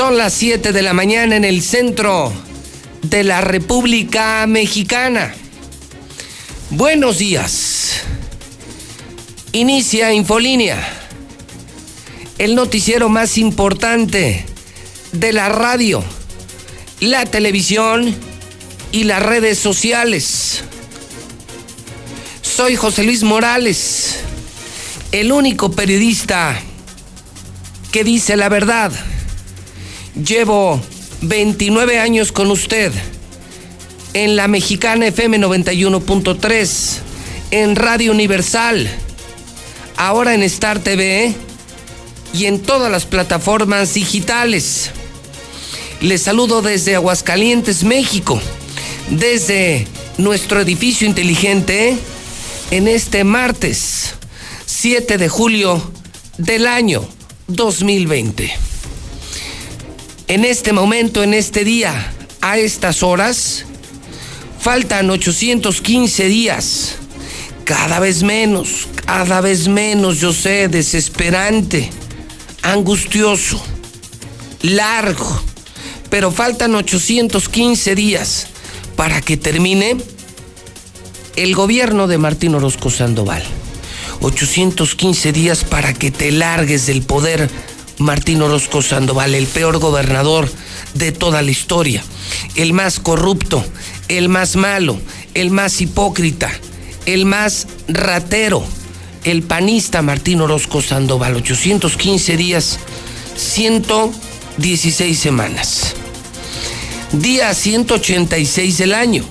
Son las 7 de la mañana en el centro de la República Mexicana. Buenos días. Inicia Infolínea, el noticiero más importante de la radio, la televisión y las redes sociales. Soy José Luis Morales, el único periodista que dice la verdad. Llevo 29 años con usted en la Mexicana FM 91.3, en Radio Universal, ahora en Star TV y en todas las plataformas digitales. Les saludo desde Aguascalientes, México, desde nuestro edificio inteligente en este martes 7 de julio del año 2020 en este momento, en este día, a estas horas, faltan 815 días. Cada vez menos, cada vez menos, yo sé, desesperante, angustioso, largo. Pero faltan 815 días para que termine el gobierno de Martín Orozco Sandoval. 815 días para que te largues del poder Martín Orozco Sandoval, el peor gobernador de toda la historia, el más corrupto, el más malo, el más hipócrita, el más ratero, el panista Martín Orozco Sandoval, 815 días, 116 semanas. Día 186 del año.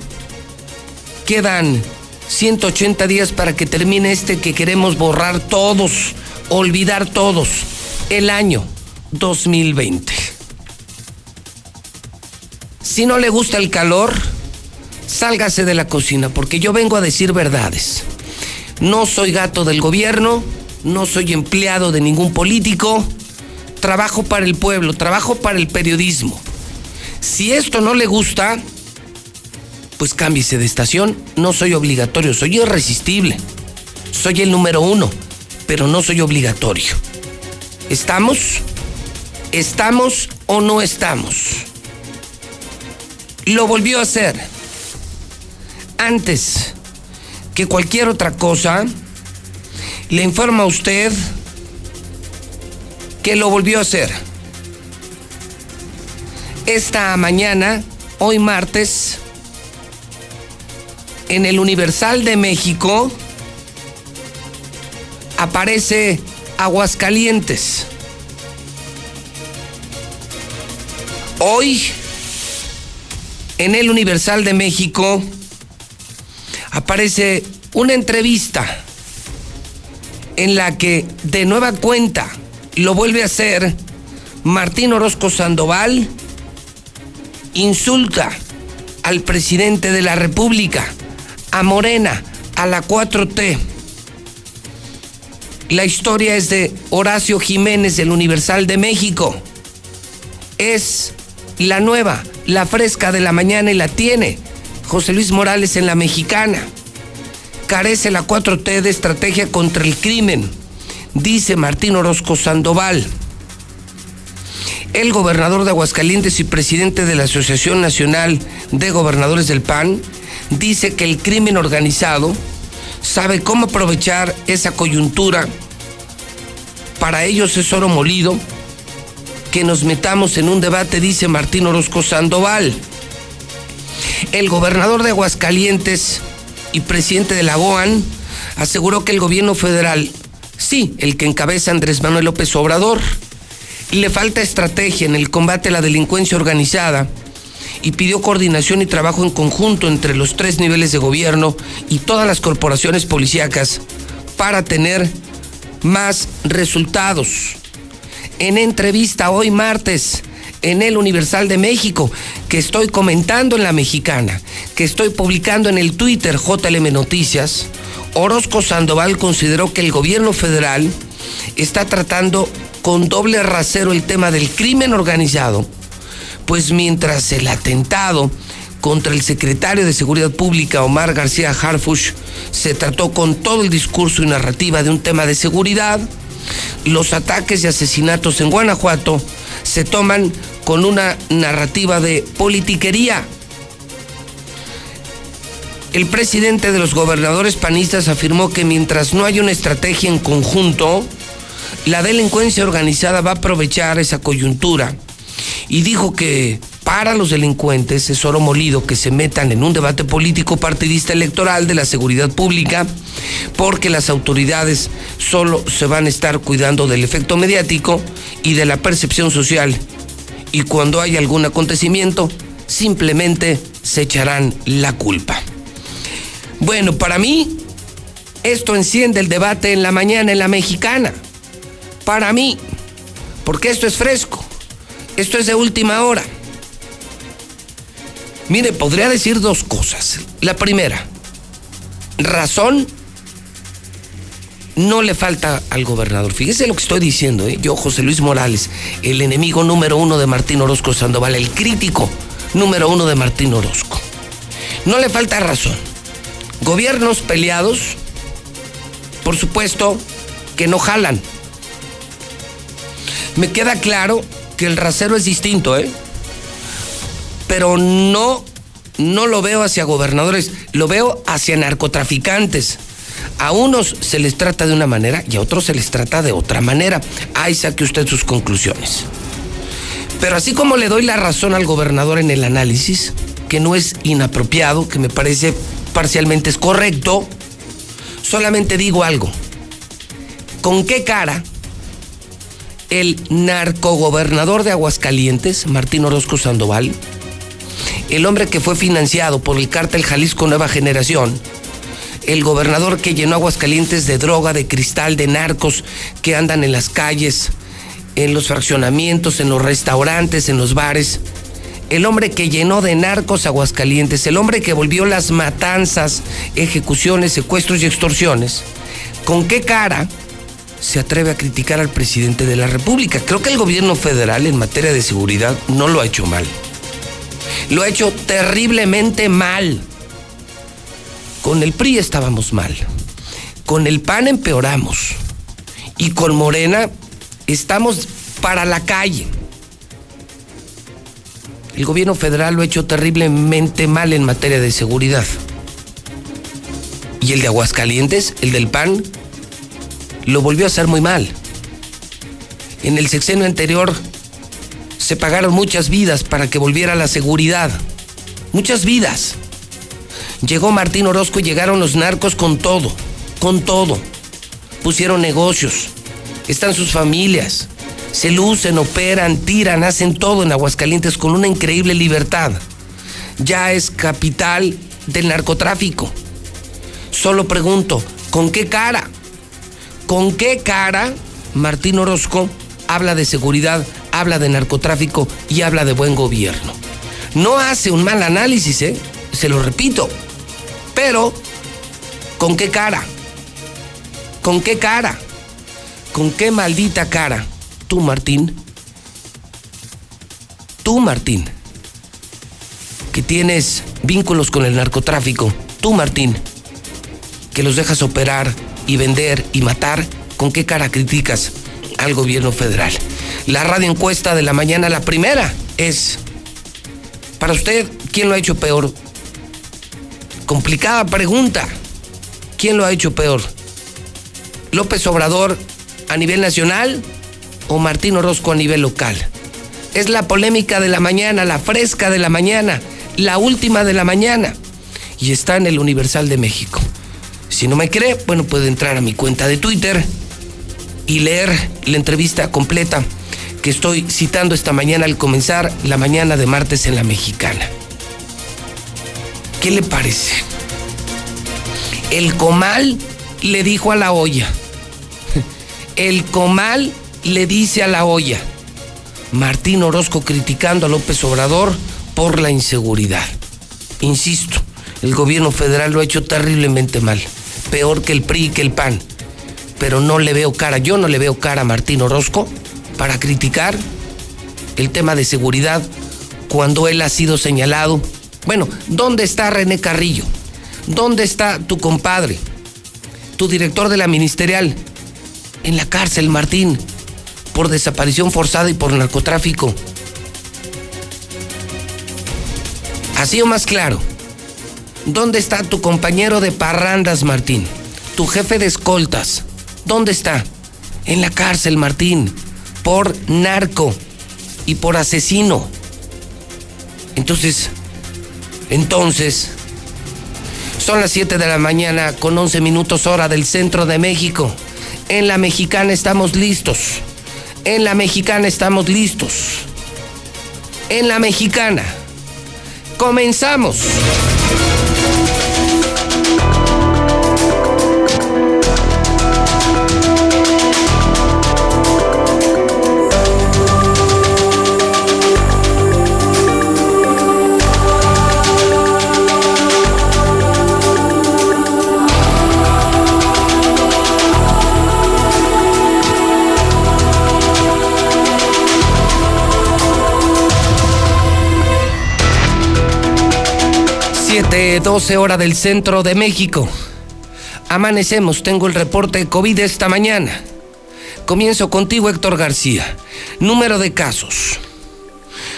Quedan 180 días para que termine este que queremos borrar todos, olvidar todos el año 2020. Si no le gusta el calor, sálgase de la cocina, porque yo vengo a decir verdades. No soy gato del gobierno, no soy empleado de ningún político, trabajo para el pueblo, trabajo para el periodismo. Si esto no le gusta, pues cámbiese de estación. No soy obligatorio, soy irresistible. Soy el número uno, pero no soy obligatorio. ¿Estamos? ¿Estamos o no estamos? Lo volvió a hacer. Antes que cualquier otra cosa, le informa a usted que lo volvió a hacer. Esta mañana, hoy martes, en el Universal de México, aparece Aguascalientes. Hoy, en el Universal de México, aparece una entrevista en la que de nueva cuenta lo vuelve a hacer Martín Orozco Sandoval, insulta al presidente de la República, a Morena, a la 4T la historia es de Horacio Jiménez del Universal de México. Es la nueva, la fresca de la mañana y la tiene José Luis Morales en la mexicana. Carece la 4T de estrategia contra el crimen, dice Martín Orozco Sandoval. El gobernador de Aguascalientes y presidente de la Asociación Nacional de Gobernadores del PAN dice que el crimen organizado sabe cómo aprovechar esa coyuntura. Para ellos es oro molido. Que nos metamos en un debate, dice Martín Orozco Sandoval. El gobernador de Aguascalientes y presidente de la OAN aseguró que el gobierno federal, sí, el que encabeza Andrés Manuel López Obrador, le falta estrategia en el combate a la delincuencia organizada y pidió coordinación y trabajo en conjunto entre los tres niveles de gobierno y todas las corporaciones policíacas para tener más resultados. En entrevista hoy martes en el Universal de México, que estoy comentando en la mexicana, que estoy publicando en el Twitter JLM Noticias, Orozco Sandoval consideró que el gobierno federal está tratando con doble rasero el tema del crimen organizado, pues mientras el atentado contra el secretario de Seguridad Pública, Omar García Harfush, se trató con todo el discurso y narrativa de un tema de seguridad, los ataques y asesinatos en Guanajuato se toman con una narrativa de politiquería. El presidente de los gobernadores panistas afirmó que mientras no haya una estrategia en conjunto, la delincuencia organizada va a aprovechar esa coyuntura y dijo que para los delincuentes es oro molido que se metan en un debate político partidista electoral de la seguridad pública porque las autoridades solo se van a estar cuidando del efecto mediático y de la percepción social y cuando hay algún acontecimiento simplemente se echarán la culpa. Bueno, para mí esto enciende el debate en la mañana en la mexicana. Para mí, porque esto es fresco, esto es de última hora. Mire, podría decir dos cosas. La primera, razón no le falta al gobernador. Fíjese lo que estoy diciendo, ¿eh? yo, José Luis Morales, el enemigo número uno de Martín Orozco Sandoval, el crítico número uno de Martín Orozco. No le falta razón. Gobiernos peleados, por supuesto, que no jalan. Me queda claro que el rasero es distinto, ¿eh? pero no, no lo veo hacia gobernadores, lo veo hacia narcotraficantes. A unos se les trata de una manera y a otros se les trata de otra manera. Ahí saque usted sus conclusiones. Pero así como le doy la razón al gobernador en el análisis, que no es inapropiado, que me parece parcialmente es correcto, solamente digo algo. ¿Con qué cara el narcogobernador de Aguascalientes, Martín Orozco Sandoval, el hombre que fue financiado por el cártel Jalisco Nueva Generación, el gobernador que llenó Aguascalientes de droga, de cristal, de narcos que andan en las calles, en los fraccionamientos, en los restaurantes, en los bares, el hombre que llenó de narcos Aguascalientes, el hombre que volvió las matanzas, ejecuciones, secuestros y extorsiones, ¿con qué cara se atreve a criticar al presidente de la República? Creo que el gobierno federal en materia de seguridad no lo ha hecho mal lo ha hecho terriblemente mal. Con el PRI estábamos mal. Con el PAN empeoramos. Y con Morena estamos para la calle. El gobierno federal lo ha hecho terriblemente mal en materia de seguridad. Y el de Aguascalientes, el del PAN, lo volvió a hacer muy mal. En el sexenio anterior se pagaron muchas vidas para que volviera la seguridad. Muchas vidas. Llegó Martín Orozco y llegaron los narcos con todo, con todo. Pusieron negocios, están sus familias, se lucen, operan, tiran, hacen todo en Aguascalientes con una increíble libertad. Ya es capital del narcotráfico. Solo pregunto, ¿con qué cara? ¿Con qué cara Martín Orozco habla de seguridad habla de narcotráfico y habla de buen gobierno. No hace un mal análisis, ¿eh? se lo repito. Pero, ¿con qué cara? ¿Con qué cara? ¿Con qué maldita cara? Tú, Martín. Tú, Martín. Que tienes vínculos con el narcotráfico. Tú, Martín. Que los dejas operar y vender y matar. ¿Con qué cara criticas al gobierno federal? la radio encuesta de la mañana, la primera, es, para usted, ¿quién lo ha hecho peor? Complicada pregunta. ¿Quién lo ha hecho peor? ¿López Obrador a nivel nacional o Martín Orozco a nivel local? Es la polémica de la mañana, la fresca de la mañana, la última de la mañana. Y está en el Universal de México. Si no me cree, bueno, puede entrar a mi cuenta de Twitter y leer la entrevista completa que estoy citando esta mañana al comenzar la mañana de martes en la mexicana. ¿Qué le parece? El comal le dijo a la olla. El comal le dice a la olla. Martín Orozco criticando a López Obrador por la inseguridad. Insisto, el gobierno federal lo ha hecho terriblemente mal, peor que el PRI que el PAN. Pero no le veo cara, yo no le veo cara a Martín Orozco para criticar el tema de seguridad cuando él ha sido señalado. Bueno, ¿dónde está René Carrillo? ¿Dónde está tu compadre? Tu director de la ministerial. En la cárcel, Martín, por desaparición forzada y por narcotráfico. Así o más claro. ¿Dónde está tu compañero de parrandas, Martín? Tu jefe de escoltas. ¿Dónde está? En la cárcel, Martín. Por narco y por asesino. Entonces, entonces, son las 7 de la mañana con 11 minutos hora del centro de México. En la mexicana estamos listos. En la mexicana estamos listos. En la mexicana. Comenzamos. Thank you. 12 horas del centro de México. Amanecemos, tengo el reporte de COVID esta mañana. Comienzo contigo, Héctor García. Número de casos.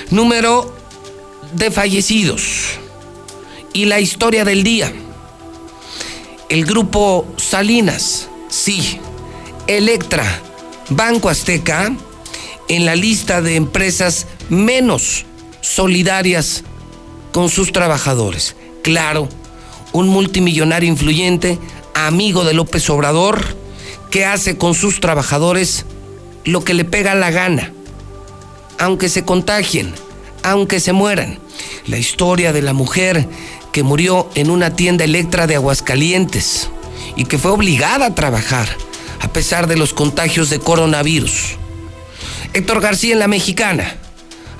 Número de fallecidos. Y la historia del día. El grupo Salinas, sí. Electra, Banco Azteca, en la lista de empresas menos solidarias con sus trabajadores claro, un multimillonario influyente, amigo de López Obrador, que hace con sus trabajadores lo que le pega la gana, aunque se contagien, aunque se mueran. La historia de la mujer que murió en una tienda Electra de Aguascalientes y que fue obligada a trabajar a pesar de los contagios de coronavirus. Héctor García en la Mexicana.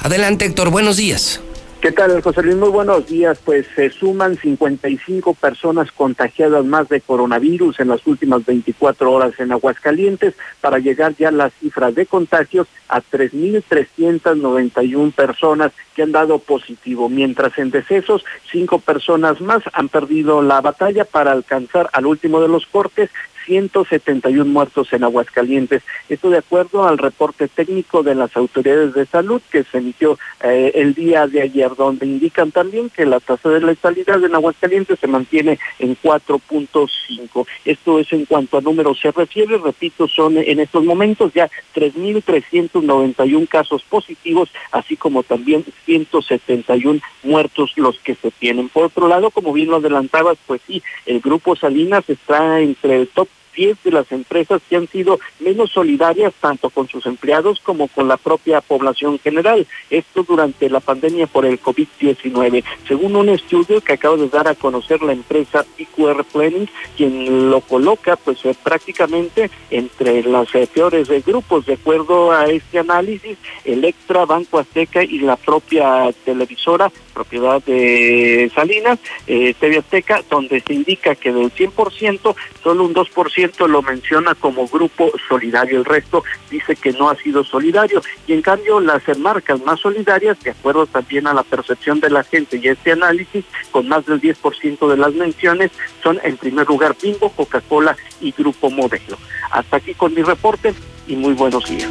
Adelante Héctor, buenos días. ¿Qué tal, José Luis? Muy buenos días. Pues se suman 55 personas contagiadas más de coronavirus en las últimas 24 horas en Aguascalientes para llegar ya a las cifras de contagios a 3.391 personas que han dado positivo, mientras en decesos cinco personas más han perdido la batalla para alcanzar al último de los cortes 171 muertos en Aguascalientes. Esto de acuerdo al reporte técnico de las autoridades de salud que se emitió eh, el día de ayer, donde indican también que la tasa de letalidad en Aguascalientes se mantiene en 4.5. Esto es en cuanto a números se refiere, repito, son en estos momentos ya 3.391 casos positivos, así como también 171 muertos los que se tienen. Por otro lado, como bien lo adelantabas, pues sí, el grupo Salinas está entre el top 10 de las empresas que han sido menos solidarias tanto con sus empleados como con la propia población general. Esto durante la pandemia por el COVID-19. Según un estudio que acaba de dar a conocer la empresa IQR Planning, quien lo coloca pues eh, prácticamente entre las eh, peores de grupos. De acuerdo a este análisis, Electra, Banco Azteca y la propia televisora propiedad de Salinas, eh, TV Azteca, donde se indica que del 100%, solo un 2% lo menciona como grupo solidario, el resto dice que no ha sido solidario y en cambio las marcas más solidarias, de acuerdo también a la percepción de la gente y este análisis, con más del 10% de las menciones, son en primer lugar Bimbo, Coca-Cola y Grupo Modelo. Hasta aquí con mi reporte y muy buenos días.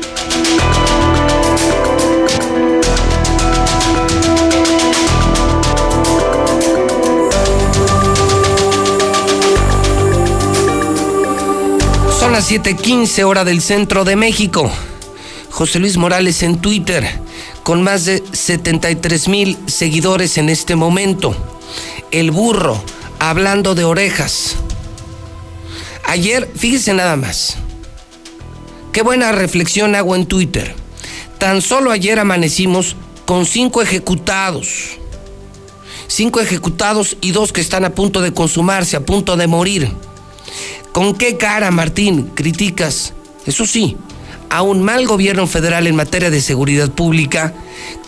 Son las 7:15 hora del centro de México. José Luis Morales en Twitter, con más de 73 mil seguidores en este momento. El burro, hablando de orejas. Ayer, fíjese nada más. Qué buena reflexión hago en Twitter. Tan solo ayer amanecimos con cinco ejecutados. Cinco ejecutados y dos que están a punto de consumarse, a punto de morir. ¿Con qué cara, Martín, criticas, eso sí, a un mal gobierno federal en materia de seguridad pública.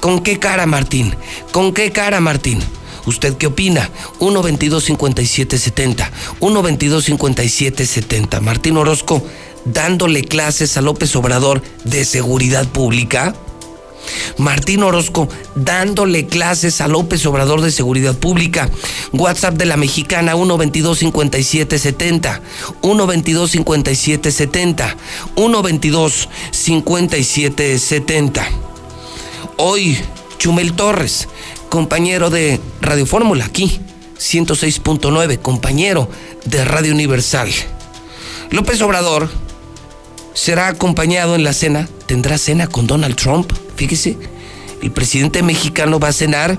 ¿Con qué cara, Martín? ¿Con qué cara, Martín? ¿Usted qué opina? 1-22-57-70. 1-22-57-70. Martín Orozco dándole clases a López Obrador de seguridad pública. Martín Orozco dándole clases a López Obrador de Seguridad Pública. WhatsApp de la mexicana 122-5770. 122-5770. 122-5770. Hoy, Chumel Torres, compañero de Radio Fórmula, aquí, 106.9, compañero de Radio Universal. López Obrador será acompañado en la cena, tendrá cena con Donald Trump. Fíjese, el presidente mexicano va a cenar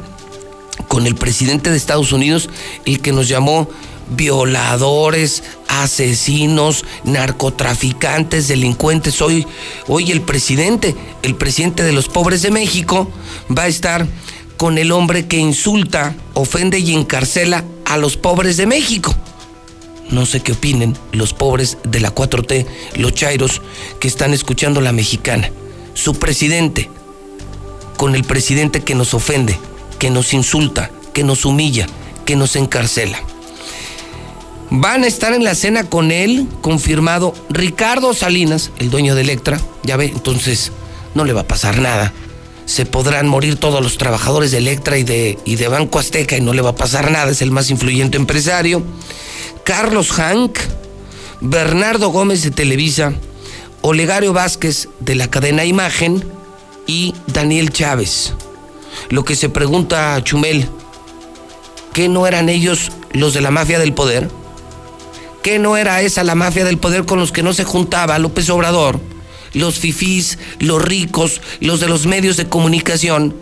con el presidente de Estados Unidos, el que nos llamó violadores, asesinos, narcotraficantes, delincuentes. Hoy, hoy el presidente, el presidente de los pobres de México, va a estar con el hombre que insulta, ofende y encarcela a los pobres de México. No sé qué opinen los pobres de la 4T, los chairos que están escuchando la mexicana. Su presidente, con el presidente que nos ofende, que nos insulta, que nos humilla, que nos encarcela. Van a estar en la cena con él, confirmado, Ricardo Salinas, el dueño de Electra. Ya ve, entonces no le va a pasar nada. Se podrán morir todos los trabajadores de Electra y de, y de Banco Azteca y no le va a pasar nada. Es el más influyente empresario. Carlos Hank, Bernardo Gómez de Televisa, Olegario Vázquez de la cadena Imagen y Daniel Chávez. Lo que se pregunta a Chumel, ¿qué no eran ellos los de la mafia del poder? ¿Qué no era esa la mafia del poder con los que no se juntaba López Obrador? Los fifís, los ricos, los de los medios de comunicación.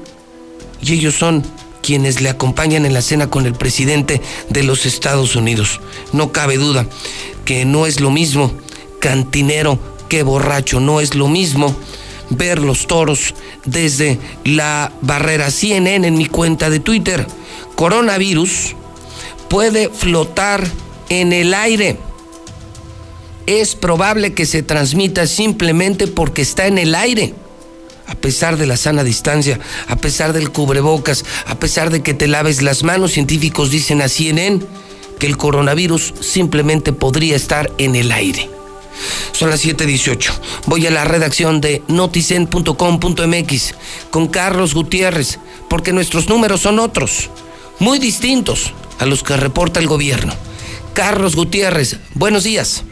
Y ellos son quienes le acompañan en la cena con el presidente de los Estados Unidos. No cabe duda que no es lo mismo cantinero que borracho, no es lo mismo ver los toros desde la barrera CNN en mi cuenta de Twitter. Coronavirus puede flotar en el aire. Es probable que se transmita simplemente porque está en el aire a pesar de la sana distancia, a pesar del cubrebocas, a pesar de que te laves las manos, científicos dicen a CNN que el coronavirus simplemente podría estar en el aire. Son las 7:18. Voy a la redacción de noticen.com.mx con Carlos Gutiérrez, porque nuestros números son otros, muy distintos a los que reporta el gobierno. Carlos Gutiérrez, buenos días.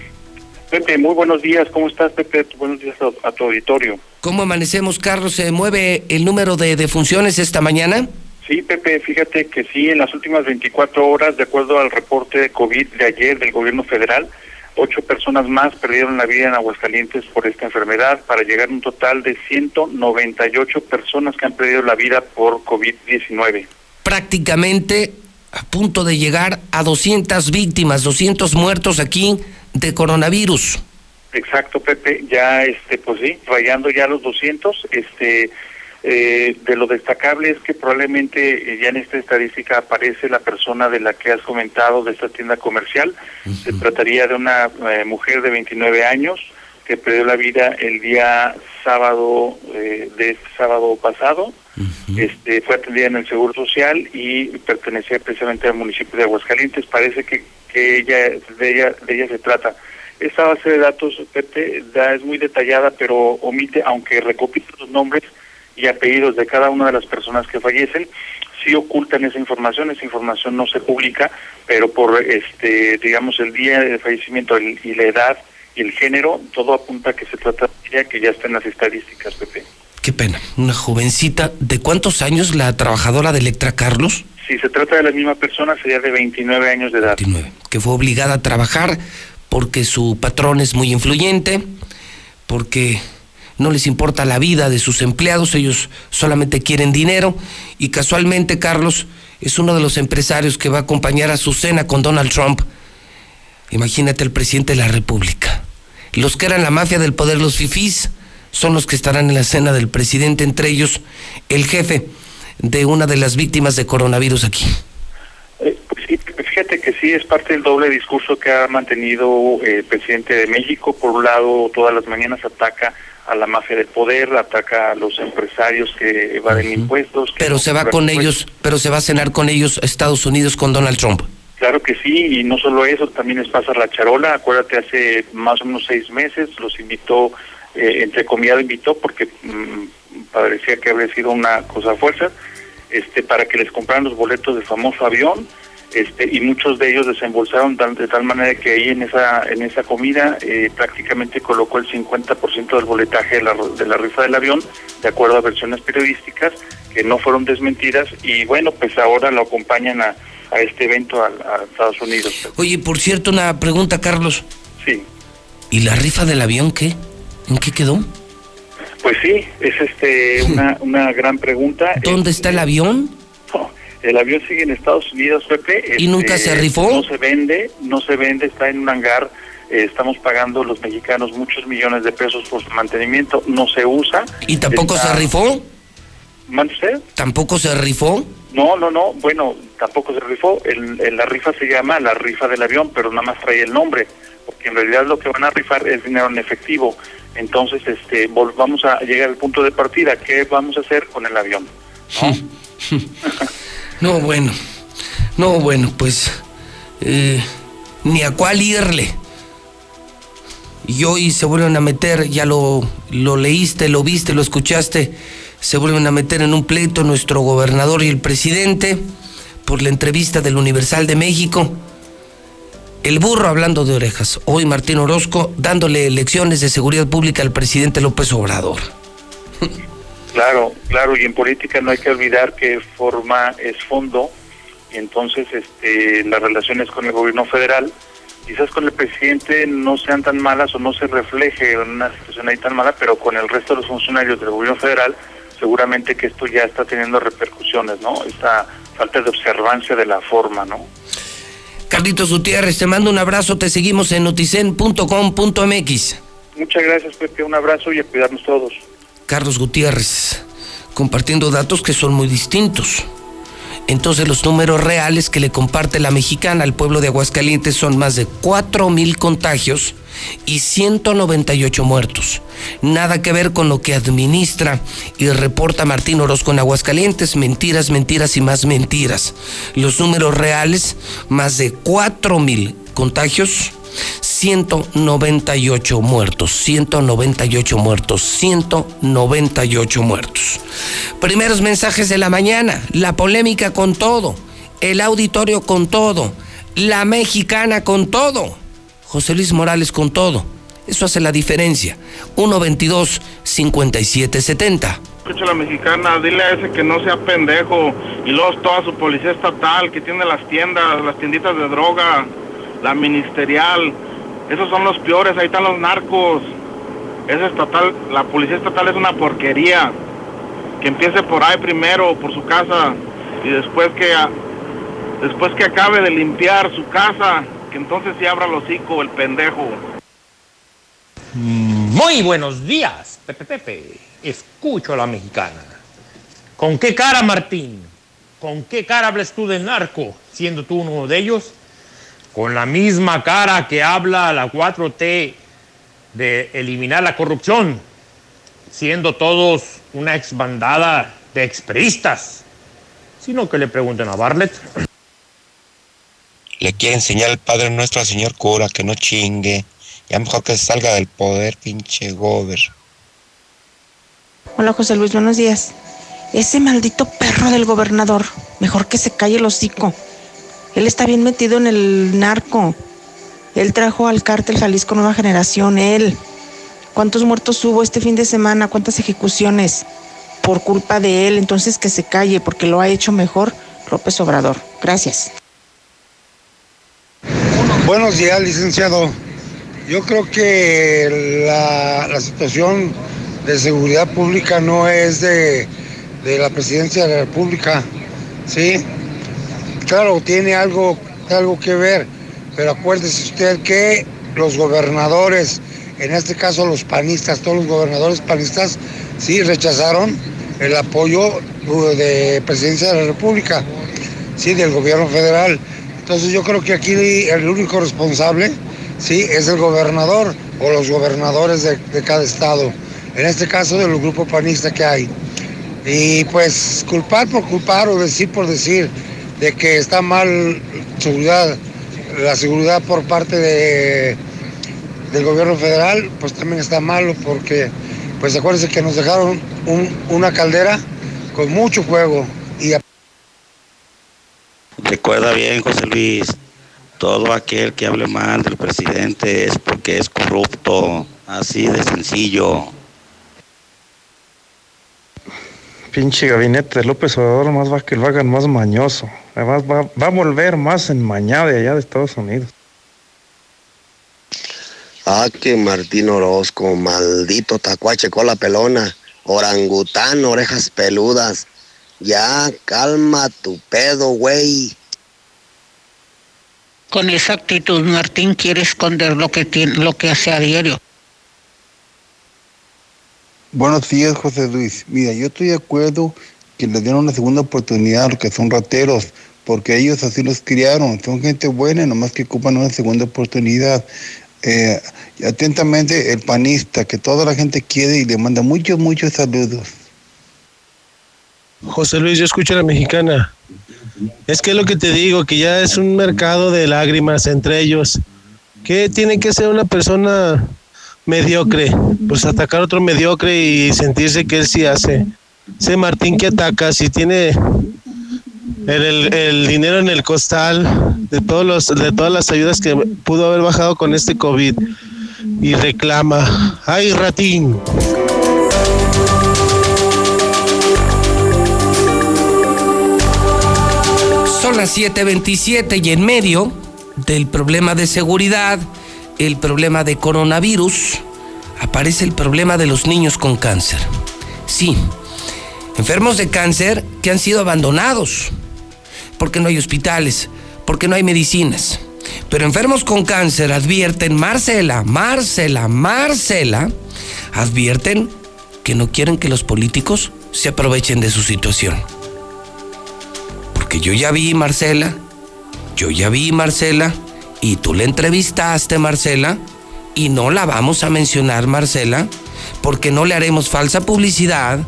Pepe, muy buenos días. ¿Cómo estás, Pepe? Buenos días a, tu auditorio. ¿Cómo amanecemos, Carlos? ¿Se mueve el número de defunciones esta mañana? Sí, Pepe, fíjate que sí, en las últimas 24 horas, de acuerdo al reporte de COVID de ayer del gobierno federal, ocho personas más perdieron la vida en Aguascalientes por esta enfermedad, para llegar a un total de 198 personas que han perdido la vida por COVID-19. Prácticamente a punto de llegar a 200 víctimas, 200 muertos aquí de coronavirus. Exacto, Pepe, ya este pues sí, rayando ya los 200, este eh, de lo destacable es que probablemente eh, ya en esta estadística aparece la persona de la que has comentado de esta tienda comercial. Se trataría de una eh, mujer de 29 años que perdió la vida el día sábado de este sábado pasado. Este fue atendida en el Seguro Social y pertenecía precisamente al municipio de Aguascalientes. Parece que que ella de ella de ella se trata. Esta base de datos Pepe, da, es muy detallada, pero omite, aunque recopila los nombres y apellidos de cada una de las personas que fallecen, sí ocultan esa información, esa información no se publica, pero por este digamos el día de fallecimiento y la edad y el género, todo apunta a que se trata de ella que ya está en las estadísticas, Pepe. Qué pena, una jovencita, ¿de cuántos años la trabajadora de Electra Carlos? Si se trata de la misma persona, sería de 29 años de edad. 29, que fue obligada a trabajar porque su patrón es muy influyente, porque no les importa la vida de sus empleados, ellos solamente quieren dinero y casualmente Carlos es uno de los empresarios que va a acompañar a su cena con Donald Trump. Imagínate el presidente de la República. Los que eran la mafia del poder, los fifís, son los que estarán en la cena del presidente, entre ellos el jefe de una de las víctimas de coronavirus aquí? Eh, pues sí, fíjate que sí es parte del doble discurso que ha mantenido eh, el presidente de México. Por un lado, todas las mañanas ataca a la mafia del poder, ataca a los empresarios que evaden impuestos. pero se va con ellos, pero se va a cenar con ellos a Estados Unidos con Donald Trump. Claro que sí, y no solo eso, también les pasa la charola. Acuérdate, hace más o menos seis meses los invitó, eh, entre comillas invitó, porque mm, parecía que habría sido una cosa fuerza, este, para que les compraran los boletos del famoso avión este, y muchos de ellos desembolsaron de tal manera que ahí en esa en esa comida eh, prácticamente colocó el 50% del boletaje de la, de la rifa del avión, de acuerdo a versiones periodísticas que no fueron desmentidas y bueno, pues ahora lo acompañan a, a este evento a, Estados Unidos. Oye, por cierto, una pregunta, Carlos. Sí. ¿Y la rifa del avión qué? ¿En qué quedó? Pues sí, es este una, una gran pregunta. ¿Dónde está el este, avión? El avión sigue en Estados Unidos, Pepe. ¿Y nunca se este, rifó? No se vende, no se vende, está en un hangar. Eh, estamos pagando los mexicanos muchos millones de pesos por su mantenimiento, no se usa. ¿Y tampoco se rifó? ¿Mande usted? ¿Tampoco se rifó? No, no, no, bueno, tampoco se rifó. El, la rifa se llama la rifa del avión, pero nada más trae el nombre, porque en realidad lo que van a rifar es dinero en efectivo. Entonces, este, vamos a llegar al punto de partida. ¿Qué vamos a hacer con el avión? No, bueno. No, bueno, pues. Eh, ni a cuál irle. Y hoy se vuelven a meter, ya lo, lo leíste, lo viste, lo escuchaste, se vuelven a meter en un pleito nuestro gobernador y el presidente por la entrevista del Universal de México. El burro hablando de orejas. Hoy Martín Orozco dándole lecciones de seguridad pública al presidente López Obrador. Claro, claro, y en política no hay que olvidar que forma es fondo, y entonces este, las relaciones con el gobierno federal, quizás con el presidente no sean tan malas o no se refleje en una situación ahí tan mala, pero con el resto de los funcionarios del gobierno federal, seguramente que esto ya está teniendo repercusiones, ¿no? Esta falta de observancia de la forma, ¿no? Carlitos Gutiérrez, te mando un abrazo, te seguimos en noticen.com.mx. Muchas gracias, Pepe, un abrazo y a cuidarnos todos. Carlos Gutiérrez, compartiendo datos que son muy distintos. Entonces los números reales que le comparte la mexicana al pueblo de Aguascalientes son más de 4 mil contagios y 198 muertos. Nada que ver con lo que administra y reporta Martín Orozco en Aguascalientes. Mentiras, mentiras y más mentiras. Los números reales, más de 4 mil contagios 198 muertos, 198 muertos, 198 muertos. Primeros mensajes de la mañana, la polémica con todo, el auditorio con todo, la mexicana con todo, José Luis Morales con todo. Eso hace la diferencia. 122 5770. Escucha la mexicana, dile a ese que no sea pendejo. Y luego toda su policía estatal que tiene las tiendas, las tienditas de droga la ministerial, esos son los peores, ahí están los narcos. Esa estatal, la policía estatal es una porquería. Que empiece por ahí primero, por su casa, y después que después que acabe de limpiar su casa, que entonces se abra el hocico el pendejo. Muy buenos días, Pepe Pepe. Escucho a la mexicana. ¿Con qué cara, Martín? ¿Con qué cara hablas tú de narco, siendo tú uno de ellos? Con la misma cara que habla la 4T de eliminar la corrupción, siendo todos una exbandada de experistas, sino que le pregunten a Bartlett. Le quiere enseñar el Padre Nuestro al señor cura que no chingue. Ya mejor que salga del poder, pinche gober. Hola José Luis, buenos días. Ese maldito perro del gobernador, mejor que se calle el hocico. Él está bien metido en el narco. Él trajo al cártel Jalisco Nueva Generación, él. ¿Cuántos muertos hubo este fin de semana? ¿Cuántas ejecuciones? Por culpa de él, entonces que se calle, porque lo ha hecho mejor López Obrador. Gracias. Buenos días, licenciado. Yo creo que la, situación de seguridad pública no es de, de la presidencia de la República, ¿sí? Claro, tiene algo, algo que ver, pero acuérdese usted que los gobernadores, en este caso los panistas, todos los gobernadores panistas, sí rechazaron el apoyo de presidencia de la República, sí, del gobierno federal. Entonces yo creo que aquí el único responsable, sí, es el gobernador o los gobernadores de, de cada estado. en este caso de los grupos panistas que hay. Y pues culpar por culpar o decir por decir de que está mal seguridad, la seguridad por parte de, del gobierno federal, pues también está malo porque, pues acuérdense que nos dejaron una caldera con mucho fuego y Recuerda bien, José Luis, todo aquel que hable mal del presidente es porque es corrupto, así de sencillo. Pinche gabinete de López Obrador más va que lo hagan más mañoso. Además va, va a volver más enmañado de allá de Estados Unidos. Ah, que Martín Orozco, maldito tacuache la pelona, orangután, orejas peludas. Ya, calma tu pedo, güey. Con esa actitud, Martín quiere esconder lo que tiene, lo que hace a diario. Buenos días, José Luis. Mira, yo estoy de acuerdo que le dieron una segunda oportunidad a los que son rateros, porque ellos así los criaron. Son gente buena, nomás que ocupan una segunda oportunidad. Eh, atentamente, el panista, que toda la gente quiere y le manda muchos, muchos saludos. José Luis, yo escucho a la mexicana. Es que es lo que te digo, que ya es un mercado de lágrimas entre ellos. ¿Qué tiene que ser una persona mediocre? Pues atacar otro mediocre y sentirse que él sí hace. Ese Martín que ataca, si tiene el, el, dinero en el costal de, todos los, de todas las ayudas que pudo haber bajado con este COVID y reclama, ¡ay, ratín! Son las 7:27 y en medio del problema de seguridad, el problema de coronavirus, aparece el problema de los niños con cáncer. Sí, enfermos de cáncer que han sido abandonados, porque no hay hospitales, porque no hay medicinas. Pero enfermos con cáncer advierten, Marcela, Marcela, Marcela, advierten que no quieren que los políticos se aprovechen de su situación. Porque yo ya vi, Marcela, yo ya vi, Marcela, y tú le entrevistaste, Marcela, y no la vamos a mencionar, Marcela, porque no le haremos falsa publicidad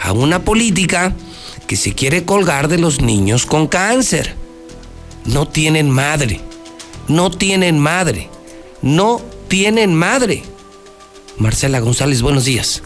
a una política que se quiere colgar de los niños con cáncer. No tienen madre, no tienen madre, no tienen madre. Marcela González, buenos días.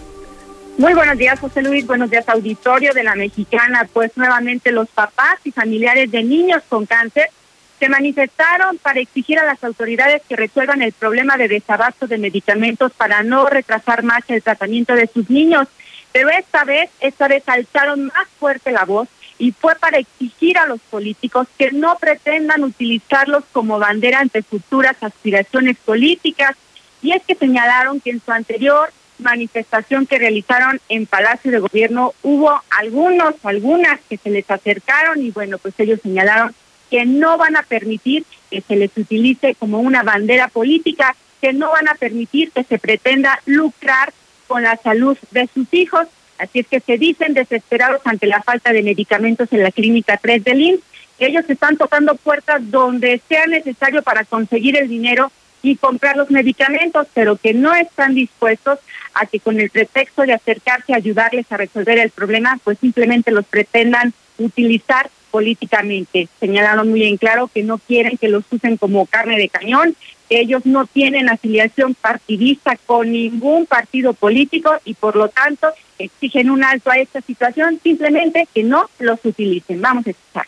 Muy buenos días, José Luis. Buenos días, auditorio de la Mexicana. Pues nuevamente los papás y familiares de niños con cáncer se manifestaron para exigir a las autoridades que resuelvan el problema de desabasto de medicamentos para no retrasar más el tratamiento de sus niños. Pero esta vez, esta vez alzaron más fuerte la voz y fue para exigir a los políticos que no pretendan utilizarlos como bandera ante futuras aspiraciones políticas. Y es que señalaron que en su anterior manifestación que realizaron en Palacio de Gobierno hubo algunos, algunas que se les acercaron y bueno, pues ellos señalaron que no van a permitir que se les utilice como una bandera política, que no van a permitir que se pretenda lucrar con la salud de sus hijos. Así es que se dicen desesperados ante la falta de medicamentos en la clínica 3 del IMSS. Ellos están tocando puertas donde sea necesario para conseguir el dinero y comprar los medicamentos, pero que no están dispuestos a que con el pretexto de acercarse a ayudarles a resolver el problema, pues simplemente los pretendan utilizar políticamente. Señalaron muy en claro que no quieren que los usen como carne de cañón, que ellos no tienen afiliación partidista con ningún partido político y por lo tanto exigen un alto a esta situación, simplemente que no los utilicen. Vamos a escuchar.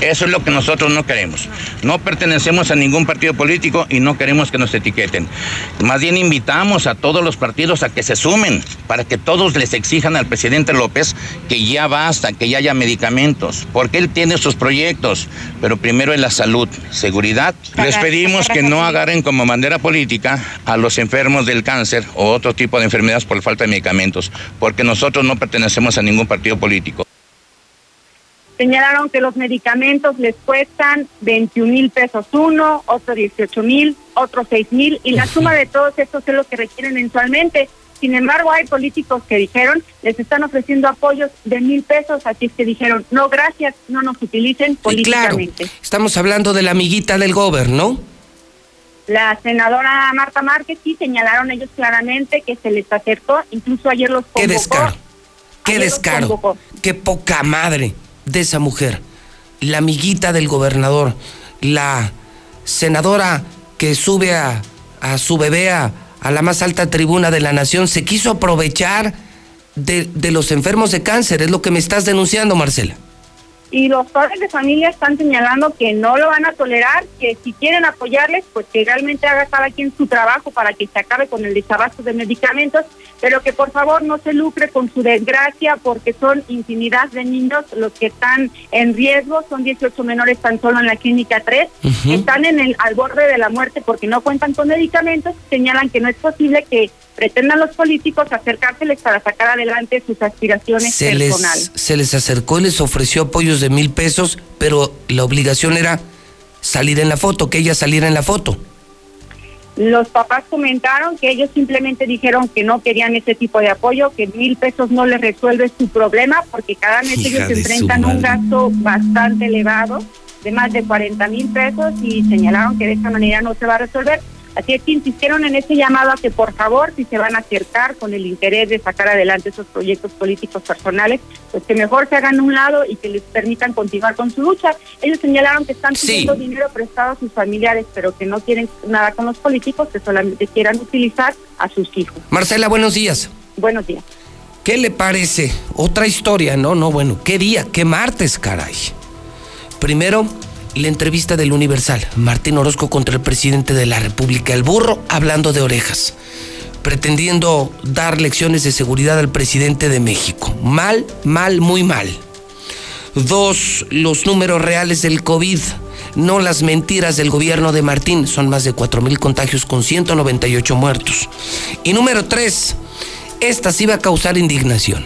Eso es lo que nosotros no queremos. No pertenecemos a ningún partido político y no queremos que nos etiqueten. Más bien invitamos a todos los partidos a que se sumen para que todos les exijan al presidente López que ya basta, que ya haya medicamentos, porque él tiene sus proyectos, pero primero es la salud, seguridad. Les pedimos que no agarren como bandera política a los enfermos del cáncer o otro tipo de enfermedades por falta de medicamentos, porque nosotros no pertenecemos a ningún partido político. Señalaron que los medicamentos les cuestan 21 mil pesos uno, otro 18 mil, otro 6 mil, y la suma de todos estos es lo que requieren mensualmente. Sin embargo, hay políticos que dijeron, les están ofreciendo apoyos de mil pesos, así es que dijeron, no, gracias, no nos utilicen políticamente. claro, estamos hablando de la amiguita del gobierno, la senadora Marta Márquez y señalaron ellos claramente que se les acercó, incluso ayer los convocó. Qué descaro, qué descaro, qué poca madre de esa mujer. La amiguita del gobernador, la senadora que sube a, a su bebé a, a la más alta tribuna de la nación, se quiso aprovechar de, de los enfermos de cáncer, es lo que me estás denunciando, Marcela. Y los padres de familia están señalando que no lo van a tolerar, que si quieren apoyarles, pues que realmente haga cada quien su trabajo para que se acabe con el desabasto de medicamentos, pero que por favor no se lucre con su desgracia porque son infinidad de niños los que están en riesgo, son 18 menores tan solo en la clínica 3, Ujú. están en el al borde de la muerte porque no cuentan con medicamentos, señalan que no es posible que pretendan los políticos acercárseles para sacar adelante sus aspiraciones Se personales. les, se les acercó y les ofreció apoyos de mil pesos, pero la obligación era salir en la foto, que ella saliera en la foto. Los papás comentaron que ellos simplemente dijeron que no querían ese tipo de apoyo, que mil pesos no les resuelve su problema porque cada mes Hija ellos su enfrentan un gasto bastante elevado de más de 40 mil pesos y señalaron que de esta manera no se va a resolver. Así es que insistieron en ese llamado a que por favor, si se van a acercar con el interés de sacar adelante esos proyectos políticos personales, pues que mejor se hagan a un lado y que les permitan continuar con su lucha. Ellos señalaron que están Sí. pidiendo dinero prestado a sus familiares, pero que no quieren nada con los políticos, que solamente quieran utilizar a sus hijos. Marcela, buenos días. Buenos días. ¿Qué le parece? Otra historia, no, no, bueno, ¿qué día? ¿Qué martes, caray? Primero, la entrevista del Universal. Martín Orozco contra el presidente de la República, el burro, hablando de orejas, pretendiendo dar lecciones de seguridad al presidente de México. Mal, mal, muy mal. Dos, los números reales del COVID, no las mentiras del gobierno de Martín. Son más de 4 mil contagios con 198 muertos. Y número tres, esta sí va a causar indignación.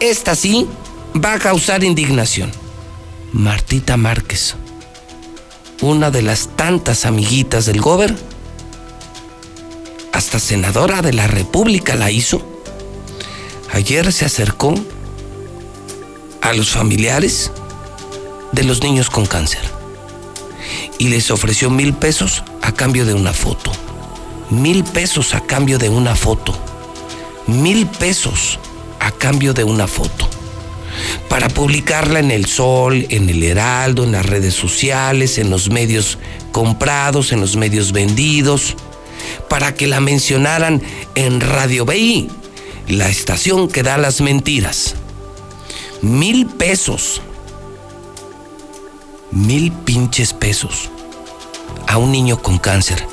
Esta sí va a causar indignación. Martita Márquez, una de las tantas amiguitas del gober, hasta senadora de la República la hizo. Ayer se acercó a los familiares de los niños con cáncer y les ofreció mil pesos a cambio de una foto. Mil pesos a cambio de una foto. Mil pesos a cambio de una foto. Para publicarla en el Sol, en el Heraldo, en las redes sociales, en los medios comprados, en los medios vendidos. Para que la mencionaran en Radio BI, la estación que da las mentiras. Mil pesos. Mil pinches pesos a un niño con cáncer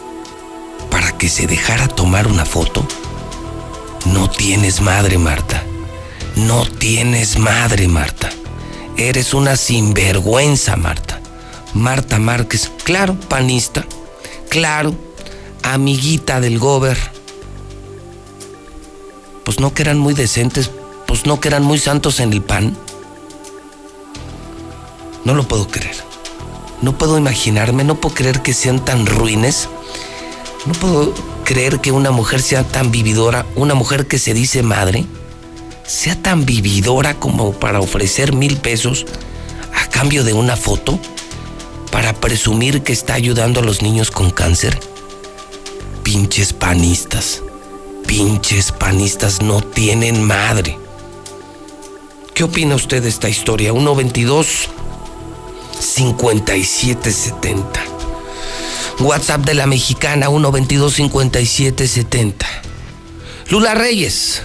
para que se dejara tomar una foto. No tienes madre, Marta. No tienes madre, Marta. Eres una sinvergüenza, Marta. Marta Márquez, claro, panista. Claro, amiguita del gober. Pues no que eran muy decentes, pues no que eran muy santos en el pan. No lo puedo creer. No puedo imaginarme, no puedo creer que sean tan ruines. No puedo creer que una mujer sea tan vividora, una mujer que se dice madre, sea tan vividora como para ofrecer mil pesos a cambio de una foto para presumir que está ayudando a los niños con cáncer. Pinches panistas, pinches panistas no tienen madre. ¿Qué opina usted de esta historia? 122 5770. WhatsApp de la mexicana 122 5770. Lula Reyes.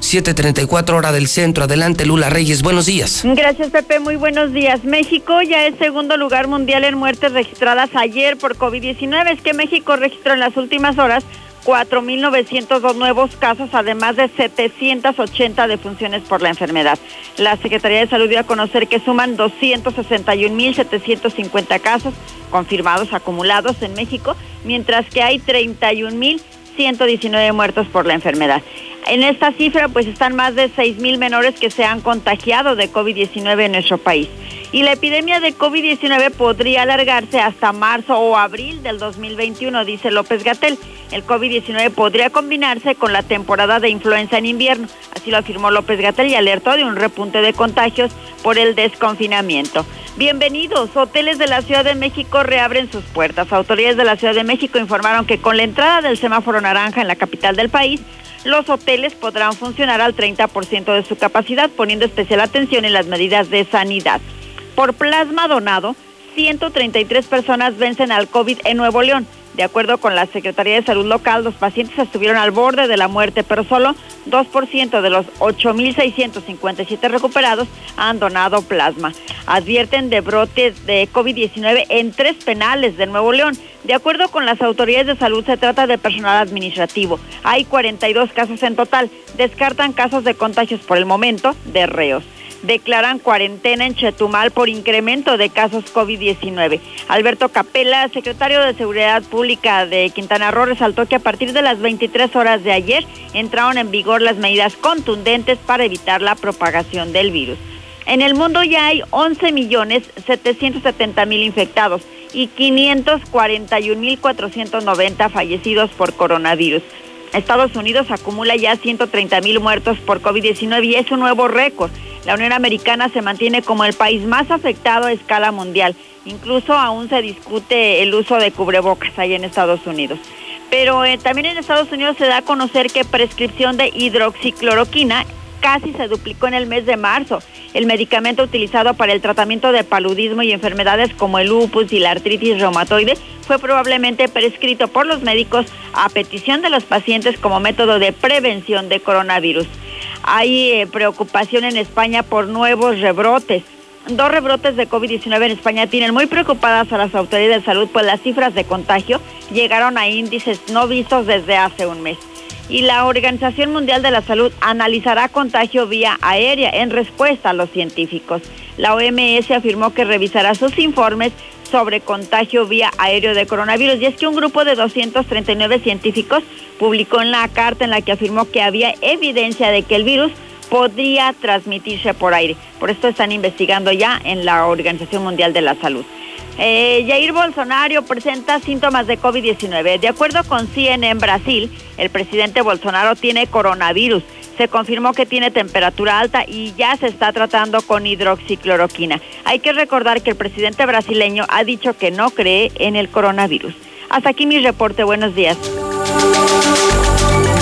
734 hora del centro. Adelante, Lula Reyes. Buenos días. Gracias, Pepe. Muy buenos días. México ya es segundo lugar mundial en muertes registradas ayer por COVID-19. Es que México registró en las últimas horas 4.902 nuevos casos, además de 780 defunciones por la enfermedad. La Secretaría de Salud dio a conocer que suman 261.750 casos confirmados acumulados en México, mientras que hay 31.119 muertos por la enfermedad. En esta cifra, pues están más de 6.000 menores que se han contagiado de COVID-19 en nuestro país. Y la epidemia de COVID-19 podría alargarse hasta marzo o abril del 2021, dice López Gatel. El COVID-19 podría combinarse con la temporada de influenza en invierno. Así lo afirmó López Gatel y alertó de un repunte de contagios por el desconfinamiento. Bienvenidos. Hoteles de la Ciudad de México reabren sus puertas. Autoridades de la Ciudad de México informaron que con la entrada del semáforo naranja en la capital del país, los hoteles podrán funcionar al 30% de su capacidad, poniendo especial atención en las medidas de sanidad. Por plasma donado, 133 personas vencen al COVID en Nuevo León. De acuerdo con la Secretaría de Salud Local, los pacientes estuvieron al borde de la muerte, pero solo 2% de los 8.657 recuperados han donado plasma. Advierten de brotes de COVID-19 en tres penales de Nuevo León. De acuerdo con las autoridades de salud, se trata de personal administrativo. Hay 42 casos en total. Descartan casos de contagios por el momento de reos declaran cuarentena en Chetumal por incremento de casos COVID-19. Alberto Capella, secretario de Seguridad Pública de Quintana Roo, resaltó que a partir de las 23 horas de ayer entraron en vigor las medidas contundentes para evitar la propagación del virus. En el mundo ya hay 11 millones 770 mil infectados y 541 mil 490 fallecidos por coronavirus. Estados Unidos acumula ya 130 mil muertos por COVID-19 y es un nuevo récord. La Unión Americana se mantiene como el país más afectado a escala mundial. Incluso aún se discute el uso de cubrebocas ahí en Estados Unidos. Pero eh, también en Estados Unidos se da a conocer que prescripción de hidroxicloroquina casi se duplicó en el mes de marzo. El medicamento utilizado para el tratamiento de paludismo y enfermedades como el lupus y la artritis reumatoide fue probablemente prescrito por los médicos a petición de los pacientes como método de prevención de coronavirus. Hay eh, preocupación en España por nuevos rebrotes. Dos rebrotes de COVID-19 en España tienen muy preocupadas a las autoridades de salud, pues las cifras de contagio llegaron a índices no vistos desde hace un mes y la Organización Mundial de la Salud analizará contagio vía aérea en respuesta a los científicos. La OMS afirmó que revisará sus informes sobre contagio vía aéreo de coronavirus y es que un grupo de 239 científicos publicó en la carta en la que afirmó que había evidencia de que el virus podría transmitirse por aire. Por esto están investigando ya en la Organización Mundial de la Salud. Eh, Jair Bolsonaro presenta síntomas de COVID-19. De acuerdo con CNN Brasil, el presidente Bolsonaro tiene coronavirus. Se confirmó que tiene temperatura alta y ya se está tratando con hidroxicloroquina. Hay que recordar que el presidente brasileño ha dicho que no cree en el coronavirus. Hasta aquí mi reporte. Buenos días.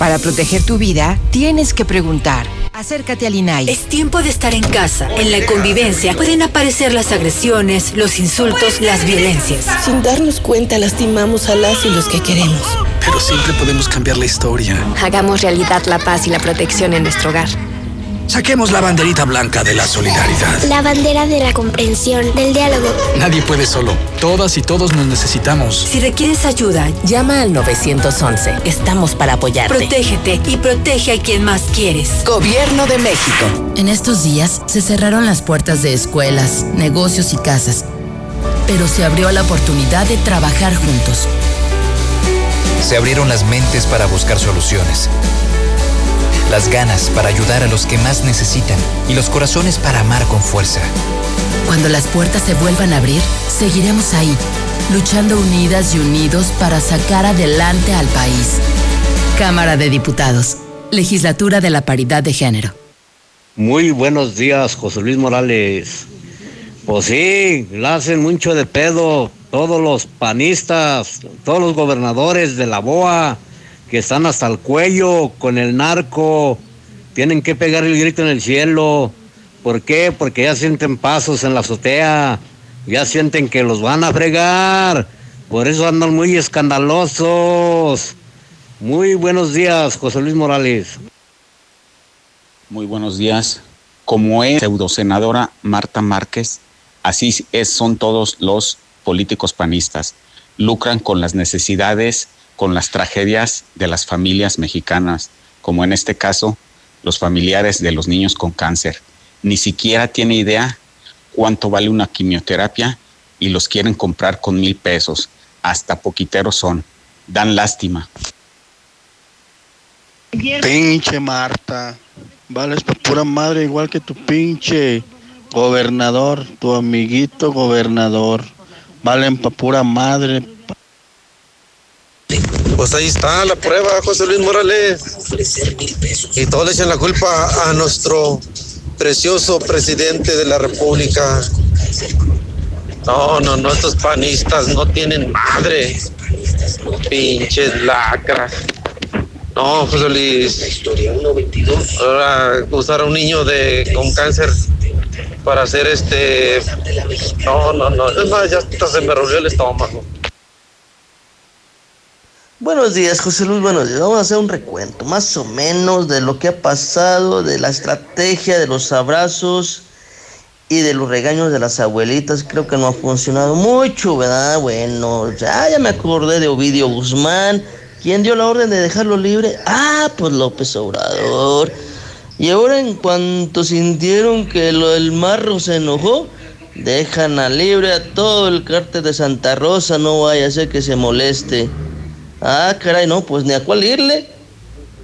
Para proteger tu vida, tienes que preguntar. Acércate al INAI. Es tiempo de estar en casa. En la convivencia pueden aparecer las agresiones, los insultos, las violencias. Sin darnos cuenta, lastimamos a las y los que queremos. Pero siempre podemos cambiar la historia. Hagamos realidad la paz y la protección en nuestro hogar. Saquemos la banderita blanca de la solidaridad. La bandera de la comprensión, del diálogo. Nadie puede solo. Todas y todos nos necesitamos. Si requieres ayuda, llama al 911. Estamos para apoyarte. Protégete y protege a quien más quieres. Gobierno de México. En estos días se cerraron las puertas de escuelas, negocios y casas, pero se abrió la oportunidad de trabajar juntos. Se abrieron las mentes para buscar soluciones las ganas para ayudar a los que más necesitan y los corazones para amar con fuerza. Cuando las puertas se vuelvan a abrir, seguiremos ahí, luchando unidas y unidos para sacar adelante al país. Cámara de Diputados, Legislatura de la Paridad de Género. Muy buenos días, José Luis Morales. Pues sí, la hacen mucho de pedo todos los panistas, todos los gobernadores de la BOA que están hasta el cuello con el narco, tienen que pegar el grito en el cielo. ¿Por qué? Porque ya sienten pasos en la azotea, ya sienten que los van a fregar, por eso andan muy escandalosos. Muy buenos días, José Luis Morales. Muy buenos días. Como es pseudosenadora Marta Márquez, así es, son todos los políticos panistas. Lucran con las necesidades con las tragedias de las familias mexicanas, como en este caso los familiares de los niños con cáncer. Ni siquiera tiene idea cuánto vale una quimioterapia y los quieren comprar con mil pesos. Hasta poquiteros son. Dan lástima. Pinche Marta. Vales por pura madre igual que tu pinche gobernador, tu amiguito gobernador. Valen pa' pura madre, pues ahí está la prueba, José Luis Morales. Y todos le echan la culpa a nuestro precioso presidente de la República. No, no, no, estos panistas no tienen madre. Pinches lacras. No, José Luis. Ahora usar a un niño de con cáncer para hacer este. No, no, no. Es más, ya hasta se me rompió el estómago. Buenos días, José Luis. Buenos días. Vamos a hacer un recuento, más o menos, de lo que ha pasado, de la estrategia, de los abrazos y de los regaños de las abuelitas. Creo que no ha funcionado mucho, ¿verdad? Bueno, ya, ya me acordé de Ovidio Guzmán. ¿Quién dio la orden de dejarlo libre? Ah, pues López Obrador. Y ahora, en cuanto sintieron que lo del marro se enojó, dejan a libre a todo el cártel de Santa Rosa. No vaya a ser que se moleste. Ah, caray, no, pues ni a cuál irle.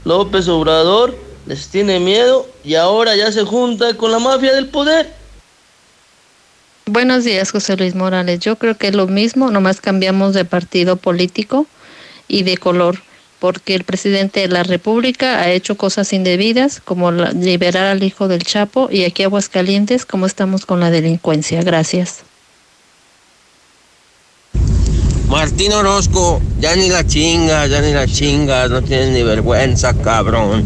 López Obrador les tiene miedo y ahora ya se junta con la mafia del poder. Buenos días, José Luis Morales. Yo creo que es lo mismo, nomás cambiamos de partido político y de color, porque el presidente de la República ha hecho cosas indebidas, como liberar al hijo del Chapo, y aquí Aguascalientes, como estamos con la delincuencia. Gracias. Martín Orozco, ya ni la chinga, ya ni la chinga, no tienes ni vergüenza, cabrón.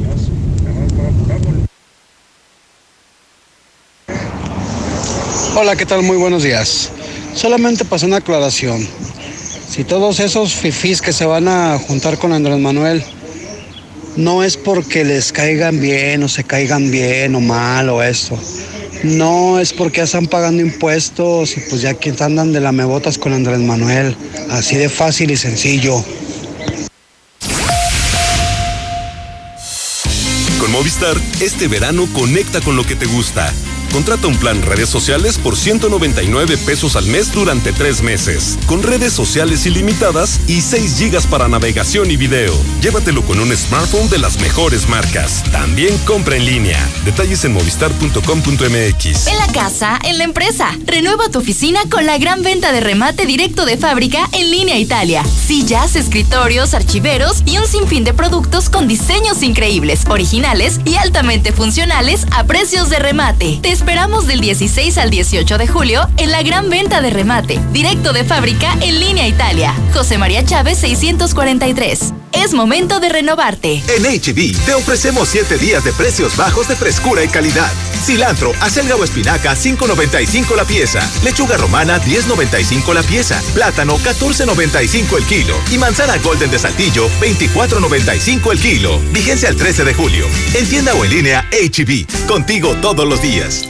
Hola, ¿qué tal? Muy buenos días. Solamente pasó una aclaración. Si todos esos fifís que se van a juntar con Andrés Manuel no es porque les caigan bien o se caigan bien o mal o esto. No, es porque ya están pagando impuestos y pues ya que andan de la mebotas con Andrés Manuel. Así de fácil y sencillo. Con Movistar, este verano conecta con lo que te gusta. Contrata un plan redes sociales por 199 pesos al mes durante tres meses, con redes sociales ilimitadas y 6 gigas para navegación y video. Llévatelo con un smartphone de las mejores marcas. También compra en línea. Detalles en movistar.com.mx. En la casa, en la empresa. Renueva tu oficina con la gran venta de remate directo de fábrica en línea Italia. Sillas, escritorios, archiveros y un sinfín de productos con diseños increíbles, originales y altamente funcionales a precios de remate. Te esperamos del 16 al 18 de julio en la gran venta de remate, directo de fábrica en línea Italia. José María Chávez 643. Es momento de renovarte. En HB te ofrecemos 7 días de precios bajos de frescura y calidad. Cilantro, acelga o espinaca 5.95 la pieza. Lechuga romana 10.95 la pieza. Plátano 14.95 el kilo. Y manzana golden de Saltillo 24.95 el kilo. Vigencia el 13 de julio. En tienda o en línea HB. Contigo todos los días.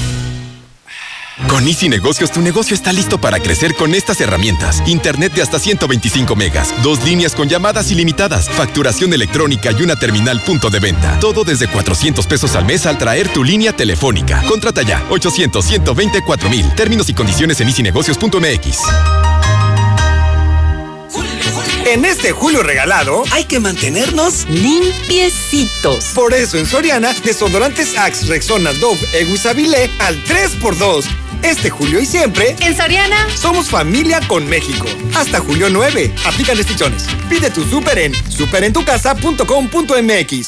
Con Easy Negocios, tu negocio está listo para crecer con estas herramientas. Internet de hasta 125 megas, dos líneas con llamadas ilimitadas, facturación electrónica y una terminal punto de venta. Todo desde 400 pesos al mes al traer tu línea telefónica. Contrata ya, 800-124 mil. Términos y condiciones en easynegocios.mx. En este julio regalado hay que mantenernos limpiecitos. Por eso en Soriana, desodorantes Axe, Rexona, Dove, Eguisabile al 3x2. Este julio y siempre. En Soriana. Somos familia con México. Hasta julio 9. Aplican restricciones. Pide tu súper en superentucasa.com.mx.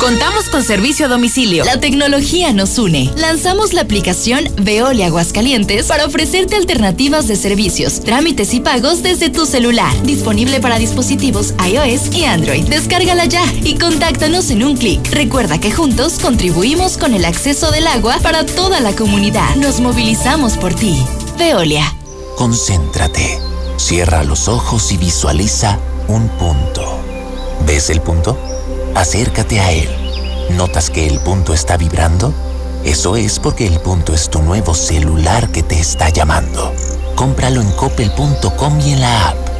Contamos con servicio a domicilio. La tecnología nos une. Lanzamos la aplicación Veolia Aguascalientes para ofrecerte alternativas de servicios, trámites y pagos desde tu celular. Disponible para dispositivos iOS y Android. Descárgala ya y contáctanos en un clic. Recuerda que juntos contribuimos con el acceso del agua para toda la comunidad. Nos movilizamos por ti. Veolia. Concéntrate. Cierra los ojos y visualiza un punto. ¿Ves el punto? Acércate a él. ¿Notas que el punto está vibrando? Eso es porque el punto es tu nuevo celular que te está llamando. Cómpralo en coppel.com y en la app.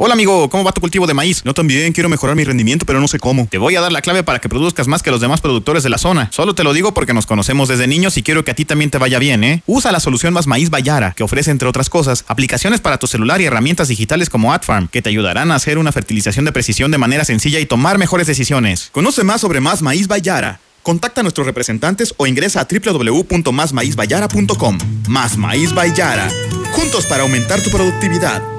Hola amigo, ¿cómo va tu cultivo de maíz? Yo también quiero mejorar mi rendimiento, pero no sé cómo. Te voy a dar la clave para que produzcas más que los demás productores de la zona. Solo te lo digo porque nos conocemos desde niños y quiero que a ti también te vaya bien, ¿eh? Usa la solución Más Maíz Bayara, que ofrece entre otras cosas aplicaciones para tu celular y herramientas digitales como AdFarm, que te ayudarán a hacer una fertilización de precisión de manera sencilla y tomar mejores decisiones. Conoce más sobre Más Maíz Bayara. Contacta a nuestros representantes o ingresa a www.másmaízbayara.com. Más Maíz Bayara. Juntos para aumentar tu productividad.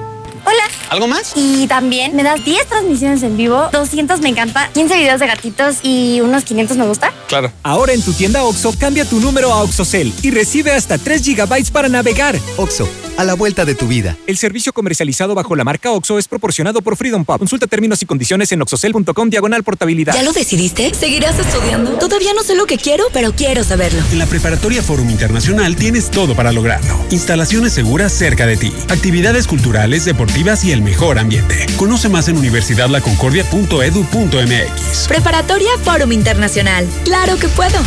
Hola. ¿Algo más? Y también me das 10 transmisiones en vivo, 200 me encanta, 15 videos de gatitos y unos 500 me gusta. Claro. Ahora en tu tienda OXO, cambia tu número a OXOCEL y recibe hasta 3 GB para navegar. OXO, a la vuelta de tu vida. El servicio comercializado bajo la marca OXO es proporcionado por Freedom Pop. Consulta términos y condiciones en oxocel.com diagonal portabilidad. ¿Ya lo decidiste? ¿Seguirás estudiando? Todavía no sé lo que quiero, pero quiero saberlo. En la Preparatoria Forum Internacional tienes todo para lograrlo. Instalaciones seguras cerca de ti, actividades culturales, deportivas y el mejor ambiente. Conoce más en universidadlaconcordia.edu.mx. Preparatoria Fórum Internacional. Claro que puedo.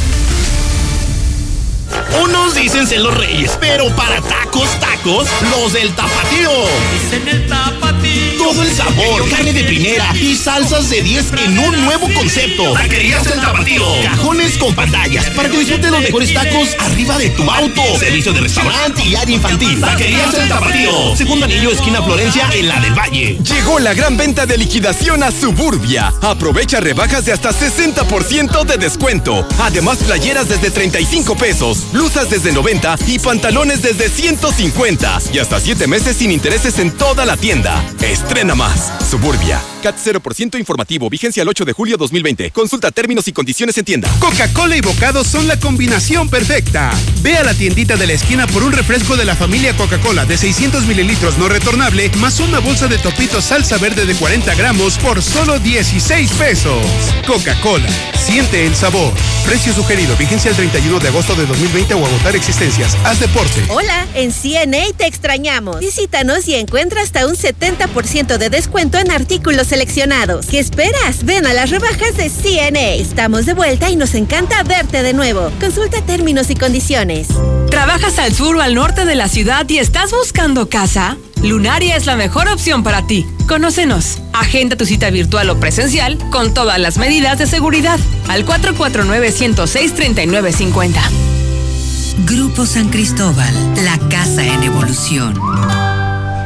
Unos dicen ser los reyes, pero para tacos, tacos, los del tapatío. Dicen el tapatío todo el sabor, carne de primera y salsas de 10 en un nuevo concepto. Taquerías El Tapatío. Cajones con pantallas para que disfrutes los mejores tacos arriba de tu auto. Servicio de restaurante y área infantil. Taquerías El Tapatío. Segundo anillo, esquina Florencia, en la del Valle. Llegó la gran venta de liquidación a Suburbia. Aprovecha rebajas de hasta 60% de descuento. Además, playeras desde 35 pesos, blusas desde 90 y pantalones desde 150. Y hasta 7 meses sin intereses en toda la tienda. Estrena más. Suburbia. CAT 0% informativo. Vigencia el 8 de julio 2020. Consulta términos y condiciones en tienda. Coca-Cola y bocados son la combinación perfecta. Ve a la tiendita de la esquina por un refresco de la familia Coca-Cola de 600 mililitros no retornable, más una bolsa de topito salsa verde de 40 gramos por solo 16 pesos. Coca-Cola. Siente el sabor. Precio sugerido. Vigencia el 31 de agosto de 2020 o agotar existencias. Haz deporte. Hola, en CNA te extrañamos. Visítanos y encuentra hasta un 70% de descuento en artículos seleccionados. ¿Qué esperas? Ven a las rebajas de CNA. Estamos de vuelta y nos encanta verte de nuevo. Consulta términos y condiciones. ¿Trabajas al sur o al norte de la ciudad y estás buscando casa? Lunaria es la mejor opción para ti. Conócenos. Agenda tu cita virtual o presencial con todas las medidas de seguridad al 449-106-3950. Grupo San Cristóbal, la casa en evolución.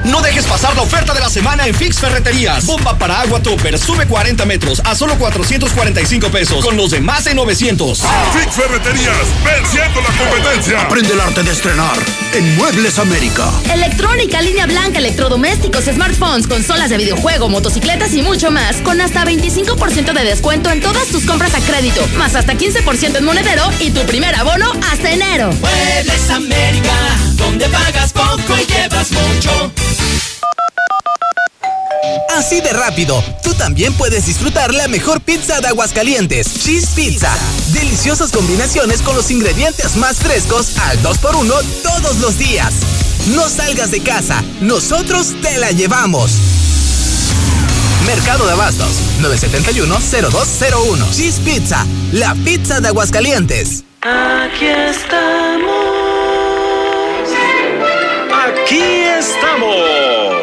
No dejes pasar la oferta de la semana en Fix Ferreterías. Bomba para agua topper, sube 40 metros a solo 445 pesos, con los demás en 900. Fix Ferreterías, venciendo la competencia. Aprende el arte de estrenar en Muebles América. Electrónica, línea blanca, electrodomésticos, smartphones, consolas de videojuego, motocicletas y mucho más, con hasta 25% de descuento en todas tus compras a crédito, más hasta 15% en monedero y tu primer abono hasta enero. Muebles América, donde pagas poco y llevas mucho. Así de rápido, tú también puedes disfrutar la mejor pizza de Aguascalientes, Cheese Pizza. Deliciosas combinaciones con los ingredientes más frescos al 2x1 todos los días. No salgas de casa, nosotros te la llevamos. Mercado de Abastos, 971-0201. Cheese Pizza, la pizza de Aguascalientes. Aquí estamos. Aquí estamos.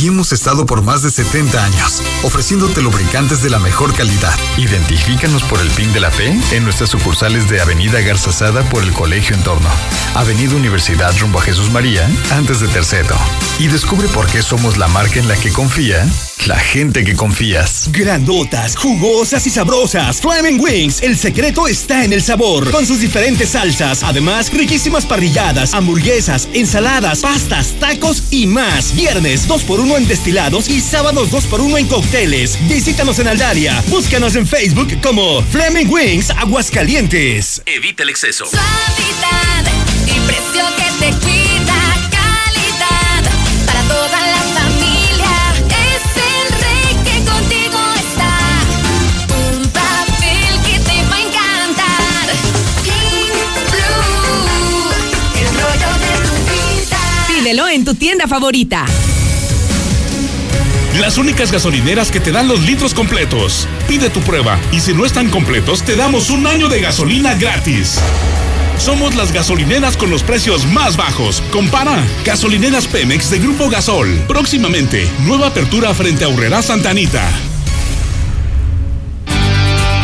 Aquí estamos. Y hemos estado por más de 70 años, ofreciéndote lubricantes de la mejor calidad. Identifícanos por el PIN de la P en nuestras sucursales de Avenida Garza Sada por el Colegio Entorno, Avenida Universidad rumbo a Jesús María, antes de Tercero. Y descubre por qué somos la marca en la que confía la gente que confías. Grandotas, jugosas y sabrosas. Flaming Wings, el secreto está en el sabor. Con sus diferentes salsas. Además, riquísimas parrilladas, hamburguesas, ensaladas, pastas, tacos y más. Viernes 2x1 en destilados y sábados 2x1 en cócteles. Visítanos en Aldaria. Búscanos en Facebook como Flaming Wings Aguascalientes. Evita el exceso. Suavidad y precio que te cuida. Calidad para toda la familia. Es el rey que contigo está. Un papel que te va a encantar. King Blue, el rollo de tu vida. Pídelo en tu tienda favorita. Las únicas gasolineras que te dan los litros completos. Pide tu prueba y si no están completos, te damos un año de gasolina gratis. Somos las gasolineras con los precios más bajos. Compara. Gasolineras Pemex de Grupo Gasol. Próximamente, nueva apertura frente a Urrera Santa Anita.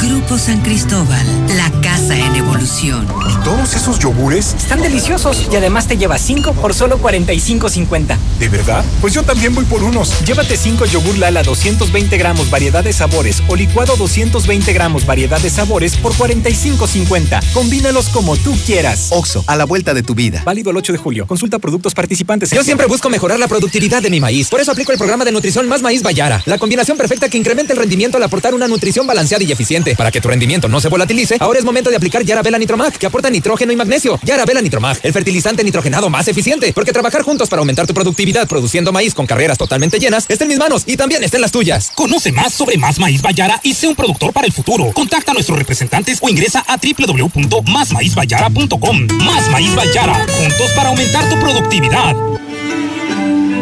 Grupo San Cristóbal, la casa en evolución. ¿Y todos esos yogures? Están deliciosos y además te llevas 5 por solo 45.50. ¿De verdad? Pues yo también voy por unos. Llévate 5 yogur Lala 220 gramos variedad de sabores o licuado 220 gramos variedad de sabores por 45.50. Combínalos como tú quieras. Oxo, a la vuelta de tu vida. Válido el 8 de julio. Consulta productos participantes. Yo siempre busco mejorar la productividad de mi maíz. Por eso aplico el programa de nutrición Más Maíz Bayara. La combinación perfecta que incrementa el rendimiento al aportar una nutrición balanceada y eficiente Para que tu rendimiento no se volatilice, ahora es momento de aplicar Yarabela Nitromag, que aporta nitrógeno y magnesio. Yarabela Nitromag, el fertilizante nitrogenado más eficiente. Porque trabajar juntos para aumentar tu productividad produciendo maíz con carreras totalmente llenas está en mis manos y también está en las tuyas. Conoce más sobre Más Maíz Bayara y sé un productor para el futuro. Contacta a nuestros representantes o ingresa a www.másmaízbayara.com. Más Maíz Bayara, juntos para aumentar tu productividad.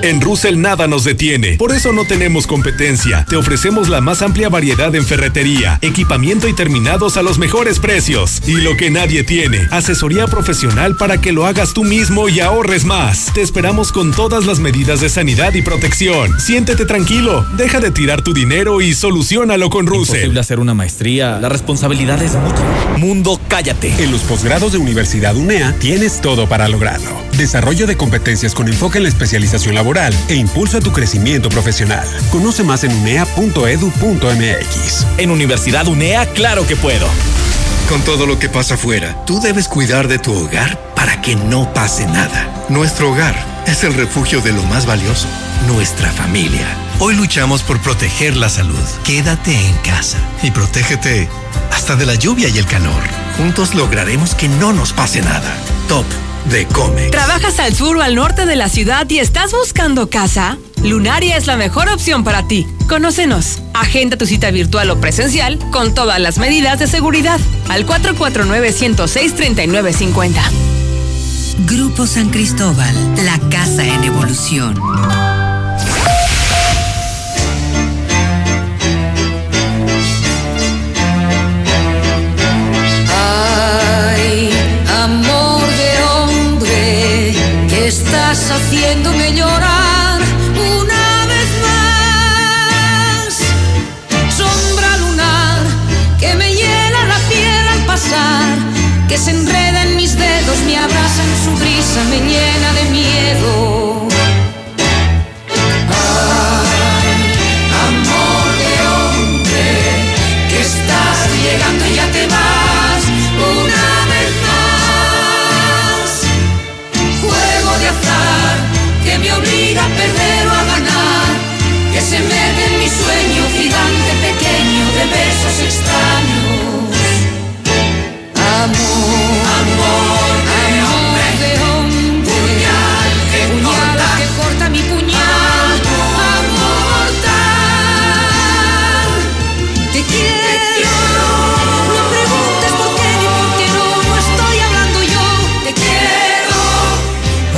En Russell nada nos detiene, por eso no tenemos competencia. Te ofrecemos la más amplia variedad en ferretería, equipamiento y terminados a los mejores precios. Y lo que nadie tiene, asesoría profesional para que lo hagas tú mismo y ahorres más. Te esperamos con todas las medidas de sanidad y protección. Siéntete tranquilo, deja de tirar tu dinero y solucionalo con Russell. Imposible hacer una maestría, la responsabilidad es mucha. Mundo, cállate. En los posgrados de Universidad UNEA tienes todo para lograrlo. Desarrollo de competencias con enfoque en la especialización laboral e impulso a tu crecimiento profesional. Conoce más en unea.edu.mx. En Universidad UNEA, claro que puedo. Con todo lo que pasa afuera, tú debes cuidar de tu hogar para que no pase nada. Nuestro hogar es el refugio de lo más valioso, nuestra familia. Hoy luchamos por proteger la salud. Quédate en casa y protégete hasta de la lluvia y el calor. Juntos lograremos que no nos pase nada. Top de Comex. ¿Trabajas al sur o al norte de la ciudad y estás buscando casa? Lunaria es la mejor opción para ti. Conócenos. Agenda tu cita virtual o presencial con todas las medidas de seguridad al 449-106-3950. Grupo San Cristóbal, la casa en evolución. Estás haciéndome llorar una vez más. Sombra lunar que me hiela la piel al pasar, que se enreda en mis dedos, me abraza en su brisa, me llena de miedo.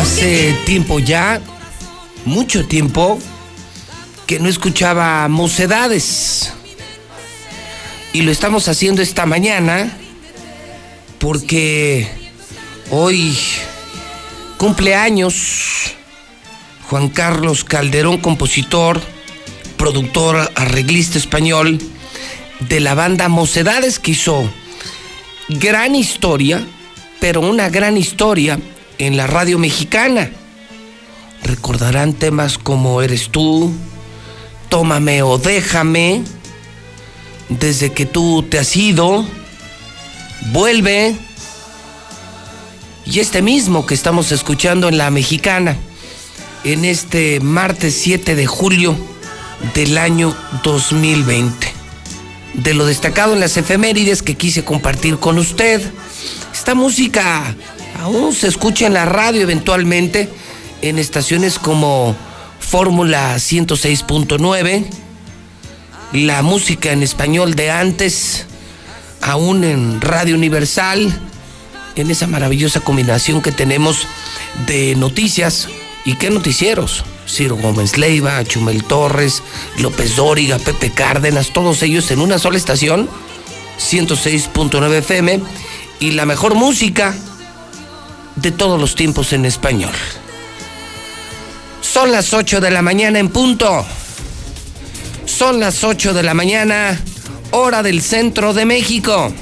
Hace tiempo ya, mucho tiempo, que no escuchaba mocedades. Y lo estamos haciendo esta mañana porque hoy cumpleaños Juan Carlos Calderón, compositor, productor, arreglista español de la banda Mocedades que hizo gran historia, pero una gran historia en la radio mexicana. Recordarán temas como Eres tú, Tómame o déjame, Desde que tú te has ido, Vuelve, y este mismo que estamos escuchando en la mexicana, en este martes 7 de julio del año 2020. de lo destacado en las efemérides que quise compartir con usted. Esta música aún se escucha en la radio eventualmente en estaciones como Fórmula 106.9, la música en español de antes, aún en Radio Universal, en esa maravillosa combinación que tenemos de noticias y qué noticieros. Ciro Gómez Leiva, Chumel Torres, López Dóriga, Pepe Cárdenas, todos ellos en una sola estación, 106.9 FM, y la mejor música de todos los tiempos en español. Son las 8 de la mañana en punto. Son las 8 de la mañana, hora del centro de México.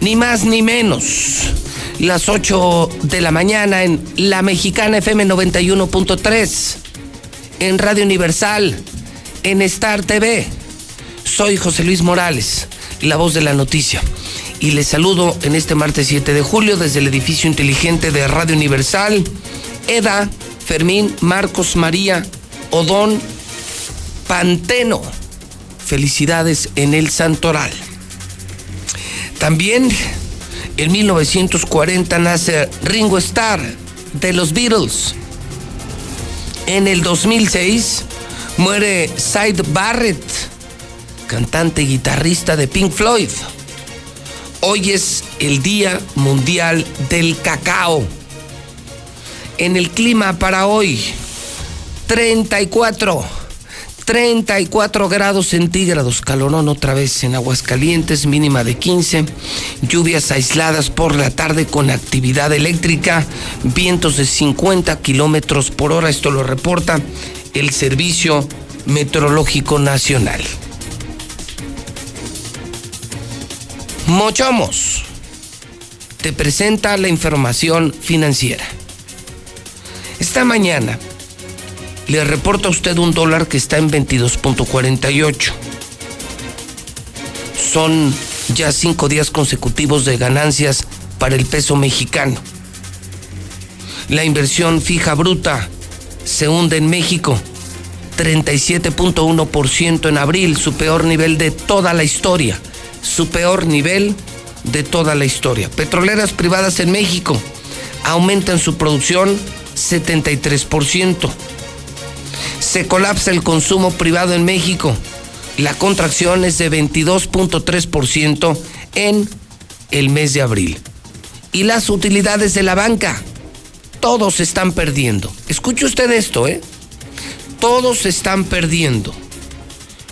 Ni más ni menos. Las 8 de la mañana en La Mexicana FM 91.3. En Radio Universal. En Star TV. Soy José Luis Morales, la voz de la noticia. Y les saludo en este martes 7 de julio desde el edificio inteligente de Radio Universal. EDA, Fermín, Marcos, María, Odón, Panteno. Felicidades en el Santoral. También en 1940 nace Ringo Starr de los Beatles. En el 2006 muere Sid Barrett, cantante y guitarrista de Pink Floyd. Hoy es el Día Mundial del Cacao. En el clima para hoy, 34, 34 grados centígrados, calorón otra vez en Aguascalientes, mínima de 15, lluvias aisladas por la tarde con actividad eléctrica, vientos de 50 kilómetros por hora, esto lo reporta el Servicio Meteorológico Nacional. Mochomos te presenta la información financiera. Esta mañana le reporta a usted un dólar que está en 22.48. Son ya cinco días consecutivos de ganancias para el peso mexicano. La inversión fija bruta se hunde en México. 37.1% en abril, su peor nivel de toda la historia. Su peor nivel de toda la historia. Petroleras privadas en México aumentan su producción 73%. Se colapsa el consumo privado en México. La contracción es de 22.3% en el mes de abril. Y las utilidades de la banca, todos están perdiendo. Escuche usted esto, ¿eh? Todos están perdiendo.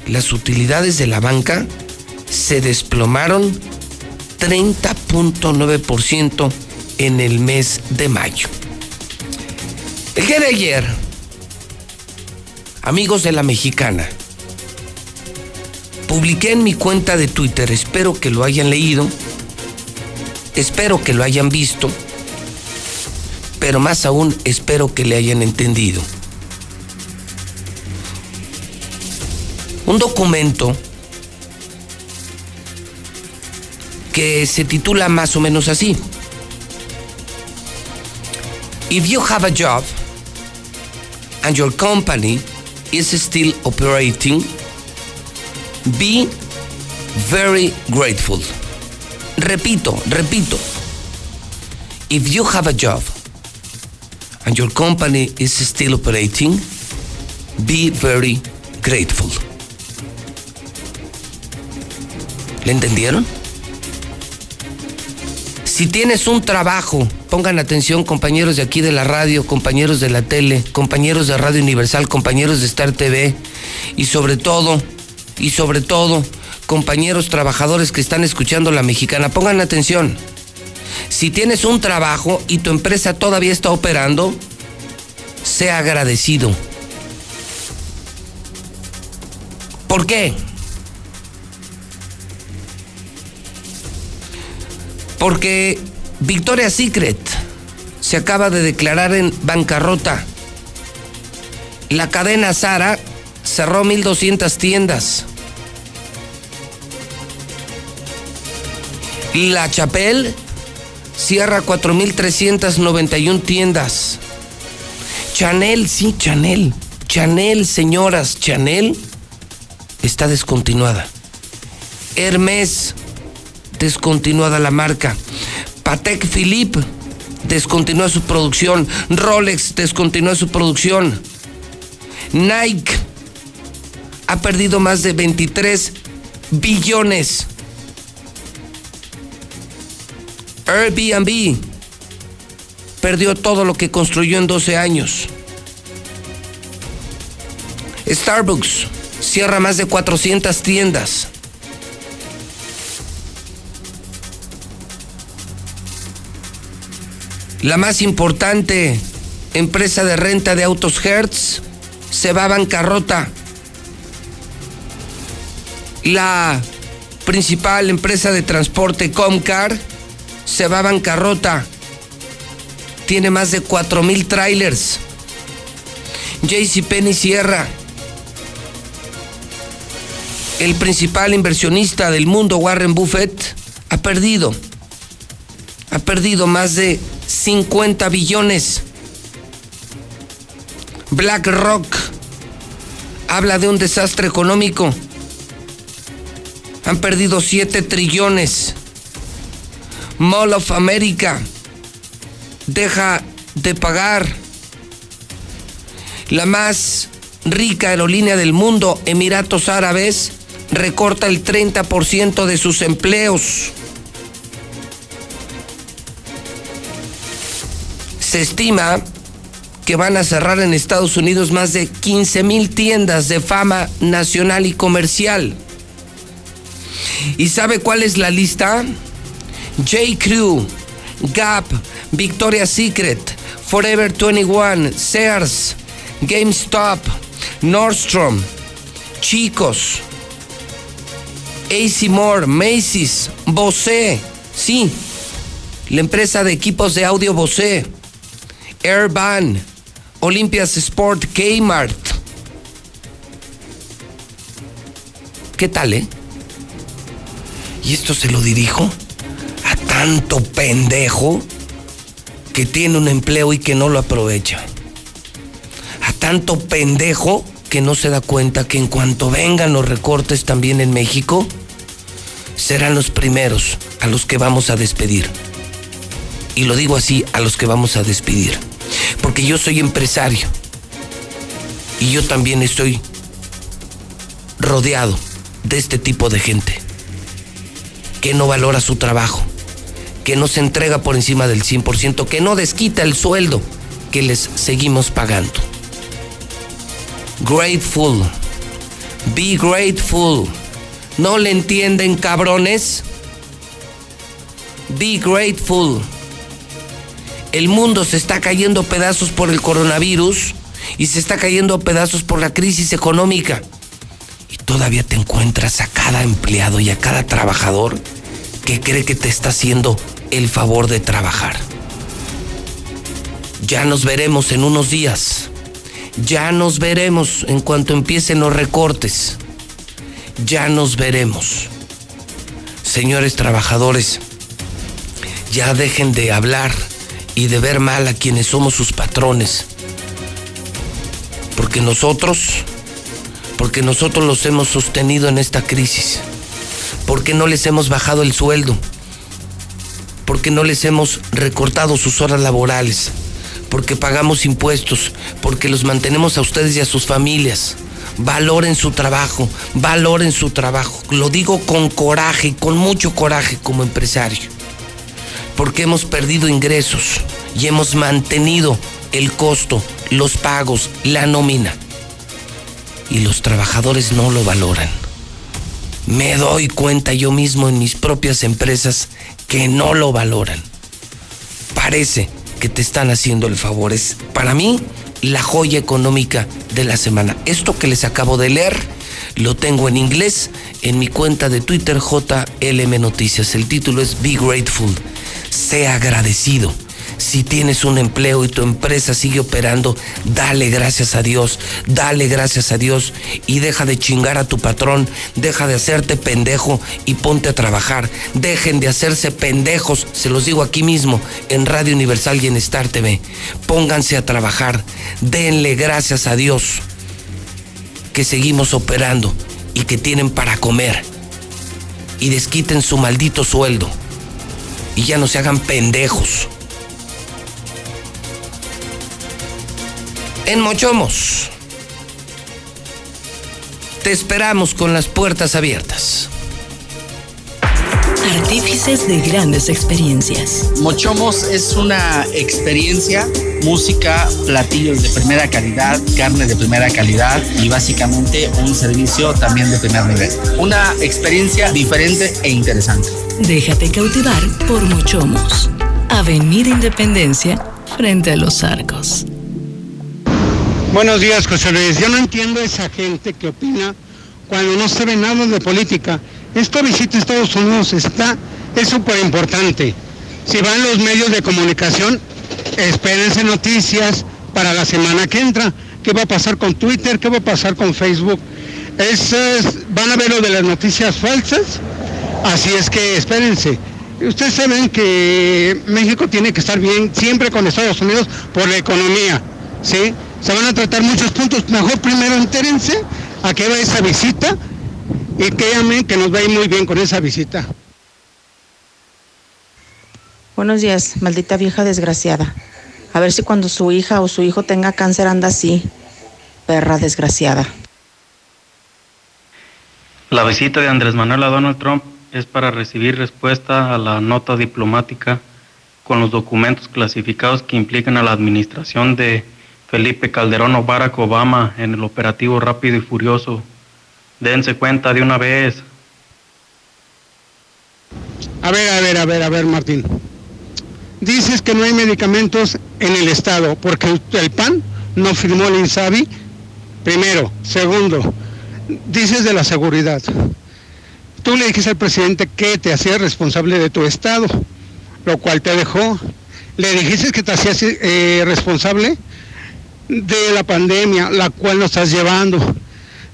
Las utilidades de la banca se desplomaron 30.9% en el mes de mayo. El día de ayer, amigos de la mexicana, publiqué en mi cuenta de Twitter, espero que lo hayan leído, espero que lo hayan visto, pero más aún espero que le hayan entendido. Un documento que se titula más o menos así. If you have a job and your company is still operating, be very grateful. Repito, repito. If you have a job and your company is still operating, be very grateful. ¿Le entendieron? Si tienes un trabajo, pongan atención compañeros de aquí de la radio, compañeros de la tele, compañeros de Radio Universal, compañeros de Star TV y sobre todo, y sobre todo, compañeros trabajadores que están escuchando la mexicana, pongan atención. Si tienes un trabajo y tu empresa todavía está operando, sea agradecido. ¿Por qué? Porque Victoria's Secret se acaba de declarar en bancarrota. La cadena Sara cerró 1.200 tiendas. La Chapelle cierra 4.391 tiendas. Chanel, sí, Chanel. Chanel, señoras, Chanel está descontinuada. Hermes, descontinuada la marca. Patek Philippe, descontinúa su producción. Rolex, descontinúa su producción. Nike ha perdido más de 23 billones. Airbnb perdió todo lo que construyó en 12 años. Starbucks cierra más de 400 tiendas. La más importante empresa de renta de autos Hertz se va a bancarrota. La principal empresa de transporte Comcar se va a bancarrota. Tiene más de 4 mil trailers. JCPenney cierra. El principal inversionista del mundo, Warren Buffett, ha perdido. Ha perdido más de 50 billones. BlackRock habla de un desastre económico. Han perdido 7 trillones. Mall of America deja de pagar. La más rica aerolínea del mundo, Emiratos Árabes, recorta el 30% de sus empleos. Se estima que van a cerrar en Estados Unidos más de 15 mil tiendas de fama nacional y comercial. ¿Y sabe cuál es la lista? J. Crew, Gap, Victoria's Secret, Forever 21, Sears, GameStop, Nordstrom, Chicos, AC Moore, Macy's, Bose, sí, la empresa de equipos de audio Bose, Airban, Olympias Sport, Kmart. ¿Qué tal, eh? Y esto se lo dirijo a tanto pendejo que tiene un empleo y que no lo aprovecha. A tanto pendejo que no se da cuenta que en cuanto vengan los recortes también en México, serán los primeros a los que vamos a despedir. Y lo digo así, a los que vamos a despedir. Porque yo soy empresario. Y yo también estoy rodeado de este tipo de gente que no valora su trabajo, que no se entrega por encima del 100%, que no desquita el sueldo que les seguimos pagando. Grateful. Be grateful. ¿No le entienden, cabrones? Be grateful. El mundo se está cayendo pedazos por el coronavirus y se está cayendo a pedazos por la crisis económica. Y todavía te encuentras a cada empleado y a cada trabajador que cree que te está haciendo el favor de trabajar. Ya nos veremos en unos días. Ya nos veremos en cuanto empiecen los recortes. Ya nos veremos. Señores trabajadores, ya dejen de hablar y de ver mal a quienes somos sus patrones. Porque nosotros, porque nosotros los hemos sostenido en esta crisis. Porque no les hemos bajado el sueldo. Porque no les hemos recortado sus horas laborales. Porque pagamos impuestos. Porque los mantenemos a ustedes y a sus familias. Valoren su trabajo, valoren su trabajo. Lo digo con coraje, con mucho coraje como empresario porque hemos perdido ingresos y hemos mantenido el costo, los pagos, la nómina. Y los trabajadores no lo valoran. Me doy cuenta yo mismo en mis propias empresas que no lo valoran. Parece que te están haciendo el favor. Es para mí la joya económica de la semana. Esto que les acabo de leer lo tengo en inglés en mi cuenta de Twitter JLM Noticias. El título es Be Grateful sea agradecido. Si tienes un empleo y tu empresa sigue operando, dale gracias a Dios, dale gracias a Dios y deja de chingar a tu patrón, deja de hacerte pendejo y ponte a trabajar. Dejen de hacerse pendejos, se los digo aquí mismo, en Radio Universal y en Star TV. Pónganse a trabajar, denle gracias a Dios que seguimos operando y que tienen para comer. y desquiten su maldito sueldo. Y ya no se hagan pendejos. En Mochomos. Te esperamos con las puertas abiertas. Artífices de grandes experiencias. Mochomos es una experiencia, música, platillos de primera calidad, carne de primera calidad y básicamente un servicio también de primer nivel. Una experiencia diferente e interesante. Déjate cautivar por Mochomos. Avenida Independencia, frente a los arcos. Buenos días, José Luis. Yo no entiendo esa gente que opina cuando no sabe nada de política. Esta visita a Estados Unidos está, es súper importante. Si van los medios de comunicación, espérense noticias para la semana que entra. ¿Qué va a pasar con Twitter? ¿Qué va a pasar con Facebook? van a ver lo de las noticias falsas. Así es que espérense. Ustedes saben que México tiene que estar bien siempre con Estados Unidos por la economía. ¿sí? Se van a tratar muchos puntos. Mejor primero entérense a qué va esa visita y créanme que nos va a ir muy bien con esa visita. Buenos días, maldita vieja desgraciada. A ver si cuando su hija o su hijo tenga cáncer anda así. Perra desgraciada. La visita de Andrés Manuel a Donald Trump es para recibir respuesta a la nota diplomática con los documentos clasificados que implican a la administración de Felipe Calderón o Barack Obama en el operativo rápido y furioso. Dense cuenta de una vez. A ver, a ver, a ver, a ver, Martín. Dices que no hay medicamentos en el Estado porque el PAN no firmó el INSABI. Primero. Segundo, dices de la seguridad. Tú le dijiste al presidente que te hacías responsable de tu Estado, lo cual te dejó. Le dijiste que te hacías eh, responsable de la pandemia, la cual nos estás llevando.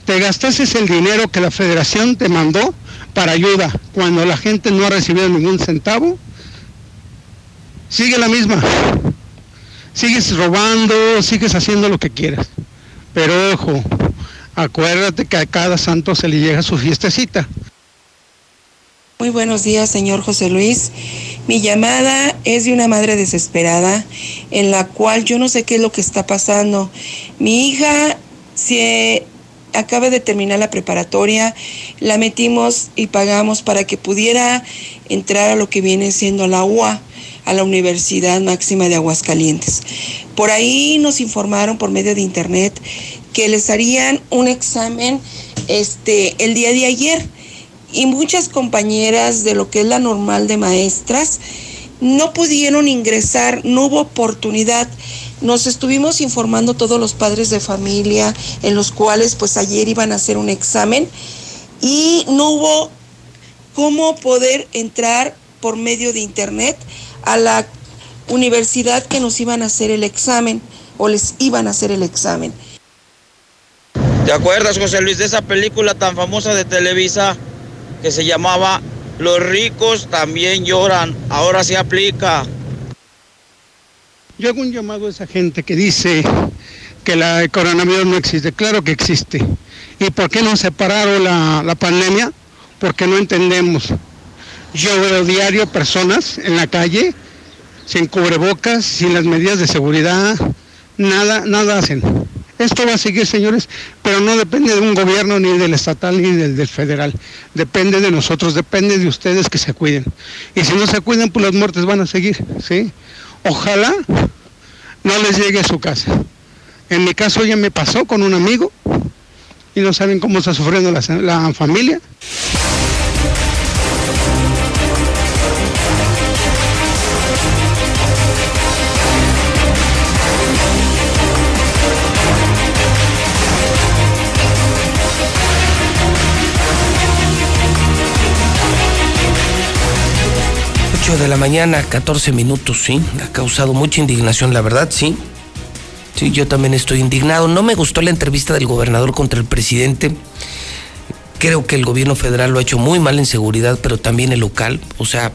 Te gastaste el dinero que la federación te mandó para ayuda cuando la gente no ha recibido ningún centavo. Sigue la misma. Sigues robando, sigues haciendo lo que quieras. Pero ojo, acuérdate que a cada santo se le llega su fiestecita. Muy buenos días, señor José Luis. Mi llamada es de una madre desesperada en la cual yo no sé qué es lo que está pasando. Mi hija se acaba de terminar la preparatoria, la metimos y pagamos para que pudiera entrar a lo que viene siendo la UA, a la Universidad Máxima de Aguascalientes. Por ahí nos informaron por medio de internet que les harían un examen este el día de ayer y muchas compañeras de lo que es la normal de maestras no pudieron ingresar, no hubo oportunidad. Nos estuvimos informando todos los padres de familia en los cuales pues ayer iban a hacer un examen y no hubo cómo poder entrar por medio de internet a la universidad que nos iban a hacer el examen o les iban a hacer el examen. ¿Te acuerdas, José Luis, de esa película tan famosa de Televisa? que se llamaba Los ricos también lloran, ahora se aplica. Yo hago un llamado a esa gente que dice que la coronavirus no existe. Claro que existe. ¿Y por qué no separaron la, la pandemia? Porque no entendemos. Yo veo diario personas en la calle sin cubrebocas, sin las medidas de seguridad, nada, nada hacen. Esto va a seguir, señores, pero no depende de un gobierno ni del estatal ni del, federal. Depende de nosotros, depende de ustedes que se cuiden. Y si no se cuidan, pues las muertes van a seguir, ¿sí? Ojalá no les llegue a su casa. En mi caso ya me pasó con un amigo y no saben cómo está sufriendo la familia. 8 de la mañana, 14 minutos, sí. Ha causado mucha indignación, la verdad, sí. Sí, yo también estoy indignado. No me gustó la entrevista del gobernador contra el presidente. Creo que el gobierno federal lo ha hecho muy mal en seguridad, pero también el local. O sea,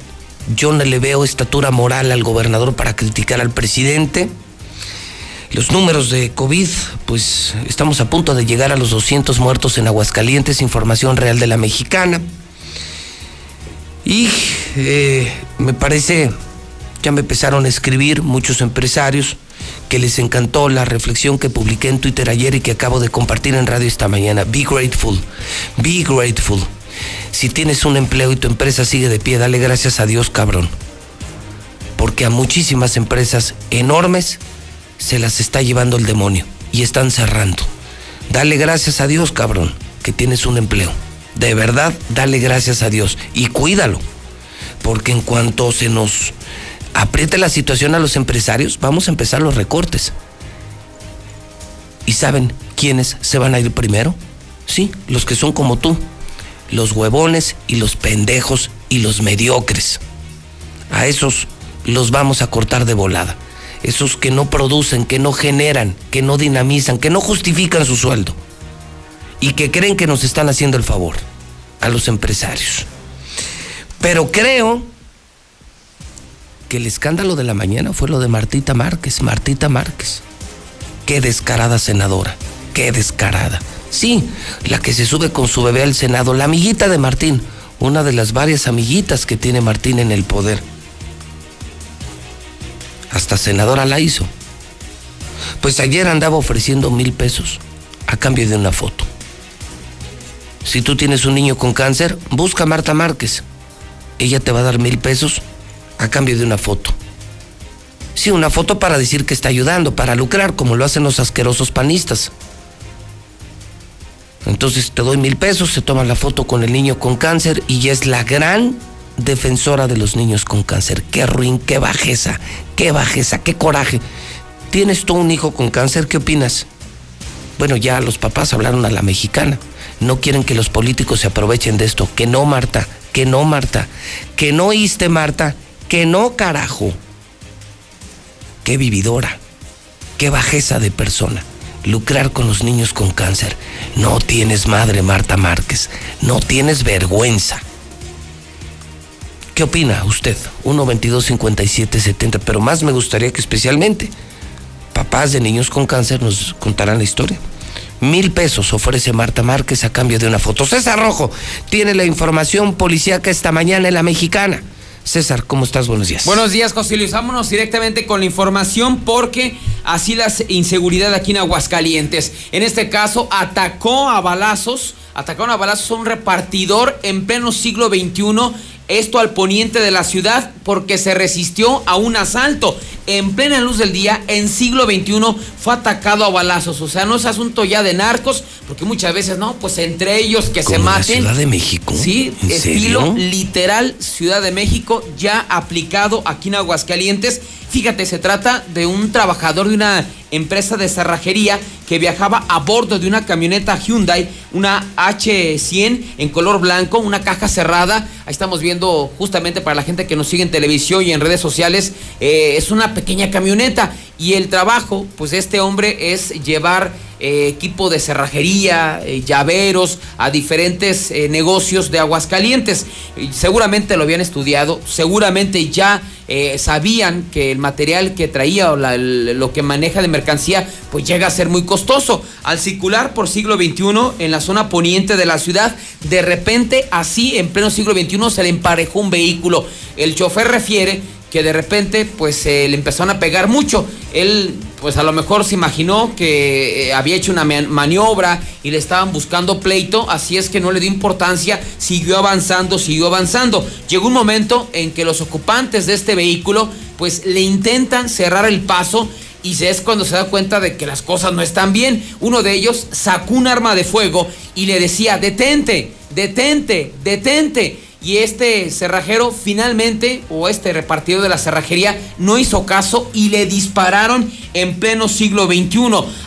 yo no le veo estatura moral al gobernador para criticar al presidente. Los números de COVID, pues estamos a punto de llegar a los 200 muertos en Aguascalientes, información real de la mexicana. Y eh, me parece, ya me empezaron a escribir muchos empresarios que les encantó la reflexión que publiqué en Twitter ayer y que acabo de compartir en radio esta mañana. Be grateful, be grateful. Si tienes un empleo y tu empresa sigue de pie, dale gracias a Dios, cabrón. Porque a muchísimas empresas enormes se las está llevando el demonio y están cerrando. Dale gracias a Dios, cabrón, que tienes un empleo. De verdad, dale gracias a Dios y cuídalo. Porque en cuanto se nos apriete la situación a los empresarios, vamos a empezar los recortes. ¿Y saben quiénes se van a ir primero? Sí, los que son como tú, los huevones y los pendejos y los mediocres. A esos los vamos a cortar de volada. Esos que no producen, que no generan, que no dinamizan, que no justifican su sueldo y que creen que nos están haciendo el favor a los empresarios. Pero creo que el escándalo de la mañana fue lo de Martita Márquez. Martita Márquez. Qué descarada senadora. Qué descarada. Sí, la que se sube con su bebé al Senado, la amiguita de Martín, una de las varias amiguitas que tiene Martín en el poder. Hasta senadora la hizo. Pues ayer andaba ofreciendo mil pesos a cambio de una foto. Si tú tienes un niño con cáncer, busca a Marta Márquez. Ella te va a dar mil pesos a cambio de una foto. Sí, una foto para decir que está ayudando, para lucrar, como lo hacen los asquerosos panistas. Entonces te doy mil pesos, se toma la foto con el niño con cáncer y es la gran defensora de los niños con cáncer. Qué ruin, qué bajeza, qué bajeza, qué coraje. ¿Tienes tú un hijo con cáncer? ¿Qué opinas? Bueno, ya los papás hablaron a la mexicana. No quieren que los políticos se aprovechen de esto. Que no, Marta, que no, Marta. Que no oíste, Marta. Que no, carajo. Qué vividora. Qué bajeza de persona. Lucrar con los niños con cáncer. No tienes madre, Marta Márquez. No tienes vergüenza. ¿Qué opina usted? 1 22 57 70. Pero más me gustaría que especialmente papás de niños con cáncer nos contaran la historia. Mil pesos ofrece Marta Márquez a cambio de una foto. César Rojo tiene la información policíaca esta mañana en la mexicana. César, ¿cómo estás? Buenos días. Buenos días, José. Vámonos directamente con la información porque así la inseguridad aquí en Aguascalientes. En este caso, atacó a balazos, atacaron a balazos a un repartidor en pleno siglo XXI esto al poniente de la ciudad porque se resistió a un asalto. En plena luz del día, en siglo XXI, fue atacado a balazos. O sea, no es asunto ya de narcos, porque muchas veces, no, pues entre ellos que se maten. Ciudad de México. Sí, estilo literal Ciudad de México, ya aplicado aquí en Aguascalientes. Fíjate, se trata de un trabajador de una empresa de cerrajería que viajaba a bordo de una camioneta Hyundai, una H100 en color blanco, una caja cerrada. Ahí estamos viendo justamente para la gente que nos sigue en televisión y en redes sociales, eh, es una pequeña camioneta. Y el trabajo, pues este hombre es llevar eh, equipo de cerrajería, eh, llaveros a diferentes eh, negocios de Aguascalientes. seguramente lo habían estudiado, seguramente ya sabían que el material que traía o lo que maneja de mercancía pues llega a ser muy costoso. Al circular por siglo XXI en la zona poniente de la ciudad, de repente así en pleno siglo XXI se le emparejó un vehículo. El chofer refiere que de repente pues le empezaron a pegar mucho. Él pues a lo mejor se imaginó que eh, había hecho una maniobra y le estaban buscando pleito, así es que no le dio importancia, siguió avanzando, siguió avanzando. Llegó un momento en que los ocupantes de este vehículo pues le intentan cerrar el paso y es cuando se da cuenta de que las cosas no están bien. Uno de ellos sacó un arma de fuego y le decía, detente, detente, detente y este cerrajero finalmente, o este repartidor de la cerrajería, no hizo caso y le dispararon en pleno siglo XXI.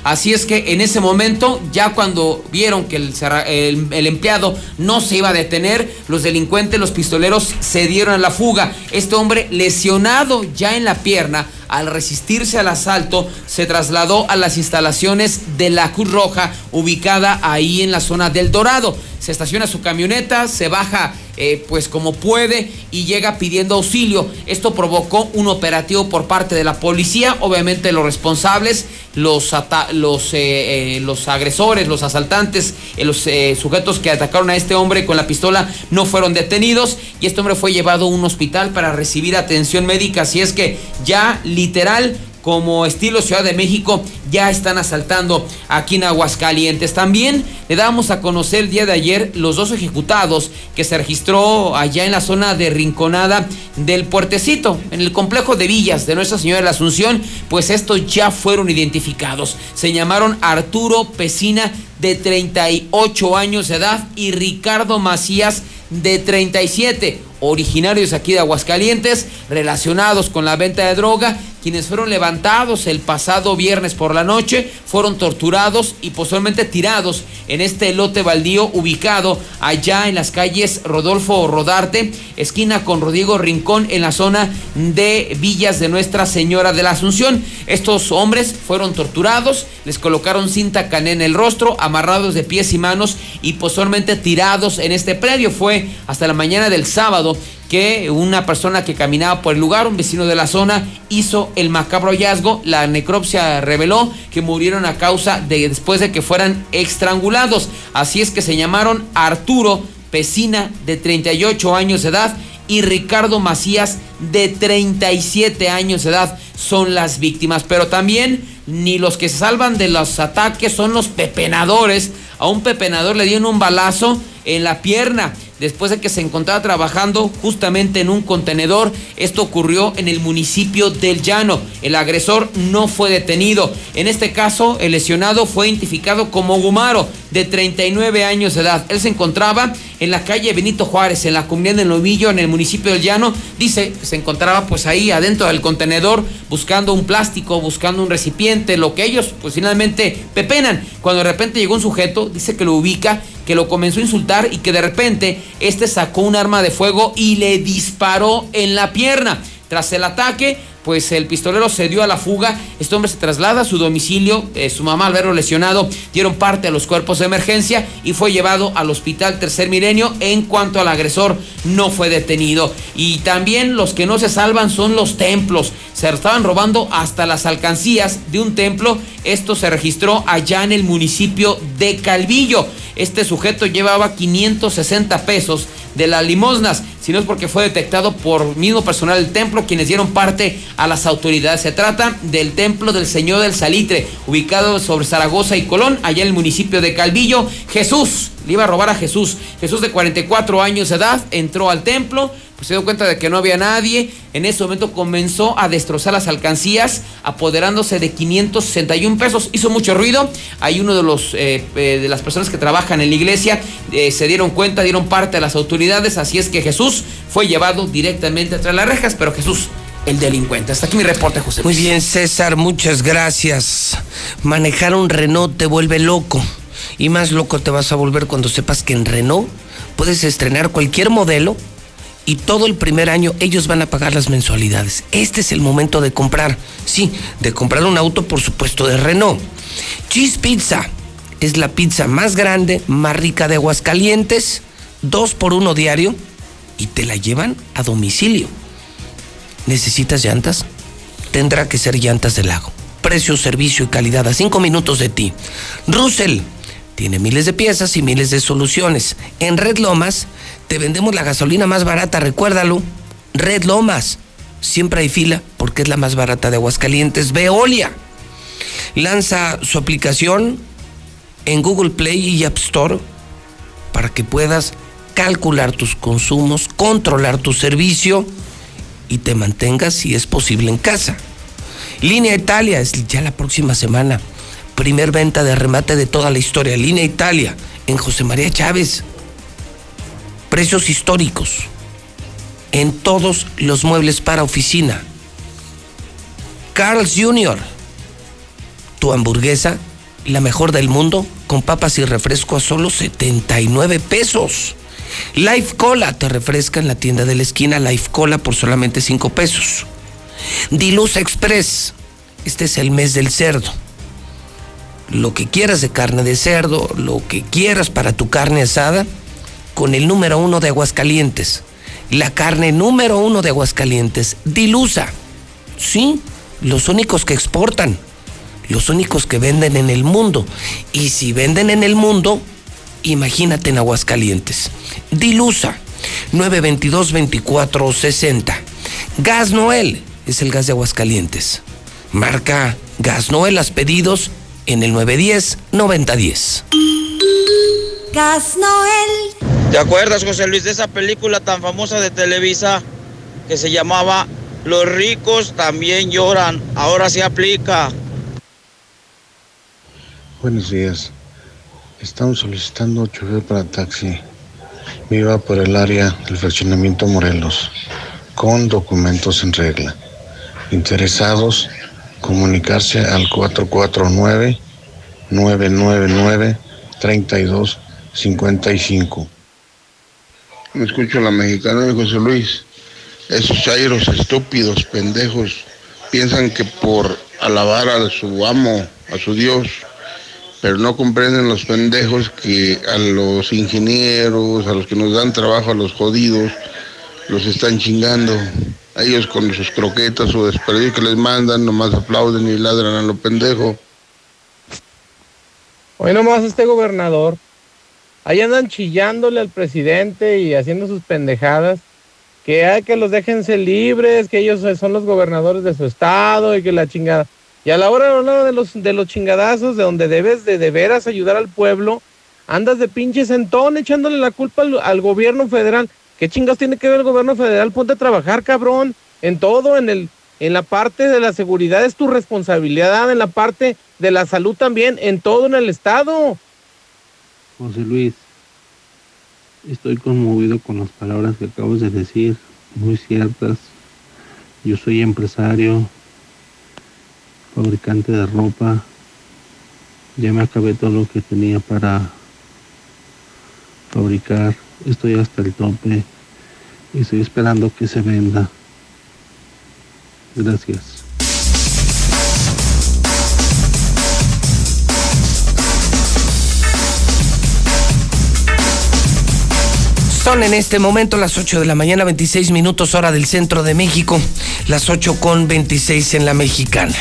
Así es que en ese momento, ya cuando vieron que el, empleado no se iba a detener, los delincuentes, los pistoleros, se dieron a la fuga. Este hombre lesionado ya en la pierna, al resistirse al asalto, se trasladó a las instalaciones de la Cruz Roja, ubicada ahí en la zona del Dorado. Se estaciona su camioneta, se baja eh, pues como puede y llega pidiendo auxilio. Esto provocó un operativo por parte de la policía. Obviamente los responsables, los, los, eh, eh, los agresores, los asaltantes, los sujetos que atacaron a este hombre con la pistola no fueron detenidos y este hombre fue llevado a un hospital para recibir atención médica. Así es que ya literal como estilo Ciudad de México ya están asaltando aquí en Aguascalientes. También le damos a conocer el día de ayer los dos ejecutados que se registró allá en la zona de Rinconada del Puertecito, en el complejo de villas de Nuestra Señora de la Asunción, pues estos ya fueron identificados. Se llamaron Arturo Pesina de 38 años de edad y Ricardo Macías de 37, originarios aquí de Aguascalientes, relacionados con la venta de droga, quienes fueron levantados el pasado viernes por la noche, fueron torturados y posteriormente tirados en este lote baldío ubicado allá en las calles Rodolfo Rodarte, esquina con Rodrigo Rincón, en la zona de Villas de Nuestra Señora de la Asunción. Estos hombres fueron torturados, les colocaron cinta cané en el rostro, amarrados de pies y manos y posteriormente tirados en este predio. Fue hasta la mañana del sábado que una persona que caminaba por el lugar, un vecino de la zona, hizo el macabro hallazgo. La necropsia reveló que murieron a causa de después de que fueran estrangulados. Así es que se llamaron Arturo Pesina, de 38 años de edad, y Ricardo Macías, de 37 años de edad, son las víctimas. Pero también ni los que se salvan de los ataques son los pepenadores. A un pepenador le dieron un balazo en la pierna después de que se encontraba trabajando justamente en un contenedor. Esto ocurrió en el municipio del Llano. El agresor no fue detenido. En este caso, el lesionado fue identificado como Gumaro, de 39 años de edad. Él se encontraba en la calle Benito Juárez, en la comunidad de Novillo, en el municipio del Llano. Dice que se encontraba pues ahí adentro del contenedor buscando un plástico, buscando un recipiente, lo que ellos pues finalmente pepenan. Cuando de repente llegó un sujeto, dice que lo ubica que lo comenzó a insultar y que de repente este sacó un arma de fuego y le disparó en la pierna. Tras el ataque, pues el pistolero se dio a la fuga. Este hombre se traslada a su domicilio. Eh, su mamá, al verlo lesionado, dieron parte a los cuerpos de emergencia y fue llevado al hospital Tercer Milenio. En cuanto al agresor, no fue detenido. Y también los que no se salvan son los templos. Se estaban robando hasta las alcancías de un templo. Esto se registró allá en el municipio de Calvillo. Este sujeto llevaba 560 pesos de las limosnas, sino es porque fue detectado por mismo personal del templo, quienes dieron parte a las autoridades. Se trata del templo del Señor del Salitre, ubicado sobre Zaragoza y Colón, allá en el municipio de Calvillo. Jesús, le iba a robar a Jesús. Jesús de 44 años de edad entró al templo, pues se dio cuenta de que no había nadie. En ese momento comenzó a destrozar las alcancías, apoderándose de 561 pesos. Hizo mucho ruido. Hay uno de los eh, eh, de las personas que trabajan en la iglesia eh, se dieron cuenta, dieron parte a las autoridades. Así es que Jesús fue llevado directamente tras las rejas, pero Jesús el delincuente. Hasta aquí mi reporte, José. Muy bien, César, muchas gracias. Manejar un Renault te vuelve loco. Y más loco te vas a volver cuando sepas que en Renault puedes estrenar cualquier modelo y todo el primer año ellos van a pagar las mensualidades. Este es el momento de comprar. Sí, de comprar un auto, por supuesto, de Renault. Cheese Pizza es la pizza más grande, más rica de Aguascalientes, dos por uno diario y te la llevan a domicilio. ¿Necesitas llantas? Tendrá que ser llantas del lago. Precio, servicio y calidad a cinco minutos de ti. Russell tiene miles de piezas y miles de soluciones. En Red Lomas te vendemos la gasolina más barata, recuérdalo. Red Lomas. Siempre hay fila porque es la más barata de Aguascalientes. Veolia. Lanza su aplicación en Google Play y App Store para que puedas calcular tus consumos, controlar tu servicio y te mantengas si es posible en casa. Línea Italia es ya la próxima semana. Primer venta de remate de toda la historia. Línea Italia en José María Chávez. Precios históricos en todos los muebles para oficina. Carl's Jr. Tu hamburguesa, la mejor del mundo, con papas y refresco a solo 79 pesos. Life Cola te refresca en la tienda de la esquina. Life Cola por solamente 5 pesos. Diluz Express. Este es el mes del cerdo. lo que quieras de carne de cerdo, lo que quieras para tu carne asada, con el número uno de Aguascalientes. La carne número uno de Aguascalientes, Dilusa. Sí, los únicos que exportan, los únicos que venden en el mundo. Y si venden en el mundo, imagínate en Aguascalientes. Dilusa, 922-2460. Gas Noel es el gas de Aguascalientes. Marca Gas Noel, las pedidos en el 910-9010. Gas Noel. ¿Te acuerdas, José Luis, de esa película tan famosa de Televisa que se llamaba Los ricos también lloran? Ahora se aplica. Buenos días. Estamos solicitando chofer para taxi. Viva por el área del fraccionamiento Morelos, con documentos en regla. Interesados, comunicarse al 449-999-3255. Me escucho la mexicana de José Luis. Esos chairos estúpidos, pendejos, piensan que por alabar a su amo, a su Dios, pero no comprenden los pendejos que a los ingenieros, a los que nos dan trabajo, a los jodidos, los están chingando. A ellos con sus croquetas o desperdicio que les mandan, nomás aplauden y ladran a lo pendejo. Hoy nomás este gobernador. Ahí andan chillándole al presidente y haciendo sus pendejadas. Que hay que los déjense libres, que ellos son los gobernadores de su estado y que la chingada. Y a la hora de los, de los chingadazos, de donde debes de de veras ayudar al pueblo, andas de pinche sentón echándole la culpa al, gobierno federal. ¿Qué chingados tiene que ver el gobierno federal? Ponte a trabajar, cabrón. En todo, en el, en la parte de la seguridad es tu responsabilidad, en la parte de la salud también, en todo en el estado. José Luis, estoy conmovido con las palabras que acabas de decir, muy ciertas. Yo soy empresario, fabricante de ropa. Ya me acabé todo lo que tenía para fabricar. Estoy hasta el tope y estoy esperando que se venda. Gracias. Son en este momento las 8 de la mañana, 26 minutos hora del centro de México, las 8 con 26 en la mexicana.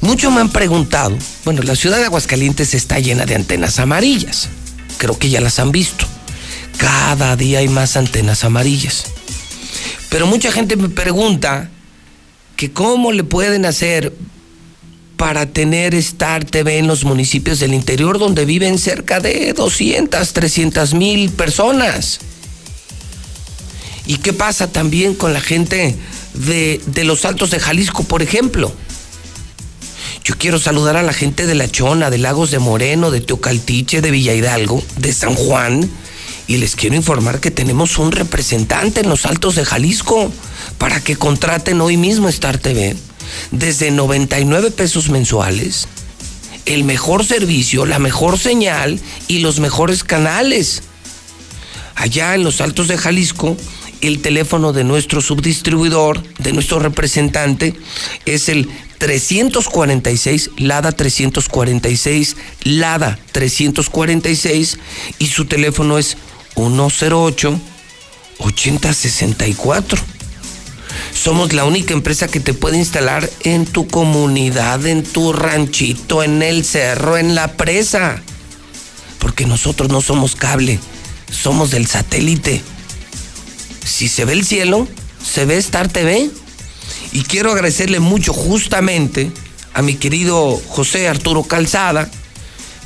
Muchos me han preguntado, bueno, la ciudad de Aguascalientes está llena de antenas amarillas, creo que ya las han visto. Cada día hay más antenas amarillas. Pero mucha gente me pregunta que cómo le pueden hacer para tener Star TV en los municipios del interior donde viven cerca de 200, 300 mil personas. ¿Y qué pasa también con la gente de, de los Altos de Jalisco, por ejemplo? Yo quiero saludar a la gente de La Chona, de Lagos de Moreno, de Teocaltiche, de Villa Hidalgo, de San Juan. Y les quiero informar que tenemos un representante en los Altos de Jalisco para que contraten hoy mismo Star TV. Desde 99 pesos mensuales, el mejor servicio, la mejor señal y los mejores canales. Allá en los Altos de Jalisco, el teléfono de nuestro subdistribuidor, de nuestro representante, es el 346, Lada 346, Lada 346 y su teléfono es 108 8064. Somos la única empresa que te puede instalar en tu comunidad, en tu ranchito, en el cerro, en la presa. Porque nosotros no somos cable, somos del satélite. Si se ve el cielo, se ve Star TV. Y quiero agradecerle mucho justamente a mi querido José Arturo Calzada,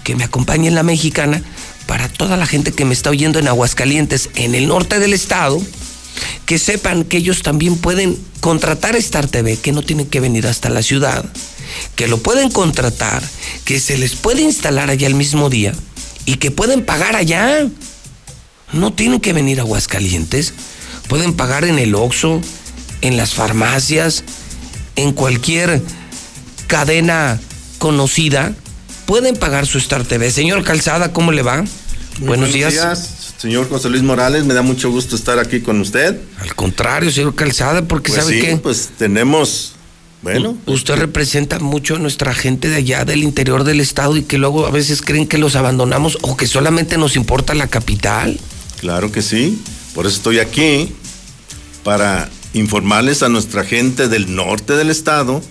que me acompaña en la mexicana, para toda la gente que me está oyendo en Aguascalientes, en el norte del estado, que sepan que ellos también pueden contratar Star TV, que no tienen que venir hasta la ciudad, que lo pueden contratar, que se les puede instalar allá el mismo día y que pueden pagar allá. No tienen que venir a Aguascalientes, pueden pagar en el Oxxo, en las farmacias, en cualquier cadena conocida, pueden pagar su Star TV. Señor Calzada, ¿cómo le va? Muy buenos, días. Señor José Luis Morales, me da mucho gusto estar aquí con usted. Al contrario, señor Calzada, porque pues sabe sí, qué. Pues tenemos Bueno. Usted representa mucho a nuestra gente de allá, del interior del estado, y que luego a veces creen que los abandonamos o que solamente nos importa la capital. Claro que sí. Por eso estoy aquí, para informarles a nuestra gente del norte del estado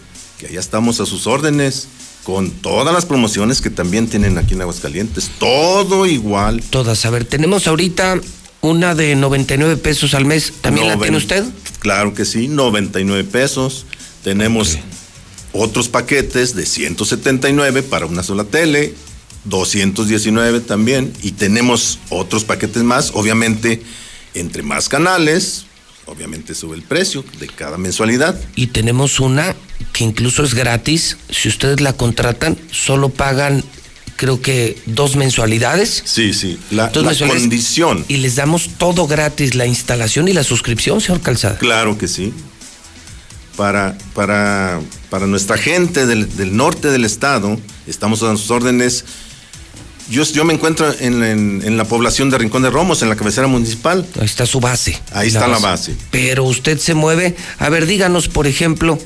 que allá estamos a sus órdenes, con todas las promociones que también tienen aquí en Aguascalientes. Todo igual. Todas. A ver, tenemos ahorita una de 99 pesos al mes. ¿También la tiene usted? Claro que sí, 99 pesos. Tenemos otros paquetes de 179 para una sola tele, 219 también, y tenemos otros paquetes más. Obviamente, entre más canales, obviamente sube el precio de cada mensualidad. Y tenemos una que incluso es gratis. Si ustedes la contratan, solo pagan, creo que dos mensualidades. Sí, sí. La, Dos la mensualidades. condición. Y les damos todo gratis, la instalación y la suscripción, señor Calzada. Claro que sí. Para, para, para nuestra gente del, del norte del estado, estamos a sus órdenes. Yo, yo me encuentro en, en- en la población de Rincón de Romos, en la cabecera municipal. Ahí está su base. Ahí está la base. Pero usted se mueve. A ver, díganos, por ejemplo,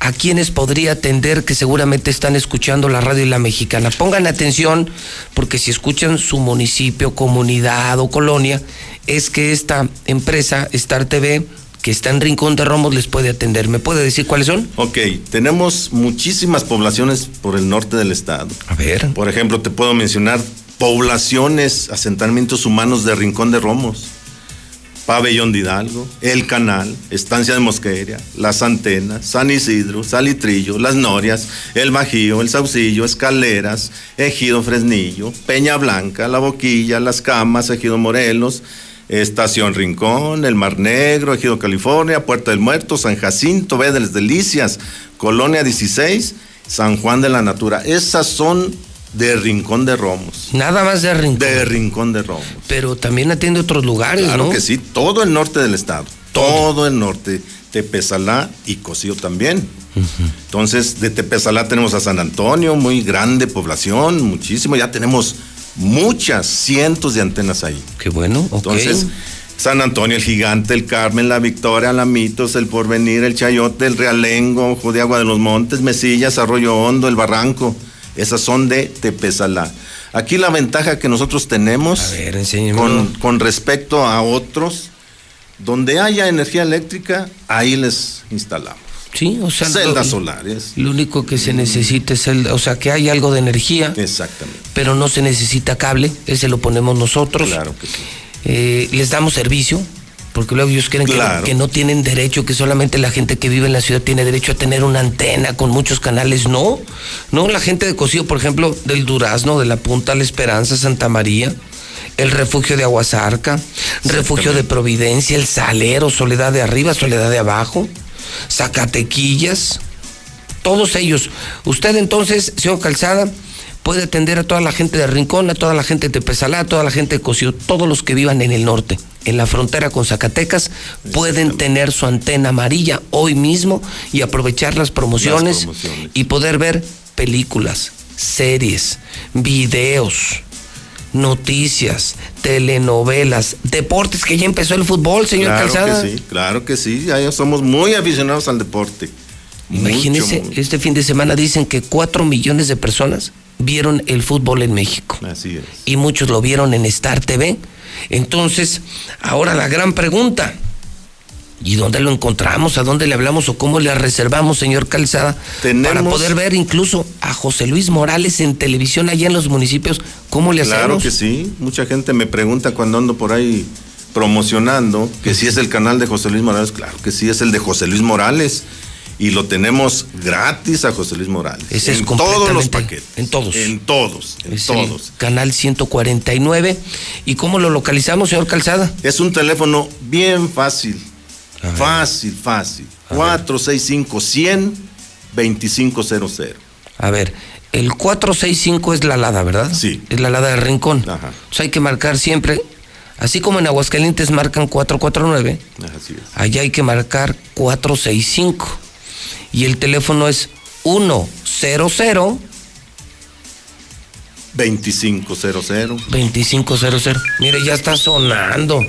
a quienes podría atender que seguramente están escuchando la radio y la mexicana. Pongan atención, porque si escuchan su municipio, comunidad o colonia, es que esta empresa, Star TV, que está en Rincón de Romos, les puede atender. ¿Me puede decir cuáles son? Ok, tenemos muchísimas poblaciones por el norte del estado. A ver. Por ejemplo, te puedo mencionar poblaciones, asentamientos humanos de Rincón de Romos, Pabellón de Hidalgo, El Canal, Estancia de Mosqueria, Las Antenas, San Isidro, Salitrillo, Las Norias, El Bajío, El Saucillo, Escaleras, Ejido Fresnillo, Peña Blanca, La Boquilla, Las Camas, Ejido Morelos, Estación Rincón, El Mar Negro, Ejido California, Puerta del Muerto, San Jacinto, Ve de las Delicias, Colonia 16, San Juan de la Natura. Esas son de Rincón de Romos. Nada más de Rincón. De Rincón de Romos. Pero también atiende otros lugares, Claro ¿no? que sí, todo el norte del estado. Todo, el norte. Tepezalá y Cocío también. Entonces, de Tepezalá tenemos a San Antonio, muy grande población, muchísimo. Ya tenemos muchas, cientos de antenas ahí. Qué bueno, ok. Entonces, San Antonio, el Gigante, el Carmen, la Victoria, la Mitos, el Porvenir, el Chayote, el Realengo, Ojo de Agua de los Montes, Mesillas, Arroyo Hondo, el Barranco. Esas son de Tepezalá. Aquí la ventaja que nosotros tenemos con, con respecto a otros, donde haya energía eléctrica, ahí les instalamos. Sí, o sea, celdas solares. Lo único que se necesita es el, o sea, que hay algo de energía. Exactamente. Pero no se necesita cable, ese lo ponemos nosotros. Claro que sí. Eh, les damos servicio, porque luego ellos creen que, no tienen derecho, que solamente la gente que vive en la ciudad tiene derecho a tener una antena con muchos canales. No, no, la gente de Cocío, por ejemplo, del Durazno, de la Punta La Esperanza, Santa María, el refugio de Aguasarca, refugio de Providencia, el Salero, Soledad de arriba, Soledad de abajo, Zacatequillas, todos ellos. Usted entonces, señor Calzada, puede atender a toda la gente de Rincón, a toda la gente de Tepezalá, a toda la gente de Cocío, todos los que vivan en el norte, en la frontera con Zacatecas, pueden tener su antena amarilla hoy mismo y aprovechar las promociones, Las promociones. y poder ver películas, series, videos, noticias, telenovelas, deportes, que ya empezó el fútbol, señor claro Calzada. que sí, claro que sí. Ya somos muy aficionados al deporte. Mucho, mucho. este fin de semana dicen que cuatro millones de personas vieron el fútbol en México. Así es. Y muchos lo vieron en Star TV. Entonces, ahora la gran pregunta. ¿Y dónde lo encontramos? ¿A dónde le hablamos o cómo le reservamos, señor Calzada? Para Tenemos- poder ver incluso a José Luis Morales en televisión allá en los municipios. ¿Cómo le Claro hacemos? que sí. Mucha gente me pregunta cuando ando por ahí promocionando que si es el canal de José Luis Morales. Claro que sí, es el de José Luis Morales. Y lo tenemos gratis a José Luis Morales. Ese es en todos los paquetes. en todos. En todos, en Es todos. canal 149. ¿Y cómo lo localizamos, señor Calzada? Es un teléfono bien fácil. Fácil, fácil. 465 100 2500. A ver, el 465 es la Lada, ¿verdad? Sí. Es la Lada del Rincón. Ajá. Entonces hay que marcar siempre, así como en Aguascalientes marcan 449, Así es. allá hay que marcar 465. Y el teléfono es 100 2500. 2500. Mire, ya está sonando.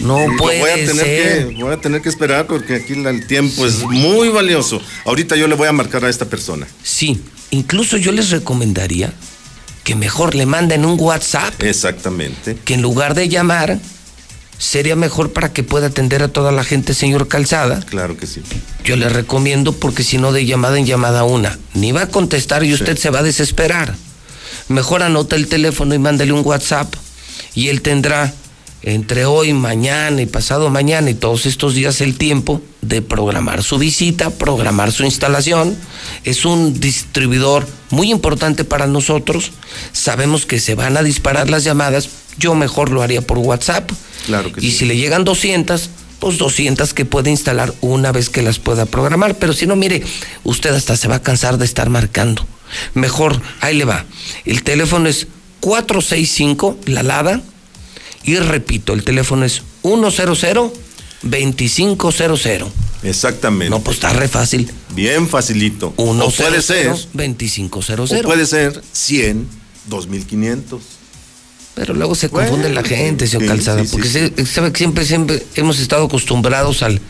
No Y puede voy a tener ser. Que, voy a tener que esperar porque aquí el tiempo es muy valioso. Ahorita yo le voy a marcar a esta persona. Sí, incluso yo les recomendaría que mejor le manden un WhatsApp. Exactamente. Que en lugar de llamar, sería mejor para que pueda atender a toda la gente, señor Calzada. Claro que sí. Yo le recomiendo porque si no de llamada en llamada una, ni va a contestar y usted se va a desesperar. Mejor anota el teléfono y mándale un WhatsApp y él tendrá entre hoy, mañana y pasado mañana y todos estos días el tiempo de programar su visita, programar su instalación. Es un distribuidor muy importante para nosotros. Sabemos que se van a disparar las llamadas. Yo mejor lo haría por WhatsApp. Claro que Y si le llegan 200, pues 200 que puede instalar una vez que las pueda programar. Pero si no, mire, usted hasta se va a cansar de estar marcando. Mejor, ahí le va. El teléfono es 465, la LADA. Y repito, el teléfono es 100-2500. Exactamente. No, pues está re fácil. Bien facilito. 1 o puede ser. 2500. O puede ser 100, 2500. Pero luego se confunde la gente, señor sí, Calzada, sí, sí, porque sí. se- sabe que siempre, siempre hemos estado acostumbrados al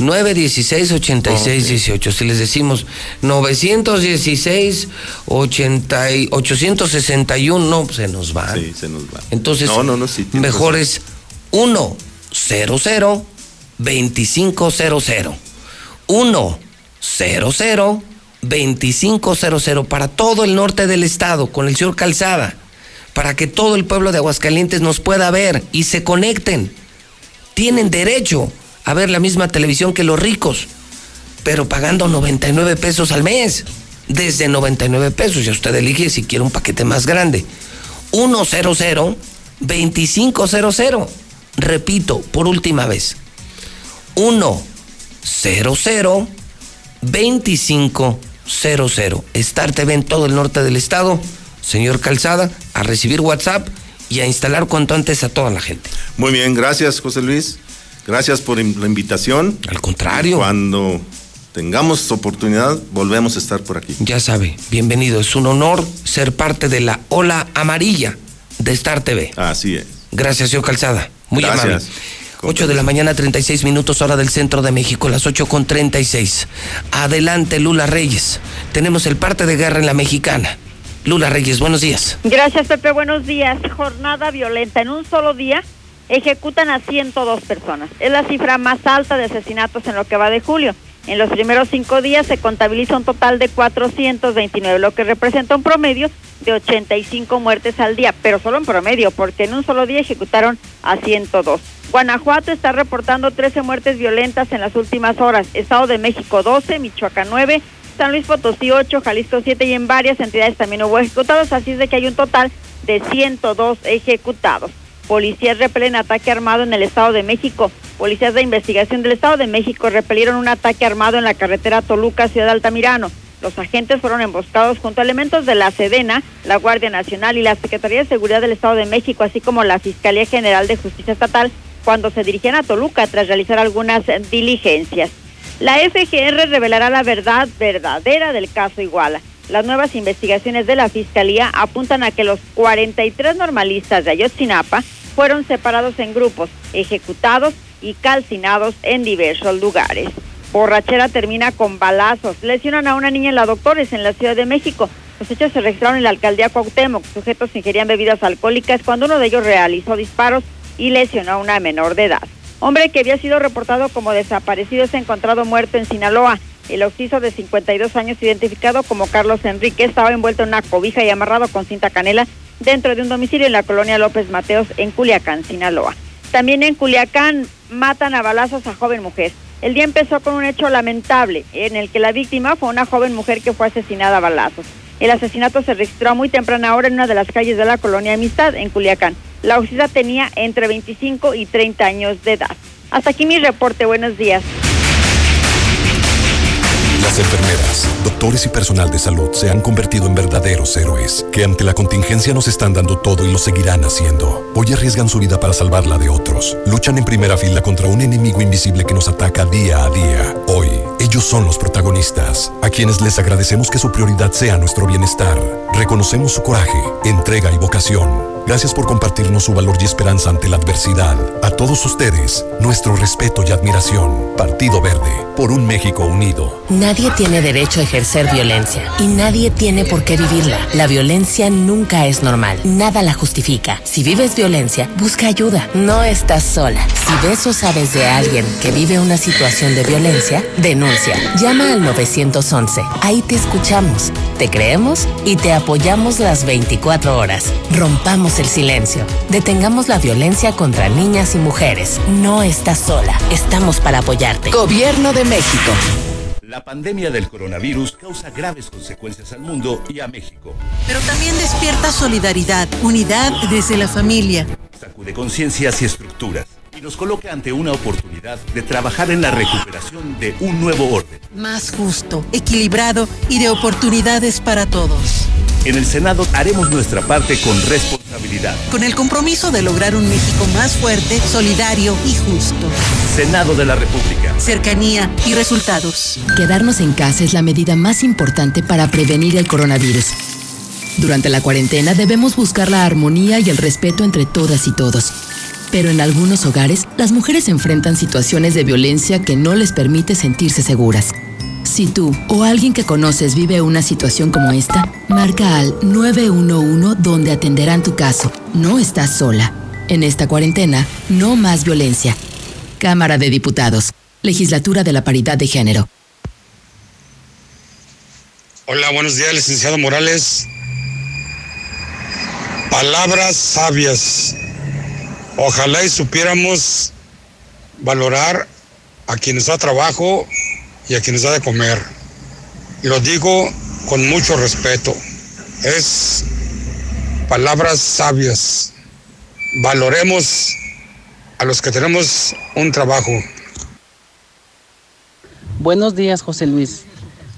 916 86 18. Si les decimos 916 80 y 861, no, se nos va. Sí, se nos va. Entonces, No, no, no, sí, mejor es 1 00 2500. 1 00 2500 para todo el norte del estado con el señor Calzada, para que todo el pueblo de Aguascalientes nos pueda ver y se conecten. Tienen derecho a ver la misma televisión que los ricos, pero pagando 99 pesos al mes. Desde 99 pesos, y usted elige si quiere un paquete más grande. 100 2500. Repito, por última vez. 100 2500. Star TV en todo el norte del estado. Señor Calzada, a recibir WhatsApp y a instalar cuanto antes a toda la gente. Muy bien, gracias José Luis. Gracias por la invitación. Al contrario. Cuando tengamos oportunidad, volvemos a estar por aquí. Ya sabe, bienvenido. Es un honor ser parte de la ola amarilla de Star TV. Así es. Gracias, señor Calzada. Muy Gracias. amable. 8 de la mañana, 36 minutos, hora del centro de México, las 8 con 36. Adelante, Lula Reyes. Tenemos el parte de guerra en la mexicana. Lula Reyes, buenos días. Gracias, Pepe. Buenos días. Jornada violenta. En un solo día ejecutan a 102 personas. Es la cifra más alta de asesinatos en lo que va de julio. En los primeros cinco días se contabiliza un total de 429, lo que representa un promedio de 85 muertes al día, pero solo en promedio, porque en un solo día ejecutaron a 102. Guanajuato está reportando 13 muertes violentas en las últimas horas. Estado de México 12, Michoacán 9, San Luis Potosí 8, Jalisco 7 y en varias entidades también hubo ejecutados, así es de que hay un total de 102 ejecutados. Policías repelen ataque armado en el Estado de México. Policías de investigación del Estado de México repelieron un ataque armado en la carretera Toluca, Ciudad Altamirano. Los agentes fueron emboscados junto a elementos de la Sedena, la Guardia Nacional y la Secretaría de Seguridad del Estado de México, así como la Fiscalía General de Justicia Estatal, cuando se dirigían a Toluca tras realizar algunas diligencias. La FGR revelará la verdad verdadera del caso Iguala. Las nuevas investigaciones de la Fiscalía apuntan a que los 43 normalistas de Ayotzinapa fueron separados en grupos, ejecutados y calcinados en diversos lugares. Borrachera termina con balazos. Lesionan a una niña en la Doctores en la Ciudad de México. Los hechos se registraron en la alcaldía Cuauhtémoc. Sujetos ingerían bebidas alcohólicas cuando uno de ellos realizó disparos y lesionó a una menor de edad. Hombre que había sido reportado como desaparecido es encontrado muerto en Sinaloa. El occiso de 52 años, identificado como Carlos Enrique, estaba envuelto en una cobija y amarrado con cinta canela dentro de un domicilio en la colonia López Mateos en Culiacán, Sinaloa. También en Culiacán matan a balazos a joven mujer. El día empezó con un hecho lamentable en el que la víctima fue una joven mujer que fue asesinada a balazos. El asesinato se registró a muy temprana hora en una de las calles de la colonia Amistad en Culiacán. La occiso tenía entre 25 y 30 años de edad. Hasta aquí mi reporte. Buenos días. Las enfermeras, doctores y personal de salud se han convertido en verdaderos héroes que ante la contingencia nos están dando todo y lo seguirán haciendo. Hoy arriesgan su vida para salvar la de otros. Luchan en primera fila contra un enemigo invisible que nos ataca día a día. Hoy, ellos son los protagonistas, a quienes les agradecemos que su prioridad sea nuestro bienestar. Reconocemos su coraje, entrega y vocación. Gracias por compartirnos su valor y esperanza ante la adversidad. A todos ustedes, nuestro respeto y admiración. Partido Verde, por un México unido. Nadie tiene derecho a ejercer violencia y nadie tiene por qué vivirla. La violencia nunca es normal. Nada la justifica. Si vives violencia, busca ayuda. No estás sola. Si ves o sabes de alguien que vive una situación de violencia, denuncia. Llama al 911. Ahí te escuchamos, te creemos y te apoyamos las 24 horas. Rompamos el silencio. Detengamos la violencia contra niñas y mujeres. No estás sola. Estamos para apoyarte. Gobierno de México. La pandemia del coronavirus causa graves consecuencias al mundo y a México. Pero también despierta solidaridad, unidad desde la familia. Sacude conciencias y estructuras y nos coloca ante una oportunidad de trabajar en la recuperación de un nuevo orden. Más justo, equilibrado y de oportunidades para todos. En el Senado haremos nuestra parte con responsabilidad. Con el compromiso de lograr un México más fuerte, solidario y justo. Senado de la República. Cercanía y resultados. Quedarnos en casa es la medida más importante para prevenir el coronavirus. Durante la cuarentena debemos buscar la armonía y el respeto entre todas y todos. Pero en algunos hogares, las mujeres enfrentan situaciones de violencia que no les permite sentirse seguras. Si tú o alguien que conoces vive una situación como esta, marca al 911 donde atenderán tu caso. No estás sola. En esta cuarentena, no más violencia. Cámara de Diputados. Legislatura de la Paridad de Género. Hola, buenos días, licenciado Morales. Palabras sabias. Ojalá y supiéramos valorar a quien nos da trabajo y a quien nos da de comer. Lo digo con mucho respeto. Es palabras sabias. Valoremos a los que tenemos un trabajo. Buenos días, José Luis.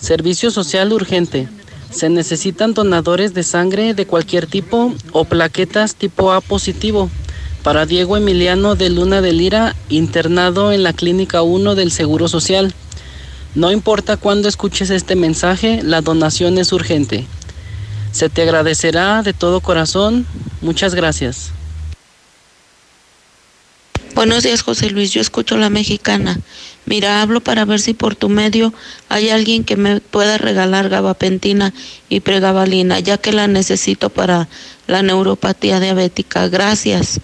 Servicio social urgente. Se necesitan donadores de sangre de cualquier tipo o plaquetas tipo A positivo para Diego Emiliano de Luna de Lira, internado en la Clínica 1 del Seguro Social. No importa cuándo escuches este mensaje, la donación es urgente. Se te agradecerá de todo corazón. Muchas gracias. Buenos días, José Luis. Yo escucho la mexicana. Mira, hablo para ver si por tu medio hay alguien que me pueda regalar gabapentina y pregabalina, ya que la necesito para la neuropatía diabética. Gracias.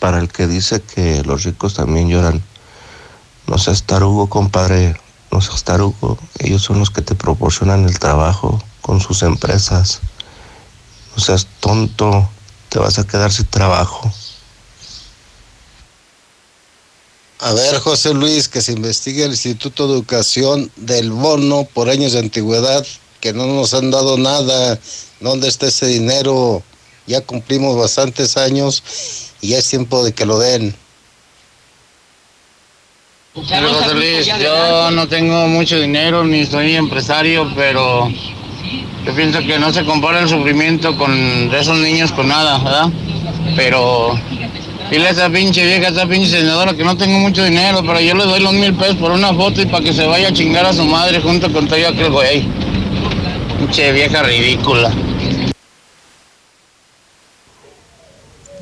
Para el que dice que los ricos también lloran, no seas tarugo, compadre. No seas tarugo. Ellos son los que te proporcionan el trabajo con sus empresas. No seas tonto. Te vas a quedar sin trabajo. A ver, José Luis, que se investigue el Instituto de Educación del bono por años de antigüedad, que no nos han dado nada. ¿Dónde está ese dinero? Ya cumplimos bastantes años y ya es tiempo de que lo den. José Luis, yo no tengo mucho dinero ni soy empresario, pero yo pienso que no se compara el sufrimiento con de esos niños con nada, ¿verdad? Pero dile a esa pinche vieja, a esa pinche senadora que no tengo mucho dinero, pero yo le doy los mil pesos por una foto y para que se vaya a chingar a su madre junto con todo aquel güey. Pinche vieja ridícula.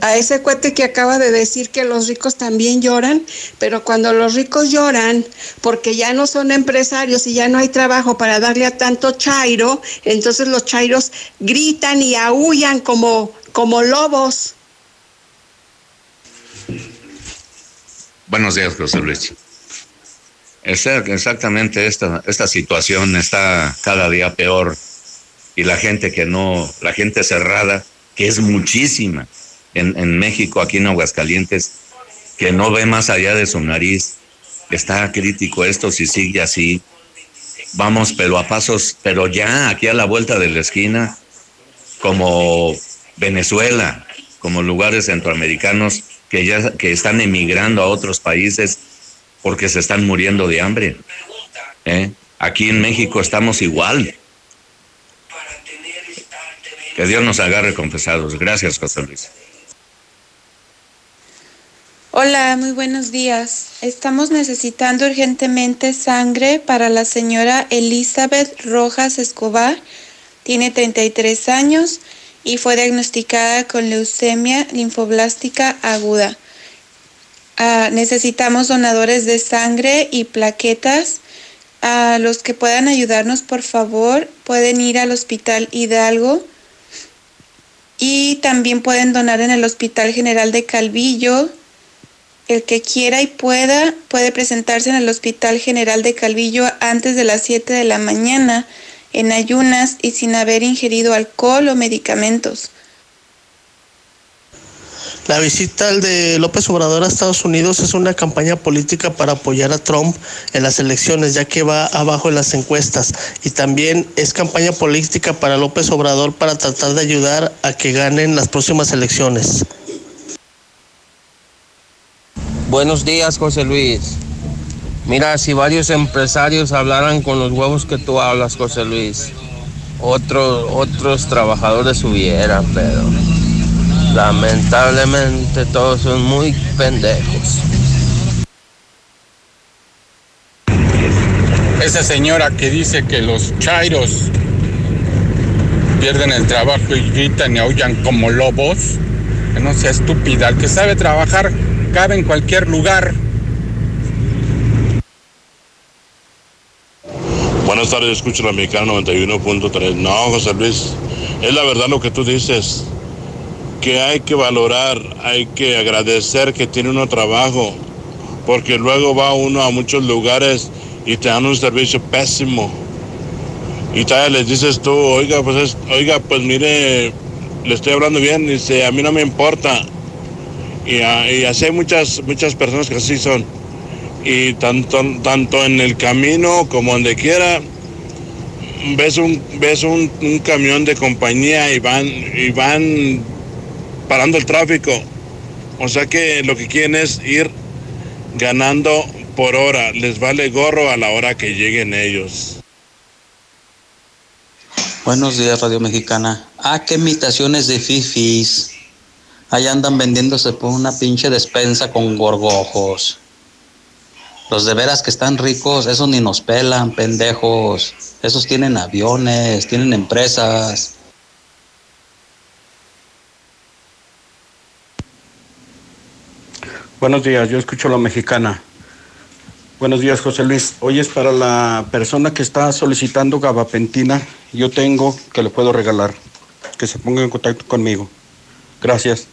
A ese cuate que acaba de decir que los ricos también lloran, pero cuando los ricos lloran porque ya no son empresarios y ya no hay trabajo para darle a tanto chairo, entonces los chairos gritan y aullan como, como lobos. Buenos días, José Luis. Exactamente esta, esta situación está cada día peor y la gente que no, la gente cerrada, que es muchísima, en, México, aquí en Aguascalientes, que no ve más allá de su nariz. Está crítico esto si sigue así. Vamos, pero a pasos, pero ya aquí a la vuelta de la esquina, como Venezuela, como lugares centroamericanos que ya que están emigrando a otros países porque se están muriendo de hambre. ¿eh? Aquí en México estamos igual. Que Dios nos agarre confesados. Gracias, José Luis. Hola, muy buenos días. Estamos necesitando urgentemente sangre para la señora Elizabeth Rojas Escobar. Tiene 33 años y fue diagnosticada con leucemia linfoblástica aguda. Ah, necesitamos donadores de sangre y plaquetas. A los que puedan ayudarnos, por favor, pueden ir al Hospital Hidalgo y también pueden donar en el Hospital General de Calvillo. El que quiera y pueda puede presentarse en el Hospital General de Calvillo antes de las 7 de la mañana, en ayunas y sin haber ingerido alcohol o medicamentos. La visita de López Obrador a Estados Unidos es una campaña política para apoyar a Trump en las elecciones, ya que va abajo en las encuestas. Y también es campaña política para López Obrador para tratar de ayudar a que ganen las próximas elecciones. Buenos días, José Luis. Mira, si varios empresarios hablaran con los huevos que tú hablas, José Luis, otros, otros trabajadores hubieran, pero lamentablemente todos son muy pendejos. Esa señora que dice que los chairos pierden el trabajo y gritan y aullan como lobos, que no sea estúpida, el que sabe trabajar cabe en cualquier lugar. Buenas tardes, escucho la mexicana 91.3. No, José Luis, es la verdad lo que tú dices, que hay que valorar, hay que agradecer que tiene uno trabajo, porque luego va uno a muchos lugares y te dan un servicio pésimo. Y todavía les dices tú, oiga, pues, es- oiga, pues mire, le estoy hablando bien, dice, a mí no me importa. Y, y así hay muchas, muchas personas que así son. Y tanto, tanto en el camino como donde quiera, ves un, ves un, un camión de compañía y van, y van parando el tráfico. O sea que lo que quieren es ir ganando por hora. Les vale gorro a la hora que lleguen ellos. Buenos días, Radio Mexicana. Ah, qué imitaciones de fifis. Allá andan vendiéndose por una pinche despensa con gorgojos. Los de veras que están ricos, esos ni nos pelan, pendejos. Esos tienen aviones, tienen empresas. Buenos días, yo escucho la mexicana. Buenos días, José Luis. Hoy es para la persona que está solicitando gabapentina. Yo tengo que le puedo regalar. Que se ponga en contacto conmigo. Gracias.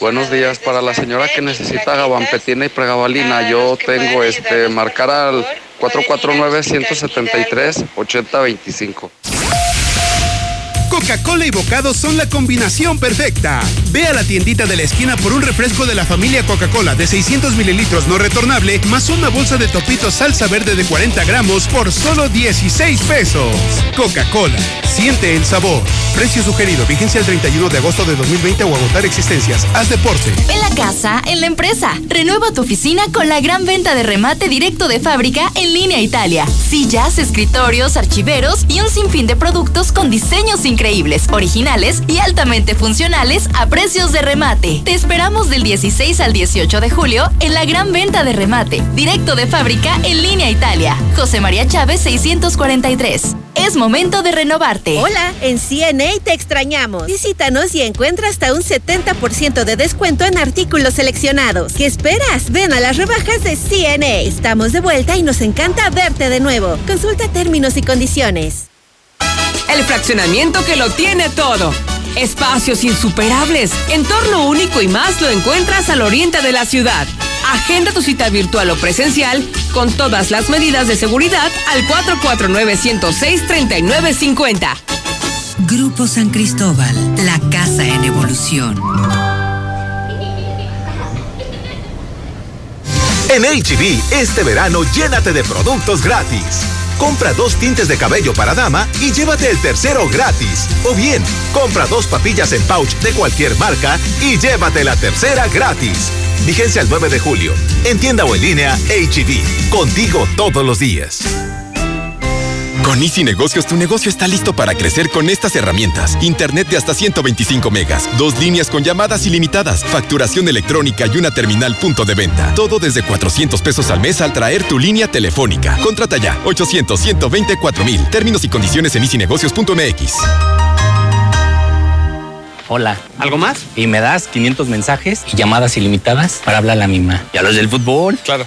Buenos días para la señora que necesita gabampetina y pregabalina. Yo tengo este marcar al 449 173 8025. Coca-Cola y bocado son la combinación perfecta. Ve a la tiendita de la esquina por un refresco de la familia Coca-Cola de 600 mililitros no retornable, más una bolsa de topito salsa verde de 40 gramos por solo 16 pesos. Coca-Cola, siente el sabor. Precio sugerido, vigencia el 31 de agosto de 2020 o agotar existencias. Haz deporte. En la casa, en la empresa. Renueva tu oficina con la gran venta de remate directo de fábrica en línea Italia. Sillas, escritorios, archiveros y un sinfín de productos con diseños increíbles, originales y altamente funcionales a precios de remate. Te esperamos del 16 al 18 de julio en la gran venta de remate directo de fábrica en línea Italia. José María Chávez 643. Es momento de renovarte. Hola, en CNA te extrañamos. Visítanos y encuentra hasta un 70% de descuento en artículos seleccionados. ¿Qué esperas? Ven a las rebajas de CNA. Estamos de vuelta y nos encanta verte de nuevo. Consulta términos y condiciones. El fraccionamiento que lo tiene todo. Espacios insuperables, entorno único y más lo encuentras al oriente de la ciudad. Agenda tu cita virtual o presencial con todas las medidas de seguridad al 449-106-3950. Grupo San Cristóbal, la casa en evolución. En HB, este verano llénate de productos gratis. Compra dos tintes de cabello para dama y llévate el tercero gratis. O bien, compra dos papillas en pouch de cualquier marca y llévate la tercera gratis. Vigencia el 9 de julio. En tienda o en línea, HB. Contigo todos los días. Con Easy Negocios, tu negocio está listo para crecer con estas herramientas. Internet de hasta 125 megas, dos líneas con llamadas ilimitadas, facturación electrónica y una terminal punto de venta. Todo desde 400 pesos al mes al traer tu línea telefónica. Contrata ya, 800 124 mil. Términos y condiciones en easynegocios.mx. Hola. ¿Algo más? Y me das 500 mensajes y llamadas ilimitadas para hablar a la misma. ¿Y a los del fútbol? Claro.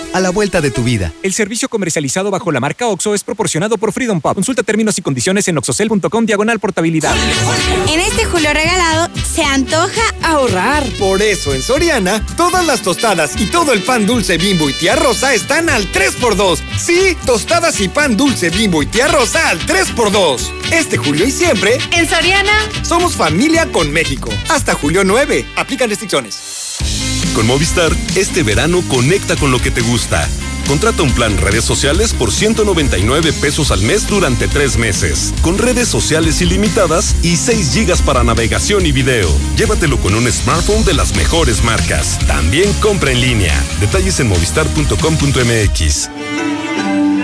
a la vuelta de tu vida. El servicio comercializado bajo la marca OXO es proporcionado por Freedom Pub. Consulta términos y condiciones en oxocel.com diagonal portabilidad. En este julio regalado, se antoja ahorrar. Por eso en Soriana, todas las tostadas y todo el pan dulce bimbo y tía rosa están al 3x2. Sí, tostadas y pan dulce bimbo y tía rosa al 3x2. Este julio y siempre, en Soriana, somos familia con México. Hasta julio 9. Aplican restricciones. Con Movistar, este verano conecta con lo que te gusta. Contrata un plan redes sociales por 199 pesos al mes durante tres meses, con redes sociales ilimitadas y 6 gigas para navegación y video. Llévatelo con un smartphone de las mejores marcas. También compra en línea. Detalles en movistar.com.mx.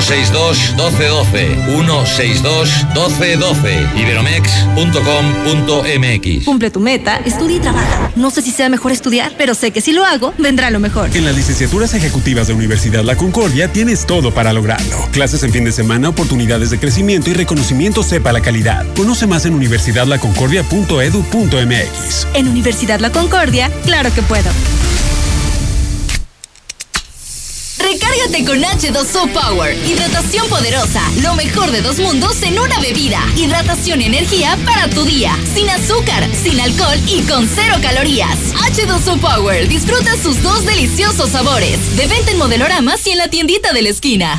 162 1212 162 1212 iberomex.com.mx Cumple tu meta, estudia y trabaja. No sé si sea mejor estudiar, pero sé que si lo hago, vendrá lo mejor. En las licenciaturas ejecutivas de Universidad La Concordia tienes todo para lograrlo. Clases en fin de semana, oportunidades de crecimiento y reconocimiento sepa la calidad. Conoce más en universidadlaconcordia.edu.mx. En Universidad La Concordia, claro que puedo. Recárgate con H2O Power. Hidratación poderosa. Lo mejor de dos mundos en una bebida. Hidratación y energía para tu día. Sin azúcar, sin alcohol y con cero calorías. H2O Power. Disfruta sus dos deliciosos sabores. De venta en modeloramas y en la tiendita de la esquina.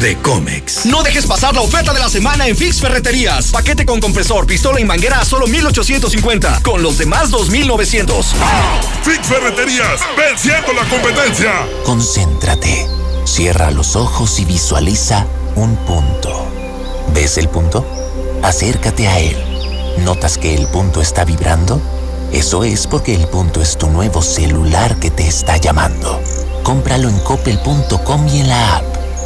de Comex. No dejes pasar la oferta de la semana en Fix Ferreterías. Paquete con compresor, pistola y manguera a solo 1850. Con los demás 2900. Fix Ferreterías, venciendo la competencia. Concéntrate. Cierra los ojos y visualiza un punto. ¿Ves el punto? Acércate a él. ¿Notas que el punto está vibrando? Eso es porque el punto es tu nuevo celular que te está llamando. Cómpralo en coppel.com y en la app.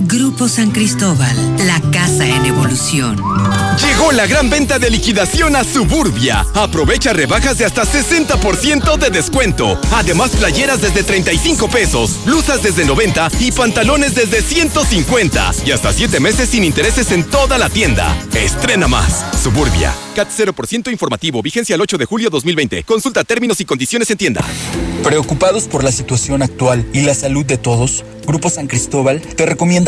Grupo San Cristóbal, la casa en evolución. Llegó la gran venta de liquidación a Suburbia. Aprovecha rebajas de hasta 60% de descuento. Además, playeras desde 35 pesos, blusas desde 90 y pantalones desde 150. Y hasta 7 meses sin intereses en toda la tienda. Estrena más. Suburbia. CAT 0% informativo. Vigencia el 8 de julio 2020. Consulta términos y condiciones en tienda. Preocupados por la situación actual y la salud de todos, Grupo San Cristóbal te recomienda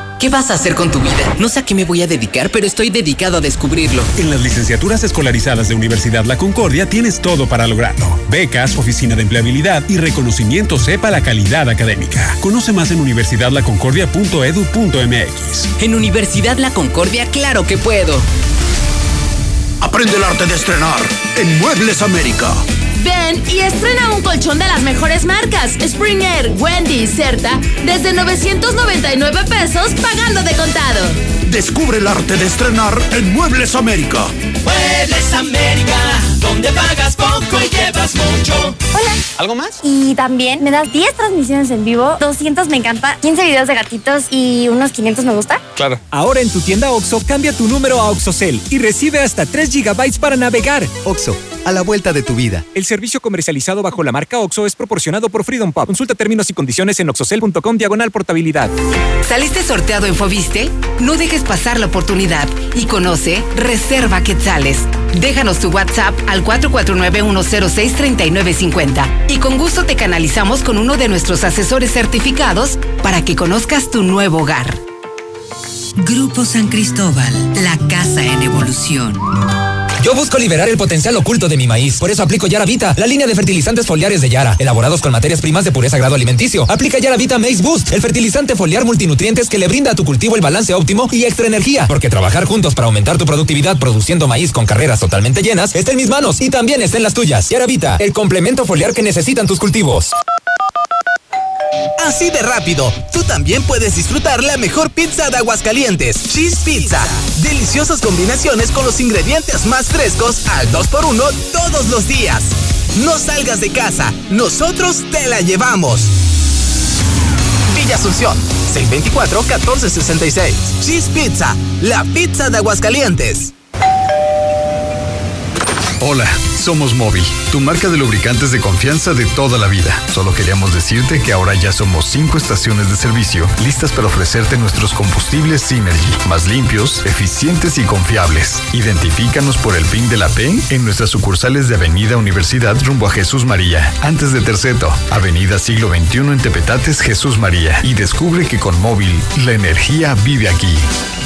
¿Qué vas a hacer con tu vida? No sé a qué me voy a dedicar, pero estoy dedicado a descubrirlo. En las licenciaturas escolarizadas de Universidad La Concordia tienes todo para lograrlo. Becas, oficina de empleabilidad y reconocimiento sepa la calidad académica. Conoce más en universidadlaconcordia.edu.mx. En Universidad La Concordia, claro que puedo. Aprende el arte de estrenar en Muebles América. Ven y estrena un colchón de las mejores marcas, Springer, Wendy y Certa, desde 999 pesos pagando de contado. Descubre el arte de estrenar en Muebles América. Muebles América, donde pagas poco y llevas mucho. Hola. ¿Algo más? Y también me das 10 transmisiones en vivo, 200 me encanta, 15 videos de gatitos y unos 500 me gusta. Claro. Ahora en tu tienda OXO, cambia tu número a OXOCEL y recibe hasta 3 GB para navegar. OXO, a la vuelta de tu vida. El servicio comercializado bajo la marca OXO es proporcionado por Freedom Pop. Consulta términos y condiciones en oxocel.com diagonal portabilidad. ¿Saliste sorteado en Foviste? No dejes pasar la oportunidad y conoce Reserva Quetzales. Déjanos tu WhatsApp al 449-106-3950 y con gusto te canalizamos con uno de nuestros asesores certificados para que conozcas tu nuevo hogar. Grupo San Cristóbal, la casa en evolución. Yo busco liberar el potencial oculto de mi maíz. Por eso aplico Yaravita, la línea de fertilizantes foliares de Yara, elaborados con materias primas de pureza grado alimenticio. Aplica Yaravita Maize Boost, el fertilizante foliar multinutrientes que le brinda a tu cultivo el balance óptimo y extra energía. Porque trabajar juntos para aumentar tu productividad produciendo maíz con carreras totalmente llenas está en mis manos y también está en las tuyas. Yaravita, el complemento foliar que necesitan tus cultivos. Así de rápido, tú también puedes disfrutar la mejor pizza de Aguascalientes, Cheese Pizza. Deliciosas combinaciones con los ingredientes más frescos al 2x1 todos los días. No salgas de casa, nosotros te la llevamos. Villa Asunción, 624-1466. Cheese Pizza, la pizza de Aguascalientes. Hola, somos Móvil, tu marca de lubricantes de confianza de toda la vida. Solo queríamos decirte que ahora ya somos cinco estaciones de servicio listas para ofrecerte nuestros combustibles Synergy, más limpios, eficientes y confiables. Identifícanos por el PIN de la P en nuestras sucursales de Avenida Universidad rumbo a Jesús María, antes de Terceto, Avenida Siglo XXI en Tepetates Jesús María y descubre que con Móvil la energía vive aquí.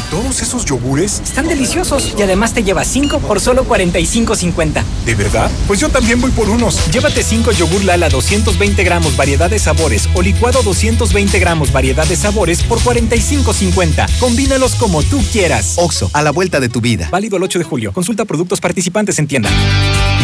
Todos esos yogures están deliciosos y además te llevas 5 por solo 45.50. ¿De verdad? Pues yo también voy por unos. Llévate 5 yogur Lala 220 gramos variedad de sabores o licuado 220 gramos variedad de sabores por 45.50. Combínalos como tú quieras. Oxo, a la vuelta de tu vida. Válido el 8 de julio. Consulta productos participantes en tienda.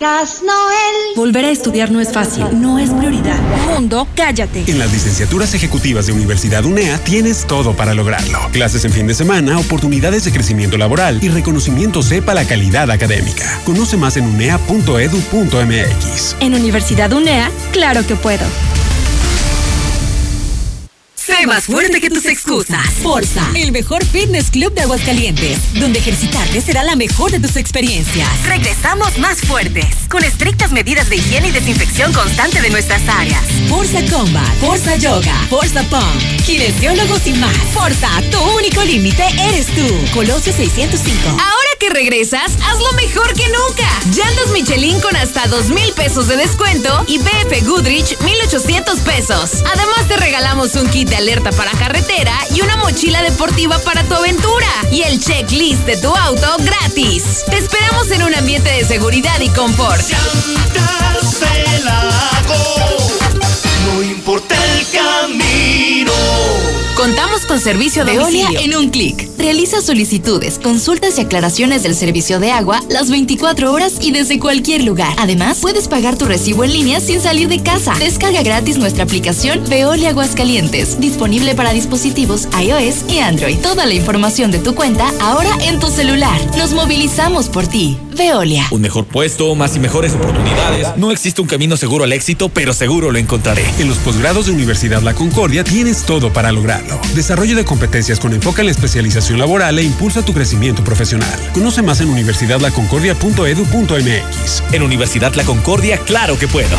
Gas Noel. Volver a estudiar no es fácil, no es prioridad. Mundo, cállate. En las licenciaturas ejecutivas de Universidad UNEA tienes todo para lograrlo. Clases en fin de semana, oportunidades de crecimiento laboral y reconocimiento sepa la calidad académica. Conoce más en unea.edu.mx. En Universidad UNEA, claro que puedo. Sé más fuerte que tus excusas. Forza, el mejor fitness club de Aguascalientes, donde ejercitarte será la mejor de tus experiencias. Regresamos más fuertes, con estrictas medidas de higiene y desinfección constante de nuestras áreas. Forza Combat, Forza Yoga, Forza Pump, kinesiólogos y más. Forza, tu único límite eres tú. Colosio 605. Ahora que regresas, hazlo mejor que nunca. Llantas Michelin con hasta dos mil pesos de descuento y BF Goodrich 1800 pesos. Además te regalamos un kit de alerta para carretera y una mochila deportiva para tu aventura. Y el checklist de tu auto gratis. Te esperamos en un ambiente de seguridad y confort. No importa el camino. Contamos con servicio de Veolia en un clic. Realiza solicitudes, consultas y aclaraciones del servicio de agua las 24 horas y desde cualquier lugar. Además, puedes pagar tu recibo en línea sin salir de casa. Descarga gratis nuestra aplicación Veolia Aguascalientes, disponible para dispositivos iOS y Android. Toda la información de tu cuenta ahora en tu celular. Nos movilizamos por ti. Veolia. Un mejor puesto, más y mejores oportunidades. No existe un camino seguro al éxito, pero seguro lo encontraré. En los posgrados de Universidad La Concordia tienes todo para Desarrollo de competencias con enfoque en la especialización laboral e impulsa tu crecimiento profesional. Conoce más en universidadlaconcordia.edu.mx. En Universidad La Concordia, claro que puedo.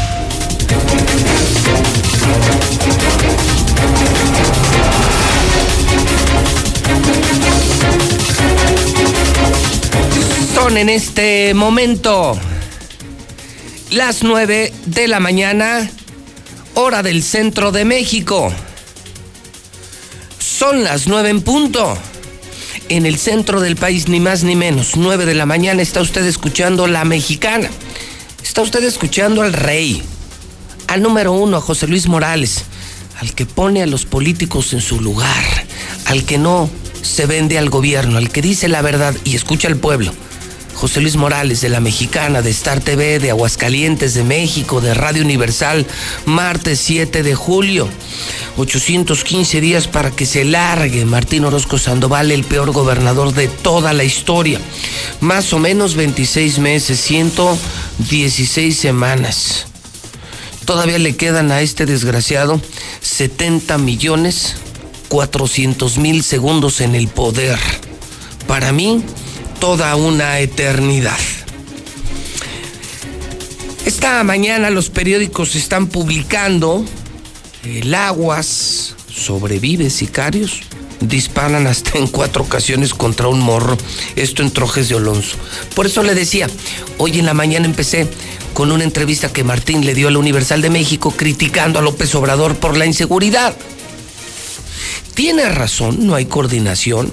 En este momento las 9 de la mañana, hora del centro de México. Son las 9 en punto. En el centro del país, ni más ni menos, 9 de la mañana, está usted escuchando la mexicana. Está usted escuchando al rey, al número uno, a José Luis Morales, al que pone a los políticos en su lugar, al que no se vende al gobierno, al que dice la verdad y escucha al pueblo. José Luis Morales de la Mexicana, de Star TV, de Aguascalientes, de México, de Radio Universal, martes 7 de julio. 815 días para que se largue Martín Orozco Sandoval, el peor gobernador de toda la historia. Más o menos 26 meses, 116 semanas. Todavía le quedan a este desgraciado 70 millones 400 mil segundos en el poder. Para mí, toda una eternidad. Esta mañana los periódicos están publicando el aguas sobrevive sicarios. Disparan hasta en cuatro ocasiones contra un morro. Esto en Trojes de Alonso. Por eso le decía, hoy en la mañana empecé con una entrevista que Martín le dio a la Universal de México criticando a López Obrador por la inseguridad. Tiene razón, no hay coordinación.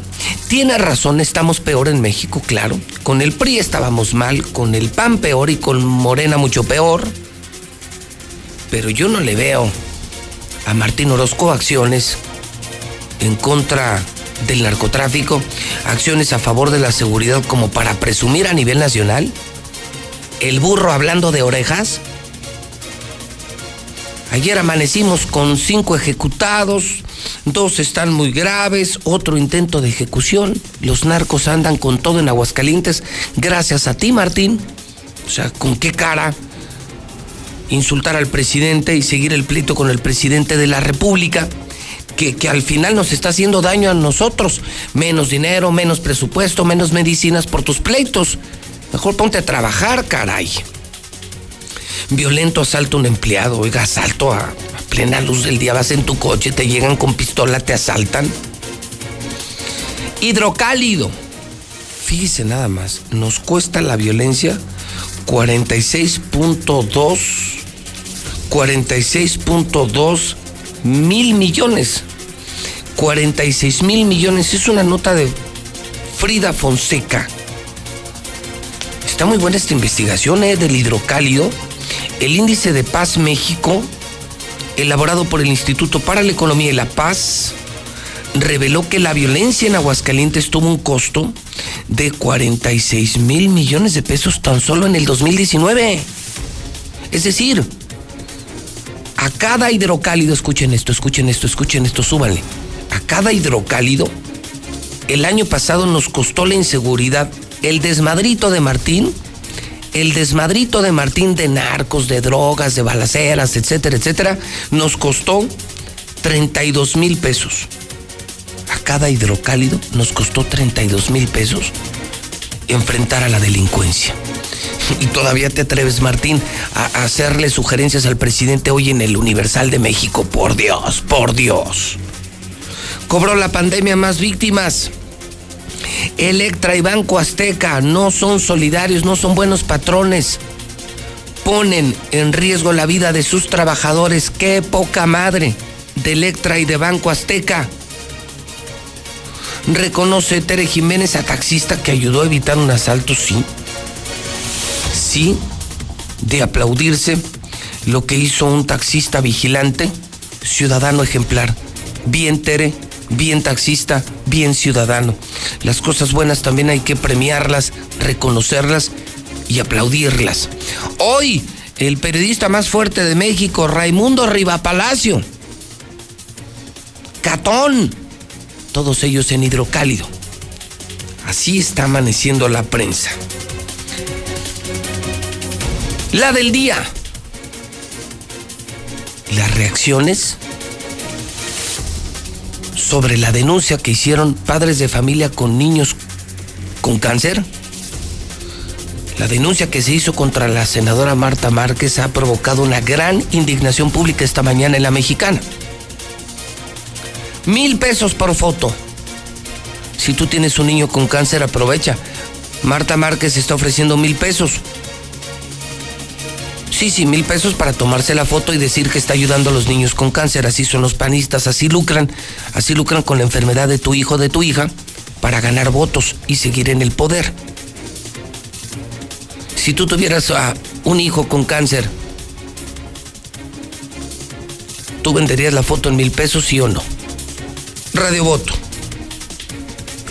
Tiene razón, estamos peor en México, claro. Con el PRI estábamos mal, con el PAN peor y con Morena mucho peor. Pero yo no le veo a Martín Orozco acciones en contra del narcotráfico, acciones a favor de la seguridad como para presumir a nivel nacional. El burro hablando de orejas. Ayer amanecimos con cinco ejecutados, dos están muy graves, otro intento de ejecución. Los narcos andan con todo en Aguascalientes, gracias a ti, Martín. O sea, ¿con qué cara insultar al presidente y seguir el pleito con el presidente de la República? Que, que, al final nos está haciendo daño a nosotros. Menos dinero, menos presupuesto, menos medicinas por tus pleitos. Mejor ponte a trabajar, caray. Violento asalto a un empleado. Oiga, asalto a, plena luz del día. Vas en tu coche, te llegan con pistola, te asaltan. Hidrocálido. Fíjese nada más. Nos cuesta la violencia 46.2 46.2 mil millones. 46 mil millones. Es una nota de Frida Fonseca. Está muy buena esta investigación ¿eh? del hidrocálido. El índice de paz México, elaborado por el Instituto para la Economía y la Paz, reveló que la violencia en Aguascalientes tuvo un costo de 46 mil millones de pesos tan solo en el 2019. Es decir, a cada hidrocálido, escuchen esto, escuchen esto, escuchen esto, súbanle. A cada hidrocálido, el año pasado nos costó la inseguridad. El desmadrito de Martín, el desmadrito de Martín de narcos, de drogas, de balaceras, etcétera, etcétera, nos costó 32 mil pesos. A cada hidrocálido nos costó 32 mil pesos enfrentar a la delincuencia. Y todavía te atreves, Martín, a hacerle sugerencias al presidente hoy en el Universal de México. Por Dios, por Dios. Cobró la pandemia más víctimas. Electra y Banco Azteca no son solidarios, no son buenos patrones. Ponen en riesgo la vida de sus trabajadores. ¡Qué poca madre! De Electra y de Banco Azteca. Reconoce Tere Jiménez a taxista que ayudó a evitar un asalto, sí. Sí, de aplaudirse lo que hizo un taxista vigilante, ciudadano ejemplar. Bien Tere, bien taxista, bien ciudadano. Las cosas buenas también hay que premiarlas, reconocerlas y aplaudirlas. Hoy, el periodista más fuerte de México, Raimundo Rivapalacio. Catón. Todos ellos en hidrocálido. Así está amaneciendo la prensa. La del día. Las reacciones sobre la denuncia que hicieron padres de familia con niños con cáncer. La denuncia que se hizo contra la senadora Marta Márquez ha provocado una gran indignación pública esta mañana en la mexicana. Mil pesos por foto. Si tú tienes un niño con cáncer, aprovecha. Marta Márquez está ofreciendo mil pesos. Sí, sí, mil pesos para tomarse la foto y decir que está ayudando a los niños con cáncer. Así son los panistas, así lucran. Así lucran con la enfermedad de tu hijo de tu hija para ganar votos y seguir en el poder. Si tú tuvieras a un hijo con cáncer, ¿tú venderías la foto en mil pesos, sí o no? Radio Voto.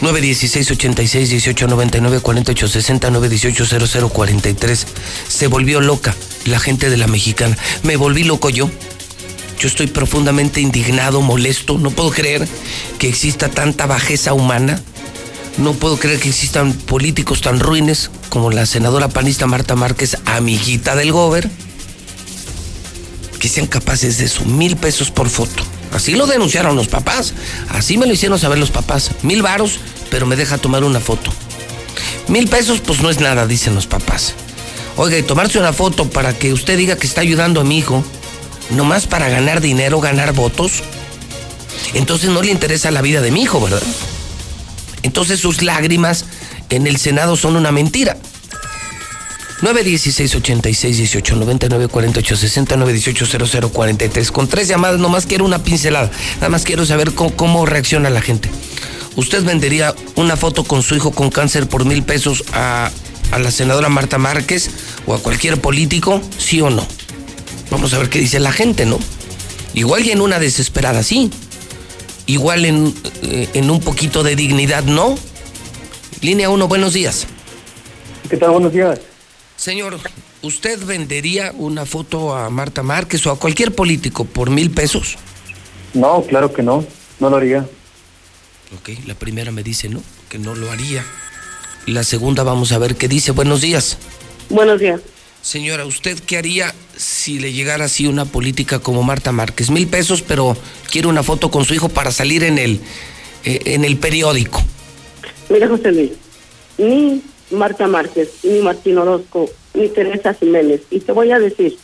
916 86 18 99 48 60 918 00 43. Se volvió loca la gente de la mexicana. Me volví loco yo. Yo estoy profundamente indignado, molesto. No puedo creer que exista tanta bajeza humana. No puedo creer que existan políticos tan ruines como la senadora panista Marta Márquez, amiguita del gober, que sean capaces de eso. Mil pesos por foto. Así lo denunciaron los papás. Así me lo hicieron saber los papás. Mil varos, pero me deja tomar una foto. Mil pesos, pues no es nada, dicen los papás. Oiga, y tomarse una foto para que usted diga que está ayudando a mi hijo, nomás para ganar dinero, ganar votos. Entonces no le interesa la vida de mi hijo, ¿verdad? Entonces sus lágrimas en el Senado son una mentira. 916 86 18 99 48 60 918 00 43 con tres llamadas nomás quiero una pincelada nada más quiero saber cómo, reacciona la gente usted vendería una foto con su hijo con cáncer por mil pesos a, a la senadora Marta Márquez o a cualquier político sí o no. Vamos a ver qué dice la gente no igual y en una desesperada sí. Igual en, eh, en un poquito de dignidad no. Línea 1 buenos días. ¿qué tal buenos días. Señor, ¿usted vendería una foto a Marta Márquez o a cualquier político por mil pesos? No, claro que no, no lo haría. Ok, la primera me dice no, que no lo haría. La segunda vamos a ver qué dice. Buenos días. Buenos días. Señora, ¿usted qué haría si le llegara así una política como Marta Márquez? Mil pesos, pero quiere una foto con su hijo para salir en el, eh, en el periódico. Mira, José Luis, ni Marta Márquez, ni Martín Orozco, ni Teresa Jiménez. Y te voy a decir,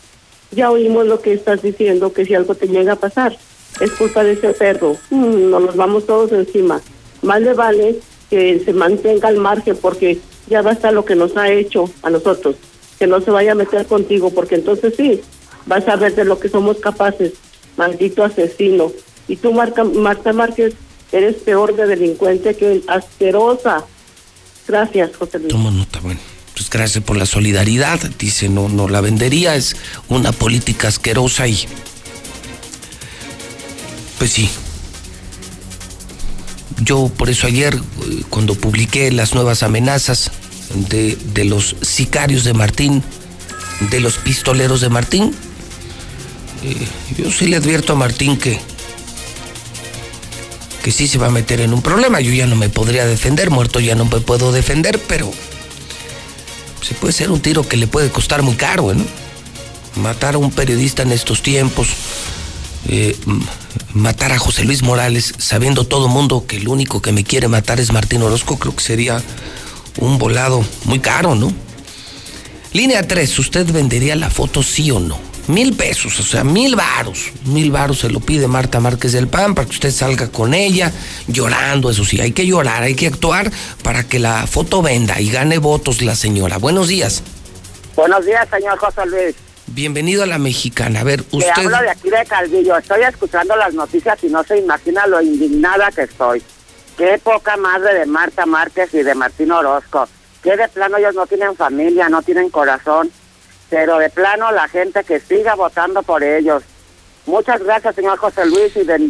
ya oímos lo que estás diciendo, que si algo te llega a pasar, es culpa de ese perro. Mm, nos los vamos todos encima. Más le vale que se mantenga al margen porque ya basta lo que nos ha hecho a nosotros. Que no se vaya a meter contigo porque entonces sí, vas a ver de lo que somos capaces. Maldito asesino. Y tú, Marta, Marta Márquez, eres peor de delincuente que asquerosa. Gracias, José Luis. Toma nota, bueno. Pues gracias por la solidaridad. Dice, no, no la vendería, es una política asquerosa y. Pues sí. Yo por eso ayer, cuando publiqué las nuevas amenazas de, de los sicarios de Martín, de los pistoleros de Martín, eh, yo sí le advierto a Martín que que sí se va a meter en un problema. Yo ya no me podría defender, muerto ya no me puedo defender, pero se puede ser un tiro que le puede costar muy caro, ¿no? Matar a un periodista en estos tiempos, eh, matar a José Luis Morales, sabiendo todo mundo que el único que me quiere matar es Martín Orozco, creo que sería un volado muy caro, ¿no? Línea 3, ¿usted vendería la foto sí o no? Mil pesos, o sea, mil varos. Mil varos se lo pide Marta Márquez del PAN para que usted salga con ella llorando, eso sí, hay que llorar, hay que actuar para que la foto venda y gane votos la señora. Buenos días. Buenos días, señor José Luis. Bienvenido a la mexicana. A ver, usted... Le hablo de aquí de Calvillo. Estoy escuchando las noticias y no se imagina lo indignada que estoy. Qué poca madre de Marta Márquez y de Martín Orozco. Que de plano ellos no tienen familia, no tienen corazón. Pero de plano la gente que siga votando por ellos. Muchas gracias, señor José Luis, y de-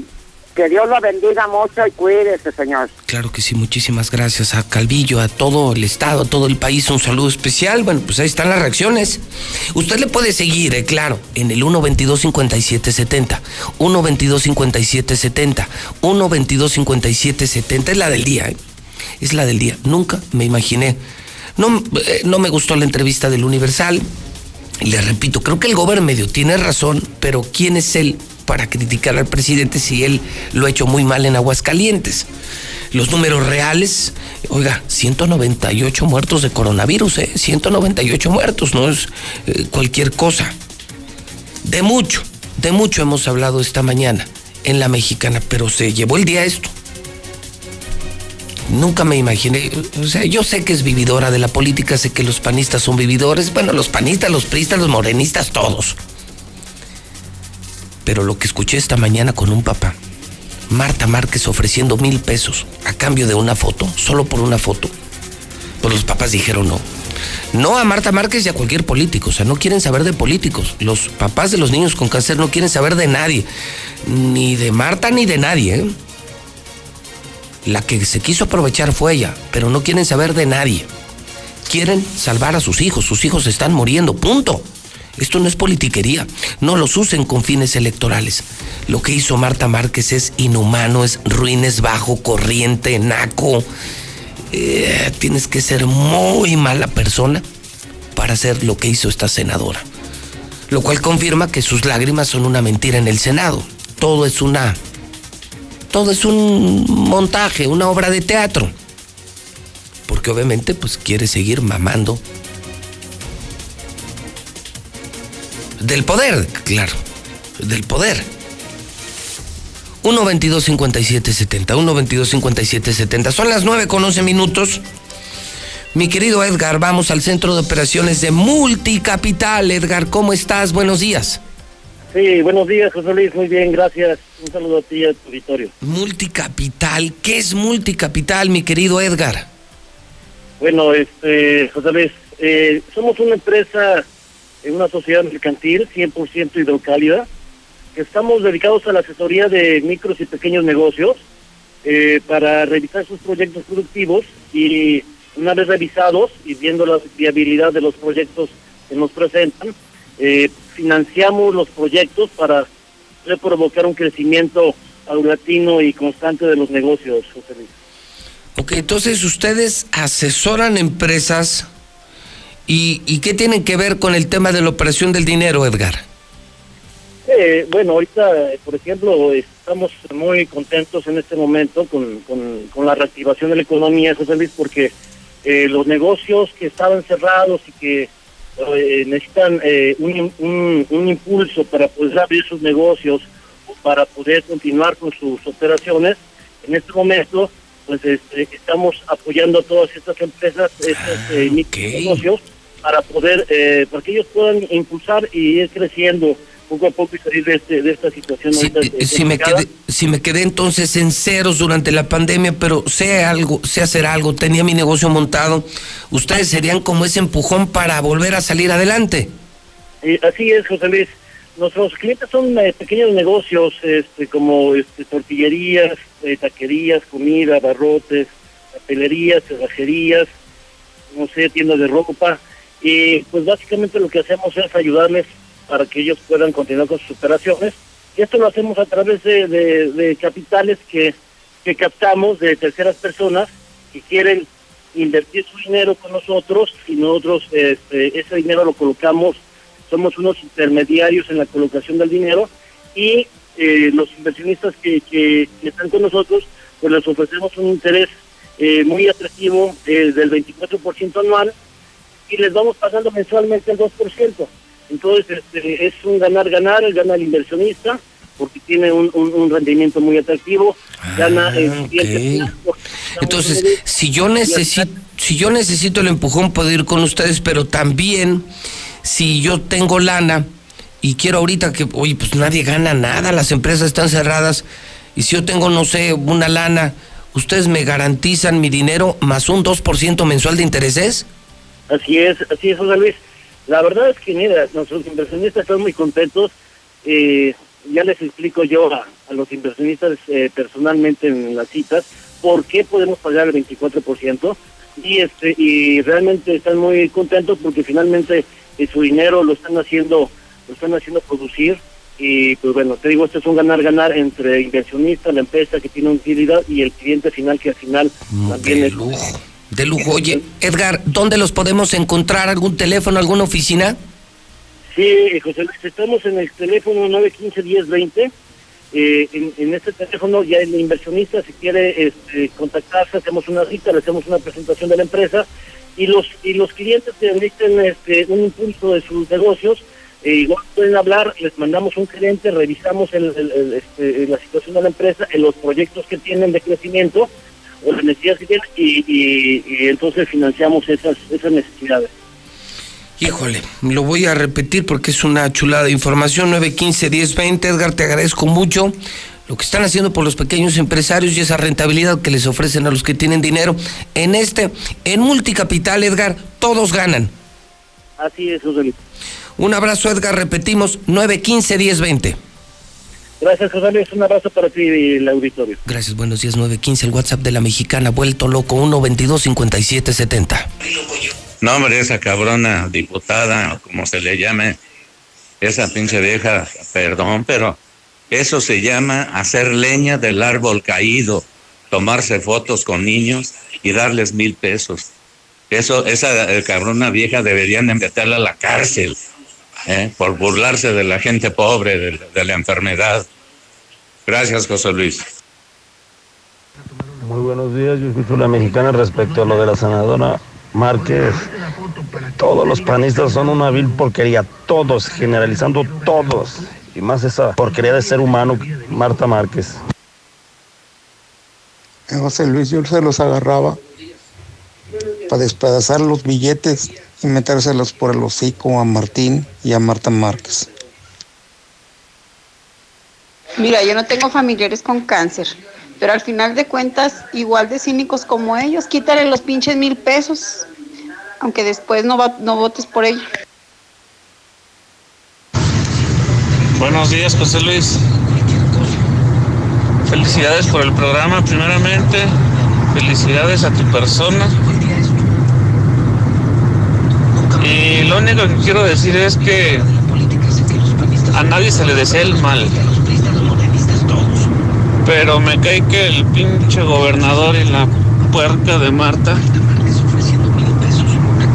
que Dios lo bendiga mucho y cuídese, señor. Claro que sí, muchísimas gracias a Calvillo, a todo el estado, a todo el país, un saludo especial. Bueno, pues ahí están las reacciones. Usted le puede seguir, eh, claro, en el 122-5770, 122-5770, 122-5770, es la del día, ¿eh? es la del día. Nunca me imaginé. No, eh, no me gustó la entrevista del Universal. Le repito, creo que el gobierno medio tiene razón, pero ¿quién es él para criticar al presidente si él lo ha hecho muy mal en Aguascalientes? Los números reales, oiga, 198 muertos de coronavirus, ¿eh? 198 muertos, no es eh, cualquier cosa. De mucho, de mucho hemos hablado esta mañana en la mexicana, pero se llevó el día esto. Nunca me imaginé, o sea, yo sé que es vividora de la política, sé que los panistas son vividores, bueno, los panistas, los priistas, los morenistas, todos. Pero lo que escuché esta mañana con un papá, Marta Márquez ofreciendo mil pesos a cambio de una foto, solo por una foto. Pues los papás dijeron no. No a Marta Márquez y a cualquier político, o sea, no quieren saber de políticos. Los papás de los niños con cáncer no quieren saber de nadie, ni de Marta ni de nadie. ¿eh? La que se quiso aprovechar fue ella, pero no quieren saber de nadie. Quieren salvar a sus hijos, sus hijos están muriendo, punto. Esto no es politiquería, no los usen con fines electorales. Lo que hizo Marta Márquez es inhumano, es ruin, es bajo, corriente, naco. Eh, tienes que ser muy mala persona para hacer lo que hizo esta senadora. Lo cual confirma que sus lágrimas son una mentira en el Senado. Todo es una todo es un montaje, una obra de teatro. Porque obviamente pues quiere seguir mamando del poder, claro, del poder. 1-22-57-70, 1-22-57-70. Son las 9 con 11 minutos. Mi querido Edgar, vamos al centro de operaciones de Multicapital. Edgar, ¿cómo estás? Buenos días. Sí, buenos días, José Luis. Muy bien, gracias. Un saludo a ti y a tu auditorio. Multicapital, ¿qué es Multicapital, mi querido Edgar? Bueno, este, José Luis, eh, somos una empresa, eh, una sociedad mercantil 100% hidrocálida, que estamos dedicados a la asesoría de micros y pequeños negocios eh, para revisar sus proyectos productivos y una vez revisados y viendo la viabilidad de los proyectos que nos presentan, eh, financiamos los proyectos para provocar un crecimiento paulatino y constante de los negocios, José Luis. Ok, entonces ustedes asesoran empresas y, y ¿qué tienen que ver con el tema de la operación del dinero, Edgar? Eh, bueno, ahorita, eh, por ejemplo, estamos muy contentos en este momento con, con, con la reactivación de la economía, José Luis, porque eh, los negocios que estaban cerrados y que eh, necesitan eh, un, un, un impulso para poder abrir sus negocios, para poder continuar con sus operaciones, en este momento, pues este, estamos apoyando a todas estas empresas, estos eh, negocios, para poder, eh, para que ellos puedan impulsar y ir creciendo poco a poco y salir de, este, de esta situación. ahorita, eh, Si me, quedé, si me quedé entonces en ceros durante la pandemia, pero sé algo, sé hacer algo, tenía mi negocio montado, ustedes serían como ese empujón para volver a salir adelante. Eh, así es, José Luis. Nuestros clientes son eh, pequeños negocios, este, como este, tortillerías, eh, taquerías, comida, barrotes, papelerías, cerrajerías, no sé, tiendas de ropa. Y pues básicamente lo que hacemos es ayudarles para que ellos puedan continuar con sus operaciones. Y esto lo hacemos a través de, capitales que, que captamos de terceras personas que quieren invertir su dinero con nosotros y nosotros este, ese dinero lo colocamos, somos unos intermediarios en la colocación del dinero y eh, los inversionistas que, que, que están con nosotros, pues les ofrecemos un interés eh, muy atractivo eh, del 24% anual y les vamos pagando mensualmente el 2%. Entonces este, es un ganar-ganar, gana el inversionista porque tiene un, un- un rendimiento muy atractivo, gana el cliente final, porque Entonces, si yo necesito, si yo necesito el empujón, puedo ir con ustedes, pero también si yo tengo lana y quiero ahorita que, oye, pues nadie gana nada, las empresas están cerradas, y si yo tengo, no sé, una lana, ¿ustedes me garantizan mi dinero más un 2% mensual de intereses? Así es, así es, José Luis. La verdad es que, mira, nuestros inversionistas están muy contentos. Eh, ya les explico yo a, a los inversionistas eh, personalmente en las citas por qué podemos pagar el 24% y este y realmente están muy contentos porque finalmente eh, su dinero lo están haciendo lo están haciendo producir y pues bueno te digo esto es un ganar ganar entre inversionista la empresa que tiene utilidad y el cliente final que al final también es De lujo. Oye, Edgar, ¿dónde los podemos encontrar? ¿Algún teléfono, alguna oficina? Sí, eh, José Luis, estamos en el teléfono 915-1020. Eh, en, en este teléfono ya el inversionista, si quiere este, contactarse, hacemos una cita, le hacemos una presentación de la empresa y los y los clientes que necesiten este, un impulso de sus negocios, eh, igual pueden hablar, les mandamos un gerente, revisamos el- este, la situación de la empresa, los proyectos que tienen de crecimiento o las necesidades que tienen y, y- y entonces financiamos esas, esas necesidades. Híjole, lo voy a repetir porque es una chulada de información. 915-1020. Edgar, te agradezco mucho lo que están haciendo por los pequeños empresarios y esa rentabilidad que les ofrecen a los que tienen dinero. En este, en Multicapital, Edgar, todos ganan. Así es, José Luis. Un abrazo, Edgar, repetimos, 915-1020. Gracias, José Luis. Un abrazo para ti y el auditorio. Gracias, buenos días, 915, el WhatsApp de la mexicana, vuelto loco, 122-5770. No, hombre, esa cabrona diputada, o como se le llame, esa pinche vieja, perdón, pero eso se llama hacer leña del árbol caído, tomarse fotos con niños y darles mil pesos. Eso, esa eh, cabrona vieja deberían de meterla a la cárcel ¿eh? por burlarse de la gente pobre, de, de la enfermedad. Gracias, José Luis. Muy buenos días, yo escucho la mexicana respecto a lo de la senadora Márquez. Todos los panistas son una vil porquería, todos, generalizando todos. Y más esa porquería de ser humano, Marta Márquez. José Luis yo se los agarraba para despedazar los billetes y metérselos por el hocico a Martín y a Marta Márquez. Mira, yo no tengo familiares con cáncer, pero al final de cuentas, igual de cínicos como ellos, quítale los pinches mil pesos, aunque después no, va- no votes por ello. Buenos días, José Luis. Felicidades por el programa, primeramente. Felicidades a tu persona. Y lo único que quiero decir es que a nadie se le desea el mal. Pero me cae que el pinche gobernador y la puerca de Marta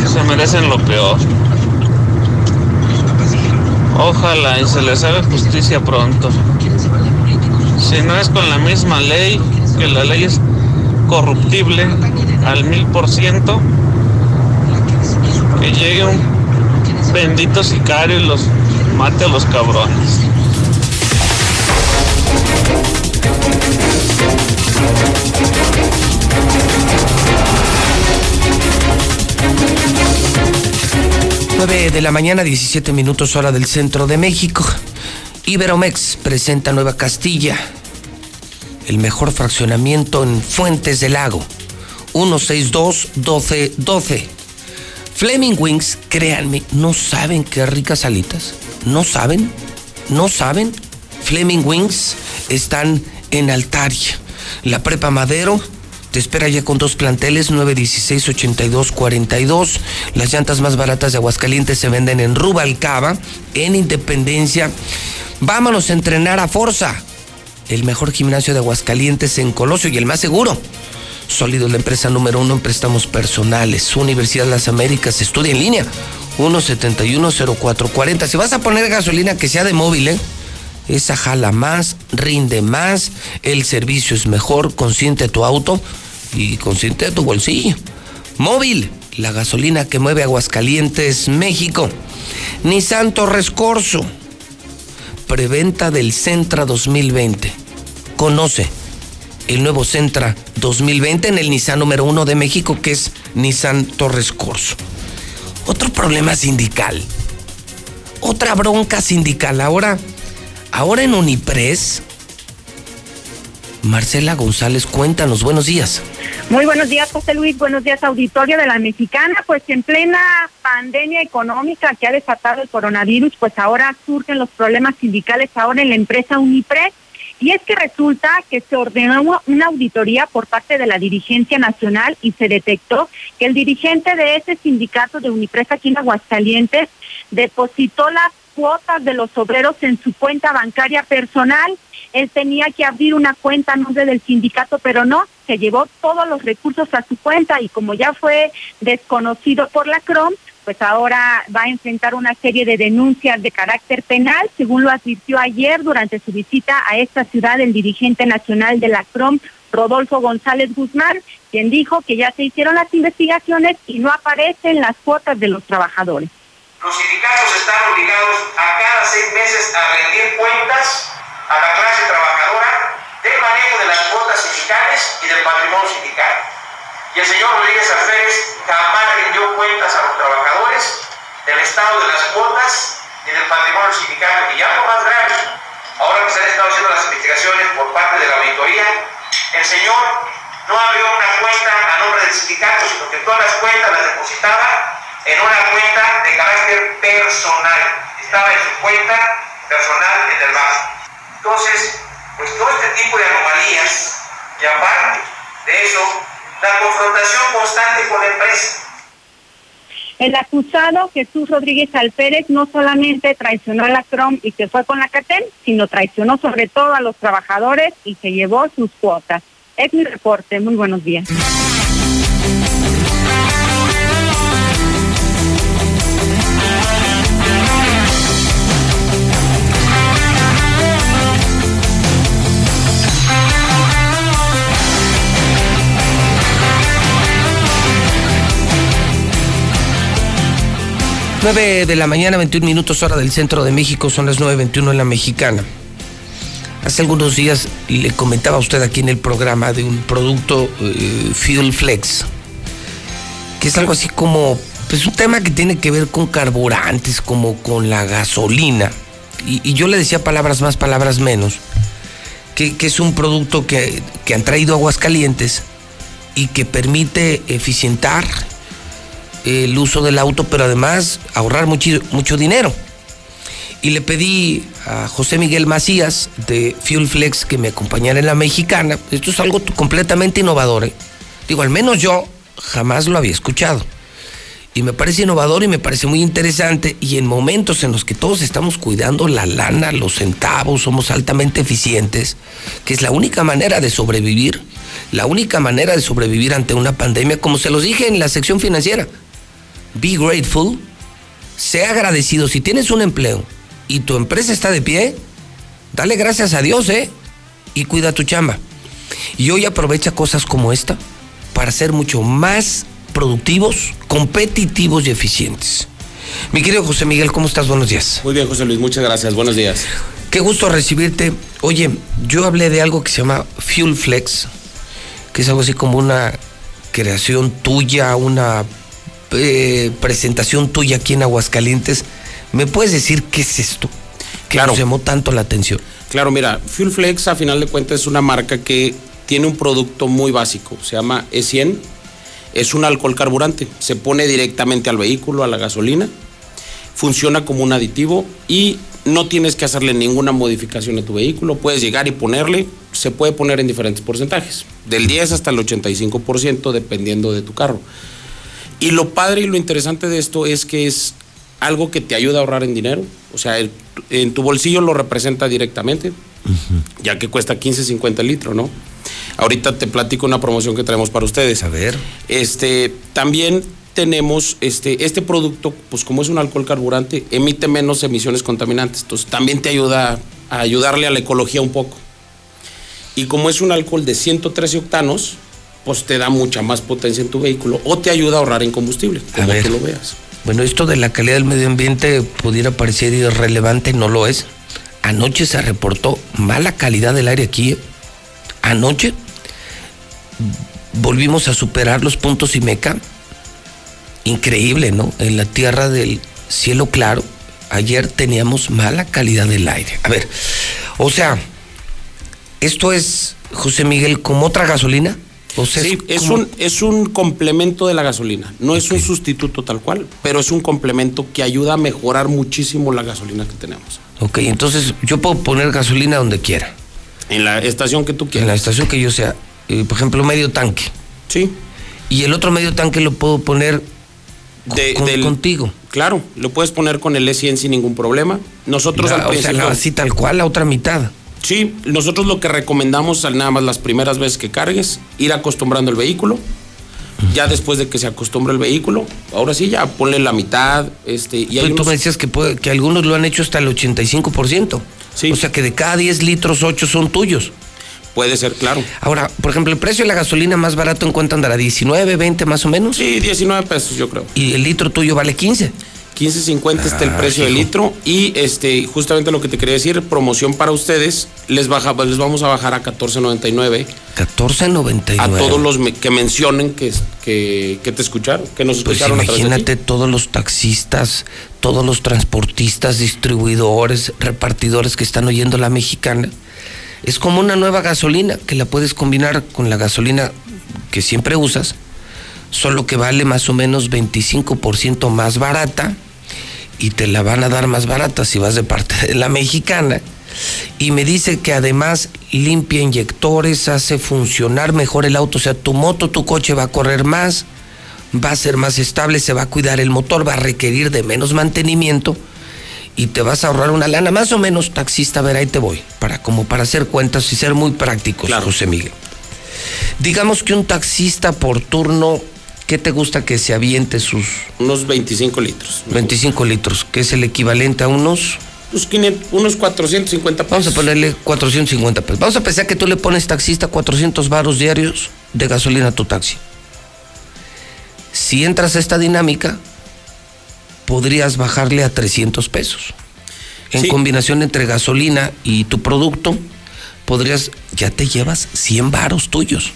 se merecen lo peor. Ojalá y se les haga justicia pronto. Si no es con la misma ley, que la ley es corruptible al mil por ciento, que llegue un bendito sicario y los mate a los cabrones. Nueve de la mañana, 17 minutos hora del centro de México. Iberomex presenta Nueva Castilla, el mejor fraccionamiento en Fuentes del Lago. 162-1212. Fleming Wings, créanme, no saben qué ricas alitas. No saben, no saben. Fleming Wings están en Altaria. La Prepa Madero te espera ya con dos planteles, 916-8242. Las llantas más baratas de Aguascalientes se venden en Rubalcaba, en Independencia. Vámonos a entrenar a Forza, el mejor gimnasio de Aguascalientes en Colosio y el más seguro. Sólido, la empresa número uno en préstamos personales. Universidad de las Américas, estudia en línea. 1710440. Si vas a poner gasolina que sea de móvil, ¿eh? Esa jala más, rinde más, el servicio es mejor, consiente tu auto y consiente tu bolsillo. Móvil, la gasolina que mueve Aguascalientes, México. Nissan Torres Corso, preventa del Centra 2020. Conoce el nuevo Centra 2020 en el Nissan número uno de México, que es Nissan Torres Corso. Otro problema sindical. Otra bronca sindical. Ahora, ahora en Unipres. Marcela González, cuéntanos, buenos días. Muy buenos días, José Luis. Buenos días, auditorio de la Mexicana. Pues en plena pandemia económica que ha desatado el coronavirus, pues ahora surgen los problemas sindicales ahora en la empresa Unipres. Y es que resulta que se ordenó una auditoría por parte de la dirigencia nacional y se detectó que el dirigente de ese sindicato de Unipres aquí en Aguascalientes depositó las cuotas de los obreros en su cuenta bancaria personal. Él tenía que abrir una cuenta a nombre del sindicato, pero no, se llevó todos los recursos a su cuenta y como ya fue desconocido por la CROM, pues ahora va a enfrentar una serie de denuncias de carácter penal, según lo advirtió ayer durante su visita a esta ciudad el dirigente nacional de la CROM, Rodolfo González Guzmán, quien dijo que ya se hicieron las investigaciones y no aparecen las cuotas de los trabajadores. Los sindicatos están obligados a cada seis meses a rendir cuentas a la clase trabajadora del manejo de las cuotas sindicales y del patrimonio sindical. Y el señor Rodríguez Alférez jamás rindió cuentas a los trabajadores del estado de las cuotas y del patrimonio sindical. Y algo más grave, ahora que se han estado haciendo las investigaciones por parte de la auditoría, el señor no abrió una cuenta a nombre del sindicato, sino que todas las cuentas las depositaba en una cuenta de carácter personal. Estaba en su cuenta personal en el banco. Entonces, pues todo este tipo de anomalías, y aparte de eso, la confrontación constante con la empresa. El acusado Jesús Rodríguez Alpérez no solamente traicionó a la CROM y se fue con la CATEM, sino traicionó sobre todo a los trabajadores y se llevó sus cuotas. Es mi reporte. Muy buenos días. Nueve de la mañana, 21 minutos hora del centro de México, son las 9.21 en la mexicana. Hace algunos días le comentaba a usted aquí en el programa de un producto eh, Fuel Flex, que es algo así como, pues un tema que tiene que ver con carburantes, como con la gasolina. Y, yo le decía palabras más, palabras menos, que, es un producto que, que han traído Aguascalientes y que permite eficientar el uso del auto, pero además ahorrar mucho, mucho dinero. Y le pedí a José Miguel Macías de Fuel Flex que me acompañara en la mexicana. Esto es algo completamente innovador. ¿eh? Digo, al menos yo jamás lo había escuchado. Y me parece innovador y me parece muy interesante. Y en momentos en los que todos estamos cuidando la lana, los centavos, somos altamente eficientes, que es la única manera de sobrevivir, la única manera de sobrevivir ante una pandemia, como se los dije en la sección financiera. Be grateful, sea agradecido. Si tienes un empleo y tu empresa está de pie, dale gracias a Dios, ¿eh? Y cuida tu chamba. Y hoy aprovecha cosas como esta para ser mucho más productivos, competitivos y eficientes. Mi querido José Miguel, ¿cómo estás? Buenos días. Muy bien, José Luis, muchas gracias. Buenos días. Qué gusto recibirte. Oye, yo hablé de algo que se llama Fuel Flex, que es algo así como una creación tuya, una eh, presentación tuya aquí en Aguascalientes. ¿Me puedes decir qué es esto? Que Claro. nos llamó tanto la atención. Claro, mira, Fuel Flex a final de cuentas es una marca que tiene un producto muy básico, se llama E100, es un alcohol carburante, se pone directamente al vehículo, a la gasolina, funciona como un aditivo y no tienes que hacerle ninguna modificación a tu vehículo, puedes llegar y ponerle se puede poner en diferentes porcentajes, del 10 hasta el 85% dependiendo de tu carro. Y lo padre y lo interesante de esto es que es algo que te ayuda a ahorrar en dinero, o sea, el- en tu bolsillo lo representa directamente, ya que cuesta 15.50 el litro, ¿no? Ahorita te platico una promoción que traemos para ustedes. A ver. Este, también tenemos este, este producto, pues como es un alcohol carburante, emite menos emisiones contaminantes. Entonces también te ayuda a ayudarle a la ecología un poco. Y como es un alcohol de 113 octanos, pues te da mucha más potencia en tu vehículo o te ayuda a ahorrar en combustible, como ver. tú lo veas. Bueno, esto de la calidad del medio ambiente pudiera parecer irrelevante, no lo es. Anoche se reportó mala calidad del aire aquí. ¿eh? Anoche volvimos a superar los puntos IMECA. Increíble, ¿no? En la tierra del cielo claro, ayer teníamos mala calidad del aire. A ver, o sea, esto es, José Miguel, como otra gasolina. O sea, Sí, es como- un, es un complemento de la gasolina. No es un sustituto tal cual, pero es un complemento que ayuda a mejorar muchísimo la gasolina que tenemos. Ok, entonces yo puedo poner gasolina donde quiera. En la estación que tú En quieras. la estación que yo sea, eh, por ejemplo, medio tanque. Sí. Y el otro medio tanque lo puedo poner De- con- del- contigo. Claro, lo puedes poner con el E100 sin ningún problema. Nosotros La- al o sea, la- así tal cual, la otra mitad. Sí, nosotros lo que recomendamos al nada más las primeras veces que cargues, ir acostumbrando el vehículo. Ya después de que se acostumbre el vehículo, ahora sí ya ponle la mitad, este, y hay Tú, unos- me decías que, puede- que algunos lo han hecho hasta el 85%. O sea que de cada 10 litros, 8 son tuyos. puede ser, claro. Ahora, por ejemplo, el precio de la gasolina más barato en cuánto andará, 19, 20 más o menos. Sí, 19 pesos yo creo. Y el litro tuyo vale 15. 15.50 está el Ah, precio del litro y este justamente lo que te quería decir, promoción para ustedes, les baja les vamos a bajar a 14.99 14.99. a todos los me- que mencionen que, que, que te escucharon, que nos Pues escucharon a través de imagínate todos los taxistas, todos los transportistas, distribuidores, repartidores que están oyendo la mexicana. Es como una nueva gasolina que la puedes combinar con la gasolina que siempre usas, solo que vale más o menos 25% más barata y te la van a dar más barata si vas de parte de la mexicana. Y me dice que además limpia inyectores, hace funcionar mejor el auto, o sea, tu moto, tu coche va a correr más, va a ser más estable, se va a cuidar el motor, va a requerir de menos mantenimiento y te vas a ahorrar una lana, más o menos taxista, a ver, ahí te voy, para como para hacer cuentas y ser muy prácticos, José Miguel. Digamos que un taxista por turno, ¿qué te gusta que se aviente sus Unos 25 litros. 25 litros, que es el equivalente a unos Unos, 500 unos 450 pesos. Vamos a ponerle 450 pesos. Vamos a pensar que tú le pones taxista 400 varos diarios de gasolina a tu taxi. Si entras a esta dinámica, podrías bajarle a 300 pesos. En Sí. combinación entre gasolina y tu producto, podrías, ya te llevas 100 varos tuyos.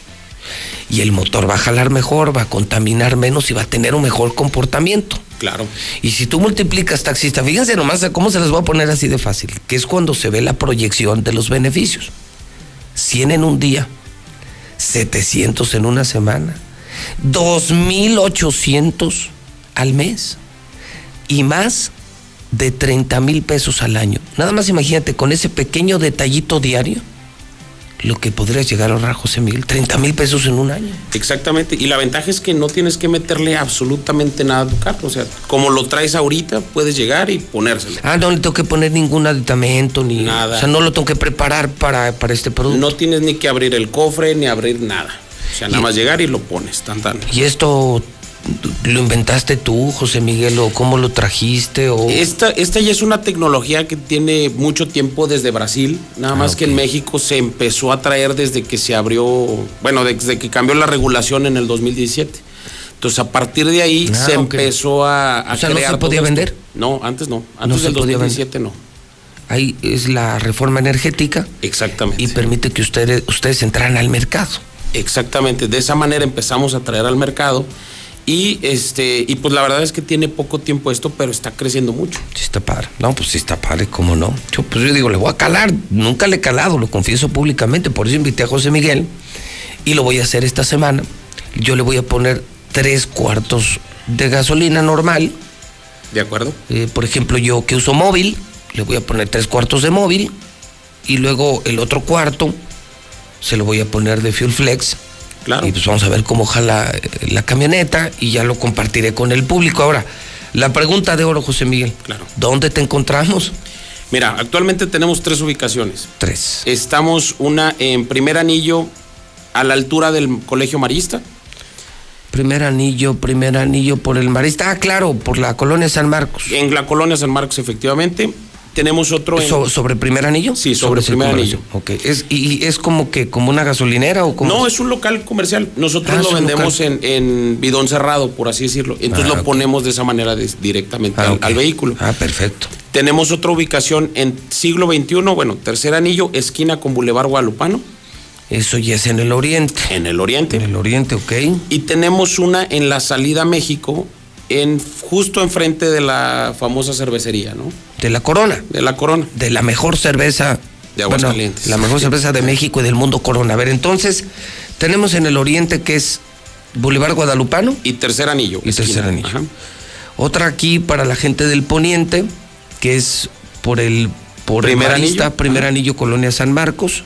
Y el motor va a jalar mejor, va a contaminar menos y va a tener un mejor comportamiento. Claro. Y si tú multiplicas taxista, fíjense nomás cómo se les voy a poner así de fácil, que es cuando se ve la proyección de los beneficios. 100 en un día, 700 en una semana, 2.800 al mes y más de 30 mil pesos al año. Nada más imagínate con ese pequeño detallito diario lo que podrías llegar a ahorrar, José Miguel, 30 mil pesos en un año. Exactamente. Y la ventaja es que no tienes que meterle absolutamente nada a tu carro. O sea, como lo traes ahorita, puedes llegar y ponérselo. Ah, no le tengo que poner ningún aditamento ni Nada. O sea, no lo tengo que preparar para, para este producto. No tienes ni que abrir el cofre ni abrir nada. O sea, nada más llegar y lo pones, tan tan. ¿Y esto lo inventaste tú, José Miguel, o cómo lo trajiste? O... Esta, esta ya es una tecnología que tiene mucho tiempo desde Brasil, nada más que en México se empezó a traer desde que se abrió, bueno, desde que cambió la regulación en el 2017. Entonces, a partir de ahí Ah, se empezó a, a O sea, ¿no se podía esto. vender? No, antes no. Antes del podía vender. 2017 no. Ahí es la reforma energética. Exactamente. Y permite que ustedes, ustedes entraran al mercado. Exactamente, de esa manera empezamos a traer al mercado y este y pues la verdad es que tiene poco tiempo esto, pero está creciendo mucho. Sí está padre. No, pues sí está padre, ¿cómo no? Yo, pues yo digo, le voy a calar. Nunca le he calado, lo confieso públicamente. Por eso invité a José Miguel y lo voy a hacer esta semana. Yo le voy a poner tres cuartos de gasolina normal. ¿De acuerdo? Eh, por ejemplo, yo que uso móvil, le voy a poner tres cuartos de móvil y luego el otro cuarto se lo voy a poner de Fuel Flex. Claro. Y pues vamos a ver cómo jala eh, la camioneta y ya lo compartiré con el público. Ahora, la pregunta de oro, José Miguel. Claro. ¿Dónde te encontramos? Mira, actualmente tenemos tres ubicaciones. Tres. Estamos una en primer anillo a la altura del Colegio Marista. Primer anillo, primer anillo por el Marista. Ah, claro, por la colonia San Marcos. En la colonia San Marcos, efectivamente. Tenemos otro en... So- ¿Sobre primer anillo? Sí, sobre, primer anillo. Ok. ¿Es, y, y es como que como una gasolinera o como No, es un local comercial. Nosotros Ah, lo vendemos en, en bidón cerrado, por así decirlo. Entonces Ah, lo ponemos de esa manera directamente Ah, al vehículo. Ah, perfecto. Tenemos otra ubicación en siglo XXI, bueno, tercer anillo, esquina con Boulevard Guadalupano. Eso ya es en el oriente. En el oriente. En el oriente, ok. Y tenemos una en la salida a México, en, justo enfrente de la famosa cervecería, ¿no? De la Corona. De la Corona. De la mejor cerveza. De Aguascalientes. la mejor cerveza de México y del mundo Corona. A ver, entonces, tenemos en el oriente que es Boulevard Guadalupano. Y tercer anillo. Y tercer anillo. Ajá. Otra aquí para la gente del poniente, que es por el por el Primer Marista, anillo. primer anillo Colonia San Marcos.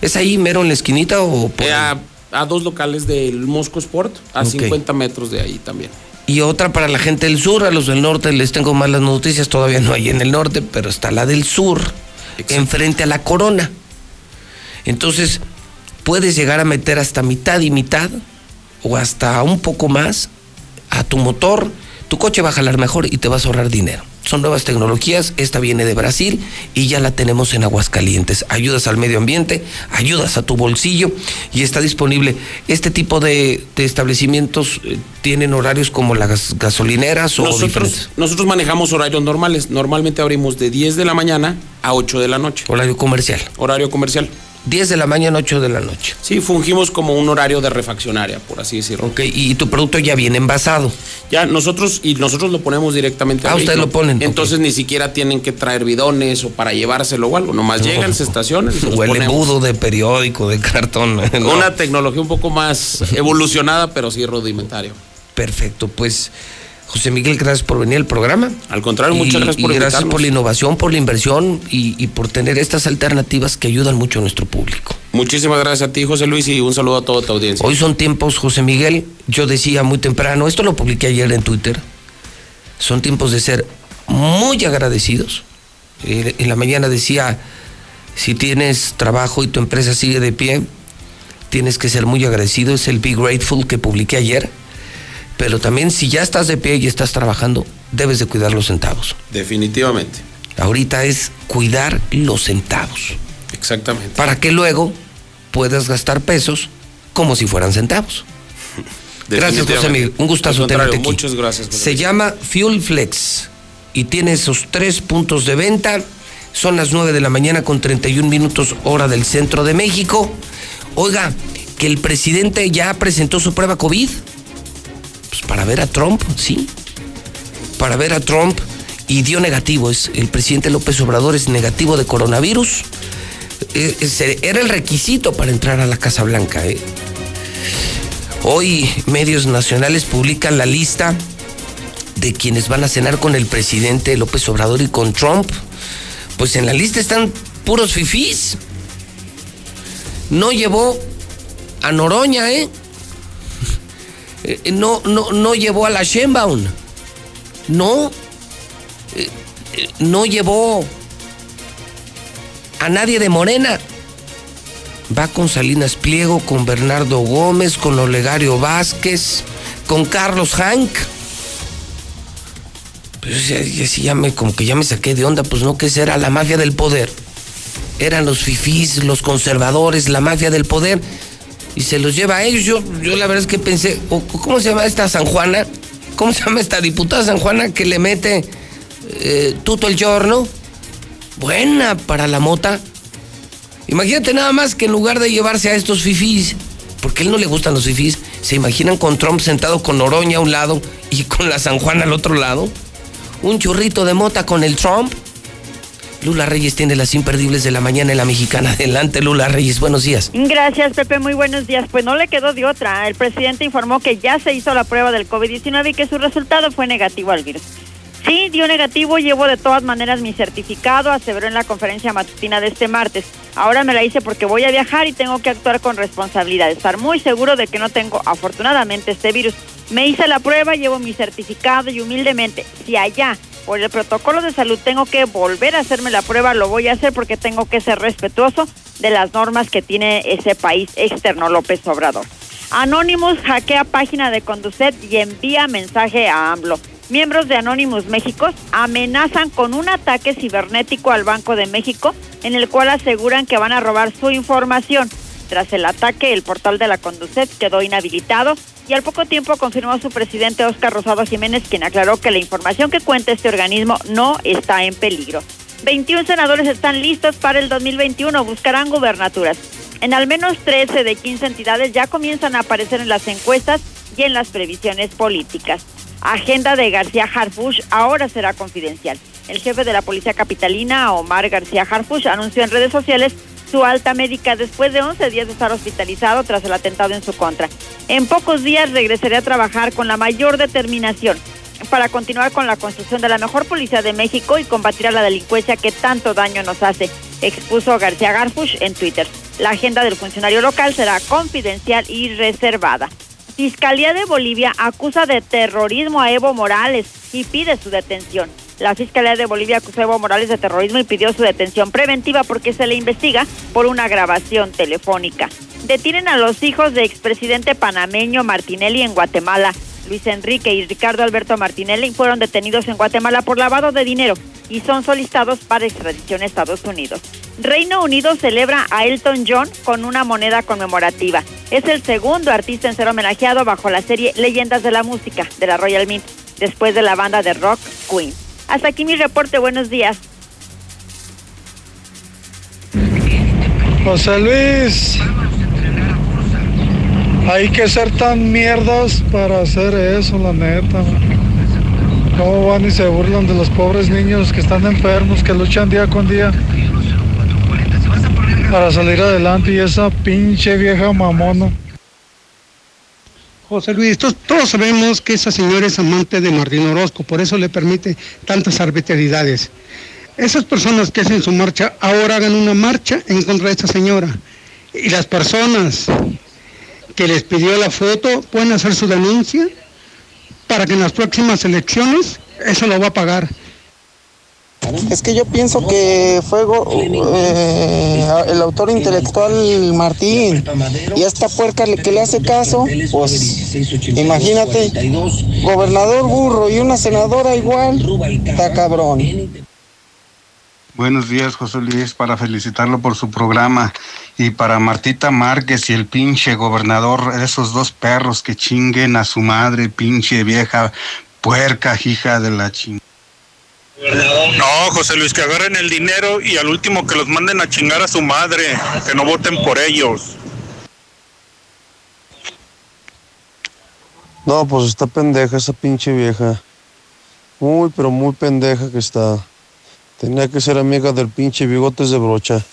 ¿Es ahí mero en la esquinita o por Eh, a, a dos locales del Mosco Sport, a Ok. 50 metros de ahí también. Y otra para la gente del sur, a los del norte les tengo malas noticias, todavía no hay en el norte, pero está la del sur, enfrente a la corona. Entonces, puedes llegar a meter hasta mitad y mitad, o hasta un poco más, a tu motor. Tu coche va a jalar mejor y te vas a ahorrar dinero. Son nuevas tecnologías, esta viene de Brasil y ya la tenemos en Aguascalientes. Ayudas al medio ambiente, ayudas a tu bolsillo y está disponible. Este tipo de, de establecimientos eh, tienen horarios como las gasolineras o diferentes? Nosotros, nosotros manejamos horarios normales. Normalmente abrimos de 10 de la mañana a 8 de la noche. Horario comercial. Horario comercial. 10 de la mañana, 8 de la noche. Sí, fungimos como un horario de refaccionaria, por así decirlo. Ok, y tu producto ya viene envasado. Ya, nosotros, y nosotros lo ponemos directamente Ah, ustedes lo ponen. Entonces ni siquiera tienen que traer bidones o para llevárselo o algo. Nomás llegan, se estacionan Huele ponemos. budo de periódico, de cartón. No. una tecnología un poco más evolucionada, pero sí rudimentario. Perfecto, pues José Miguel, gracias por venir al programa. Al contrario, Y- muchas gracias por y gracias invitarnos. por la innovación, por la inversión y, y por tener estas alternativas que ayudan mucho a nuestro público. Muchísimas gracias a ti, José Luis, y un saludo a toda tu audiencia. Hoy son tiempos, José Miguel, yo decía muy temprano, esto lo publiqué ayer en Twitter, son tiempos de ser muy agradecidos. Eh, En la mañana decía, si tienes trabajo y tu empresa sigue de pie, tienes que ser muy agradecido, es el Be Grateful que publiqué ayer. Pero también si ya estás de pie y estás trabajando, debes de cuidar los centavos. Definitivamente. Ahorita es cuidar los centavos. Exactamente. Para que luego puedas gastar pesos como si fueran centavos. Gracias, José. Miguel. Un gustazo tenerte aquí. Muchas gracias. Se llama Fuel Flex y tiene esos tres puntos de venta. Son las 9 de la mañana con 31 minutos hora del centro de México. Oiga, que el presidente ya presentó su prueba COVID. Pues para ver a Trump, sí. Para ver a Trump y dio negativo. Es, el presidente López Obrador es negativo de coronavirus. Ese era el requisito para entrar a la Casa Blanca. ¿eh? Hoy medios nacionales publican la lista de quienes van a cenar con el presidente López Obrador y con Trump. Pues en la lista están puros fifís. No llevó a Noroña, ¿eh? Eh, No, no, no llevó a la Sheinbaum. No. Eh, eh, No llevó a nadie de Morena. Va con Salinas Pliego, con Bernardo Gómez, con Olegario Vázquez, con Carlos Hank. Pues ya, me, como que ya me saqué de onda, pues no, que esa era la mafia del poder. Eran los fifís, los conservadores, la mafia del poder. Y se los lleva a ellos. Yo, yo la verdad es que pensé, ¿cómo se llama esta San Juana? ¿Cómo se llama esta diputada San Juana que le mete eh, el giorno? Buena para la mota. Imagínate nada más que en lugar de llevarse a estos fifís, porque a él no le gustan los fifís, se imaginan con Trump sentado con Oroña a un lado y con la San Juan al otro lado. Un churrito de mota con el Trump. Lula Reyes tiene las imperdibles de la mañana en la mexicana. Adelante, Lula Reyes, buenos días. Gracias, Pepe. Muy buenos días. Pues no le quedó de otra. El presidente informó que ya se hizo la prueba del COVID-19 y que su resultado fue negativo al virus. Sí, dio negativo, llevo de todas maneras mi certificado, aseveró en la conferencia matutina de este martes. Ahora me la hice porque voy a viajar y tengo que actuar con responsabilidad, estar muy seguro de que no tengo afortunadamente este virus. Me hice la prueba, llevo mi certificado y humildemente, si allá por el protocolo de salud tengo que volver a hacerme la prueba, lo voy a hacer porque tengo que ser respetuoso de las normas que tiene ese país externo, López Obrador. Anonymous hackea página de Conducet y envía mensaje a AMLO. Miembros de Anonymous México amenazan con un ataque cibernético al Banco de México en el cual aseguran que van a robar su información. Tras el ataque, el portal de la Conducet quedó inhabilitado y al poco tiempo confirmó su presidente Óscar Rosado Jiménez, quien aclaró que la información que cuenta este organismo no está en peligro. 21 senadores están listos para el 2021, buscarán gubernaturas. En al menos 13 de 15 entidades ya comienzan a aparecer en las encuestas y en las previsiones políticas. Agenda de García Harfush ahora será confidencial. El jefe de la policía capitalina, Omar García Harfush, anunció en redes sociales su alta médica después de 11 días de estar hospitalizado tras el atentado en su contra. En pocos días regresaré a trabajar con la mayor determinación para continuar con la construcción de la mejor policía de México y combatir a la delincuencia que tanto daño nos hace, expuso García Garfush en Twitter. La agenda del funcionario local será confidencial y reservada. Fiscalía de Bolivia acusa de terrorismo a Evo Morales y pide su detención. La Fiscalía de Bolivia acusó a Evo Morales de terrorismo y pidió su detención preventiva porque se le investiga por una grabación telefónica. Detienen a los hijos de expresidente panameño Martinelli en Guatemala. Luis Enrique y Ricardo Alberto Martinelli fueron detenidos en Guatemala por lavado de dinero y son solicitados para extradición a Estados Unidos. Reino Unido celebra a Elton John con una moneda conmemorativa. Es el segundo artista en ser homenajeado bajo la serie Leyendas de la Música de la Royal Mint, después de la banda de rock Queen. Hasta aquí mi reporte, buenos días. José Luis, hay que ser tan mierdas para hacer eso, la neta. ¿Cómo van y se burlan de los pobres niños que están enfermos, que luchan día con día para salir adelante y esa pinche vieja mamona? José Luis, todos, todos sabemos que esa señora es amante de Martín Orozco, por eso le permite tantas arbitrariedades. Esas personas que hacen su marcha ahora hagan una marcha en contra de esta señora. Y las personas que les pidió la foto pueden hacer su denuncia para que en las próximas elecciones eso lo va a pagar. Es que yo pienso que fue go- eh, el autor intelectual Martín y a esta puerca le- que le hace caso, pues imagínate, gobernador burro y una senadora igual, está cabrón. Buenos días, José Luis, para felicitarlo por su programa y para Martita Márquez y el pinche gobernador, esos dos perros que chinguen a su madre, pinche vieja puerca, hija de la chingada. No, José Luis, que agarren el dinero y al último que los manden a chingar a su madre, que no voten por ellos. No, pues está pendeja esa pinche vieja. Muy, pero muy pendeja que está. Tenía que ser amiga del pinche bigotes de brocha.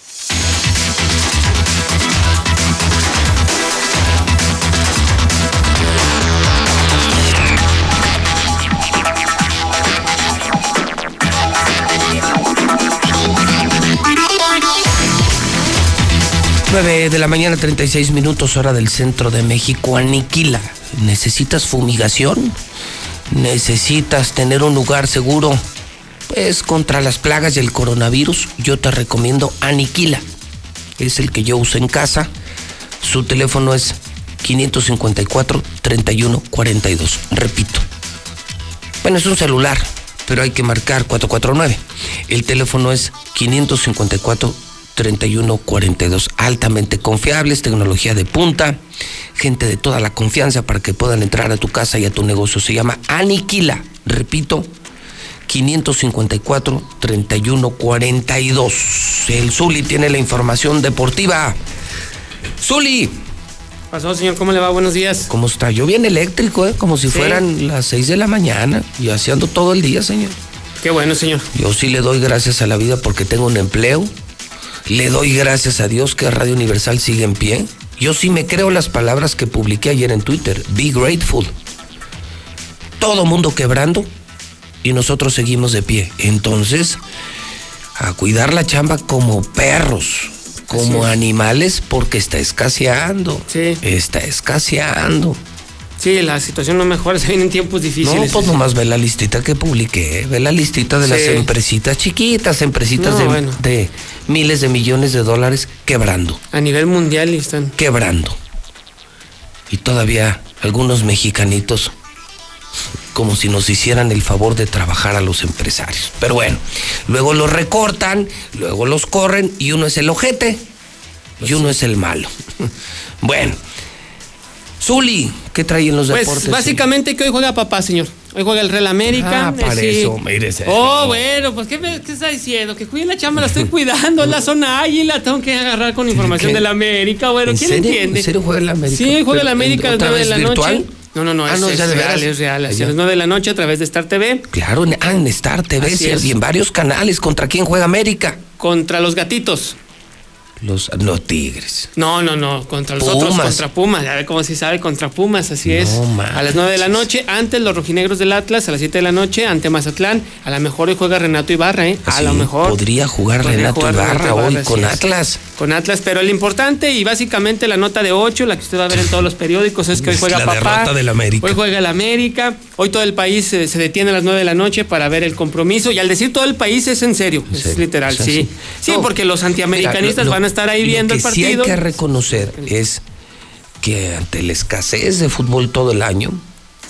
Nueve de la mañana, 36 minutos, hora del centro de México. Aniquila. ¿Necesitas fumigación? ¿Necesitas tener un lugar seguro? Pues contra las plagas y el coronavirus, yo te recomiendo Aniquila. Es el que yo uso en casa. Su teléfono es 554-3142. Repito. Bueno, es un celular, pero hay que marcar 449. El teléfono es 554 3142. Altamente confiables, tecnología de punta, gente de toda la confianza para que puedan entrar a tu casa y a tu negocio. Se llama Aniquila. Repito, 554 3142. El Zuli tiene la información deportiva. Zuli. Pasó, señor, ¿cómo le va? Buenos días. ¿Cómo está? Yo bien eléctrico, ¿eh? Como si Sí. fueran las 6 de la mañana y haciendo todo el día, señor. Qué bueno, señor. Yo sí le doy gracias a la vida porque tengo un empleo. Le doy gracias a Dios que Radio Universal sigue en pie. Yo sí me creo las palabras que publiqué ayer en Twitter. Be grateful. Todo mundo quebrando y nosotros seguimos de pie. Entonces, a cuidar la chamba como perros, como animales, porque está escaseando. Sí. Está escaseando. Sí, la situación no mejora, se vienen tiempos No, difíciles. pues nomás ve la listita que publiqué, ve la listita de las empresitas chiquitas, empresitas No, de, bueno. de miles de millones de dólares quebrando, A nivel mundial están. quebrando. Y todavía algunos mexicanitos como si nos hicieran el favor de trabajar a los empresarios. Pero bueno, luego los recortan, luego los corren y uno es el ojete y uno es el malo. Bueno, Zuli, ¿qué trae en los Pues deportes? básicamente que hoy juega papá, señor. Hoy juega el Real América. Ah, eh, para sí. eso, mire ese- Oh, bueno, pues ¿qué, me, qué está diciendo? Que cuide la chamba, la estoy cuidando, es la zona águila, tengo que agarrar con información del América. Bueno, ¿En ¿quién serio? entiende? ¿En serio juega el América? Sí, juega el América a las ¿otra 9 de la virtual? noche. No, no, no, Ah, es, no, es ya de real, es real. A las 9 de la noche a través de Star TV Claro, en, ah, en Star TV sí, es. y en varios canales. ¿Contra quién juega América? contra los gatitos. Los no tigres. No, no, no, contra los Pumas. otros, contra Pumas. Ya ve cómo se sabe, contra Pumas, así es. manches. A las 9 de la noche, antes los rojinegros del Atlas, a las 7 de la noche, ante Mazatlán. A lo mejor hoy juega Renato Ibarra, ¿eh? A lo mejor. Podría jugar Podría Renato jugar Ibarra hoy Ibarra, con es. Atlas. Con Atlas, pero lo importante y básicamente la nota de 8, la que usted va a ver en todos los periódicos, es que hoy juega la papá. derrota del América. Hoy juega el América. Hoy todo el país eh, se detiene a las 9 de la noche para ver el compromiso. Y al decir todo el país es en serio, es serio? literal, O sea, sí. sí. Sí, No, porque los antiamericanistas Mira, lo- van a estar ahí lo viendo el que partido. Sí hay que reconocer es que ante la escasez de fútbol todo el año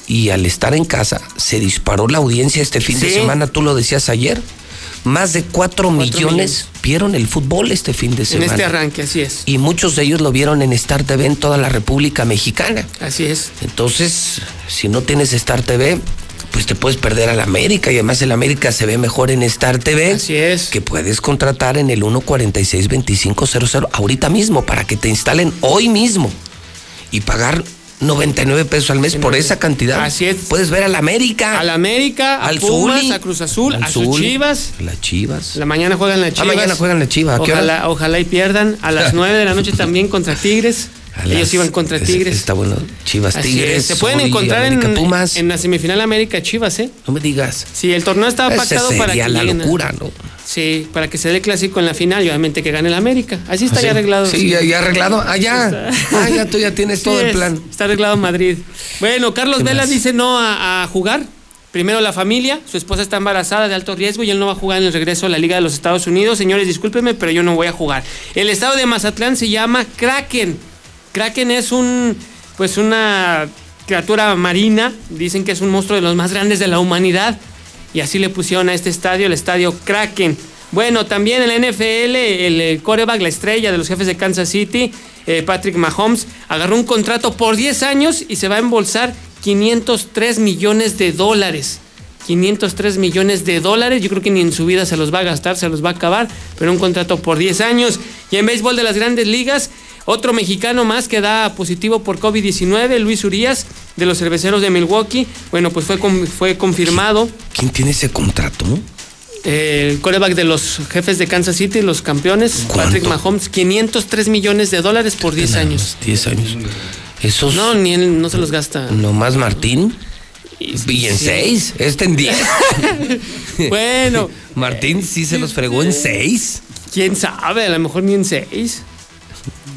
y al estar en casa se disparó la audiencia este fin de semana, tú lo decías ayer. Más de 4 millones, millones. vieron el fútbol este fin de en semana. este arranque, así es. Y muchos de ellos lo vieron en Star TV en toda la República Mexicana. Así es. Entonces, si no tienes Star TV, pues te puedes perder al América. Y además el América se ve mejor en Star TV. Así es. Que puedes contratar en el 146-2500 ahorita mismo para que te instalen hoy mismo. Y pagar 99 pesos al mes por esa cantidad. Así es. Puedes ver al América. Al América, Al Pumas, Zuli, a Cruz Azul, al a sus Chivas. Las Chivas. La mañana juegan las Ah, Chivas. mañana juegan las Chivas. ¿A qué hora? Ojalá, ojalá y pierdan. A las 9 de la noche también contra Tigres. Ellos las- iban contra es- Tigres. Está bueno. Chivas Así Tigres. es. Se pueden encontrar en, América, Pumas. en la semifinal América Chivas, ¿eh? No me digas. Sí, el torneo estaba Esa pactado para que la a- locura, ¿no? Sí, para que se dé clásico en la final y obviamente que gane el América. Así está ¿Ah, ya sí? arreglado. Sí, ya, ya arreglado. Ah, ya. Ah, ya tú ya tienes Sí, todo el plan. Está arreglado en Madrid. Bueno, Carlos ¿Qué Vela más? dice no a, a jugar. Primero la familia, su esposa está embarazada de alto riesgo y él no va a jugar en el regreso a la Liga de los Estados Unidos. Señores, discúlpenme, pero yo no voy a jugar. El estado de Mazatlán se llama Kraken. Kraken es un, pues una criatura marina. Dicen que es un monstruo de los más grandes de la humanidad. Y así le pusieron a este estadio, el estadio Kraken. Bueno, también en la NFL, el, el coreback, la estrella de los jefes de Kansas City, eh, Patrick Mahomes, agarró un contrato por 10 años y se va a embolsar 503 millones de dólares. 503 millones de dólares. Yo creo que ni en su vida se los va a gastar, se los va a acabar, pero un contrato por 10 años. Y en béisbol de las grandes ligas, otro mexicano más que da positivo por COVID-19, Luis Urias, de los cerveceros de Milwaukee. Bueno, pues fue, fue confirmado. ¿Quién tiene ese contrato? El coreback de los jefes de Kansas City, los campeones, Patrick Mahomes, 503 millones de dólares por 10 años. 10 años. Esos. No, ni él no se los gasta. Nomás Martín. Y en sí. 6. Este en 10. Bueno. Martín sí se los fregó en 6. ¿Quién sabe? A lo mejor ni en 6.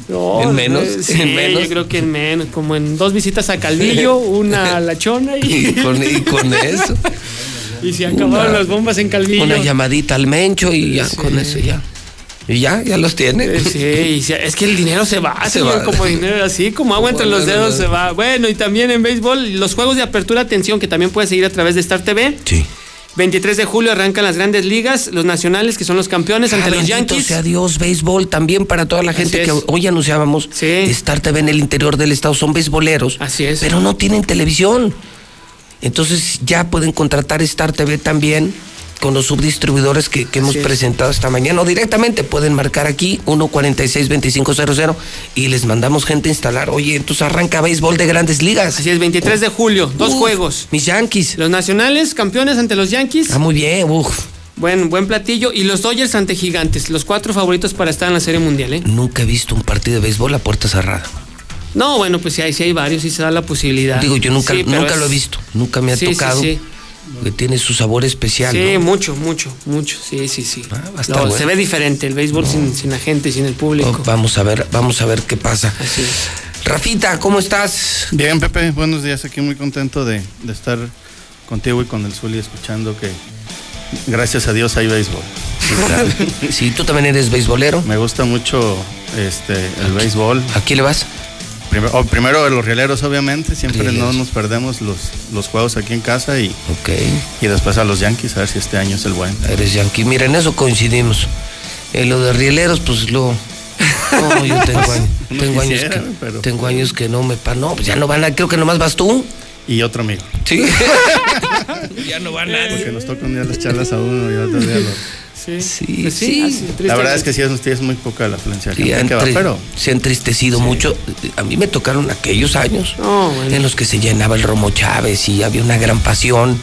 No, ¿En menos? Sí, ¿En menos? yo creo que en menos, como en dos visitas a Calvillo, una a La Chona y, Y con, y con eso. y se acabaron Una- las bombas en Calvillo. Una llamadita al mencho y ya con eso ya. Y ya, ya los tiene. Sí, y se- es que el dinero se va, Se señor, va. como dinero así, como agua entre los dedos no. se va. Bueno, y también en béisbol, los juegos de apertura, atención, que también puedes seguir a través de Star TV. Sí. 23 de julio arrancan las grandes ligas, los nacionales, que son los campeones ante los Yankees. sea Dios, béisbol también para toda la gente que hoy anunciábamos. Star TV en el interior del estado son béisboleros. Así es. Pero no tienen televisión. Entonces ya pueden contratar Star TV también con los subdistribuidores que, que hemos es. presentado esta mañana. O directamente pueden marcar aquí 146-2500 y les mandamos gente a instalar. Oye, entonces arranca béisbol de grandes ligas. Así es, 23 de julio, dos Uf, juegos. Mis Yankees. Los nacionales, campeones ante los Yankees. Ah, muy bien, uf. Buen, buen platillo. Y los Dodgers ante Gigantes, los cuatro favoritos para estar en la Serie Mundial, ¿eh? Nunca he visto un partido de béisbol a puerta cerrada. No, bueno, pues sí hay, sí hay varios, sí se da la posibilidad. Digo, yo nunca, Sí, nunca es- lo he visto, nunca me ha sí, tocado. sí. Que tiene su sabor especial. Sí, ¿no? mucho, mucho, mucho. Sí, sí, sí. va a estar No, bueno. Se ve diferente el béisbol sin, sin la gente, sin el público. Vamos a ver, vamos a ver qué pasa. Rafita, ¿cómo estás? Bien, Pepe, buenos días. Aquí muy contento de, de estar contigo y con el Zuli escuchando que gracias a Dios hay béisbol. Sí, tú también eres beisbolero. Me gusta mucho este, el béisbol. ¿A quién le vas? Primero, oh, primero los rieleros, obviamente. Siempre Rieleros. no nos perdemos los, los juegos aquí en casa y, Ok. y después a los Yankees, a ver si este año es el bueno. Eres yankee. Mira, en eso coincidimos. En lo de rieleros, pues lo. No, yo tengo años, tengo años que, pero- tengo años que no me pa- No, pues ya no van a, creo que nomás vas tú. Y otro amigo. Sí. ya no va nadie. Porque nos toca un día las charlas a uno y otro día a los. Sí, sí. Pues sí. La verdad es que sí es, sí es muy poca la afluencia. Sí, pero se ha entristecido mucho. A mí me tocaron aquellos años en los que se llenaba el Romo Chávez y había una gran pasión.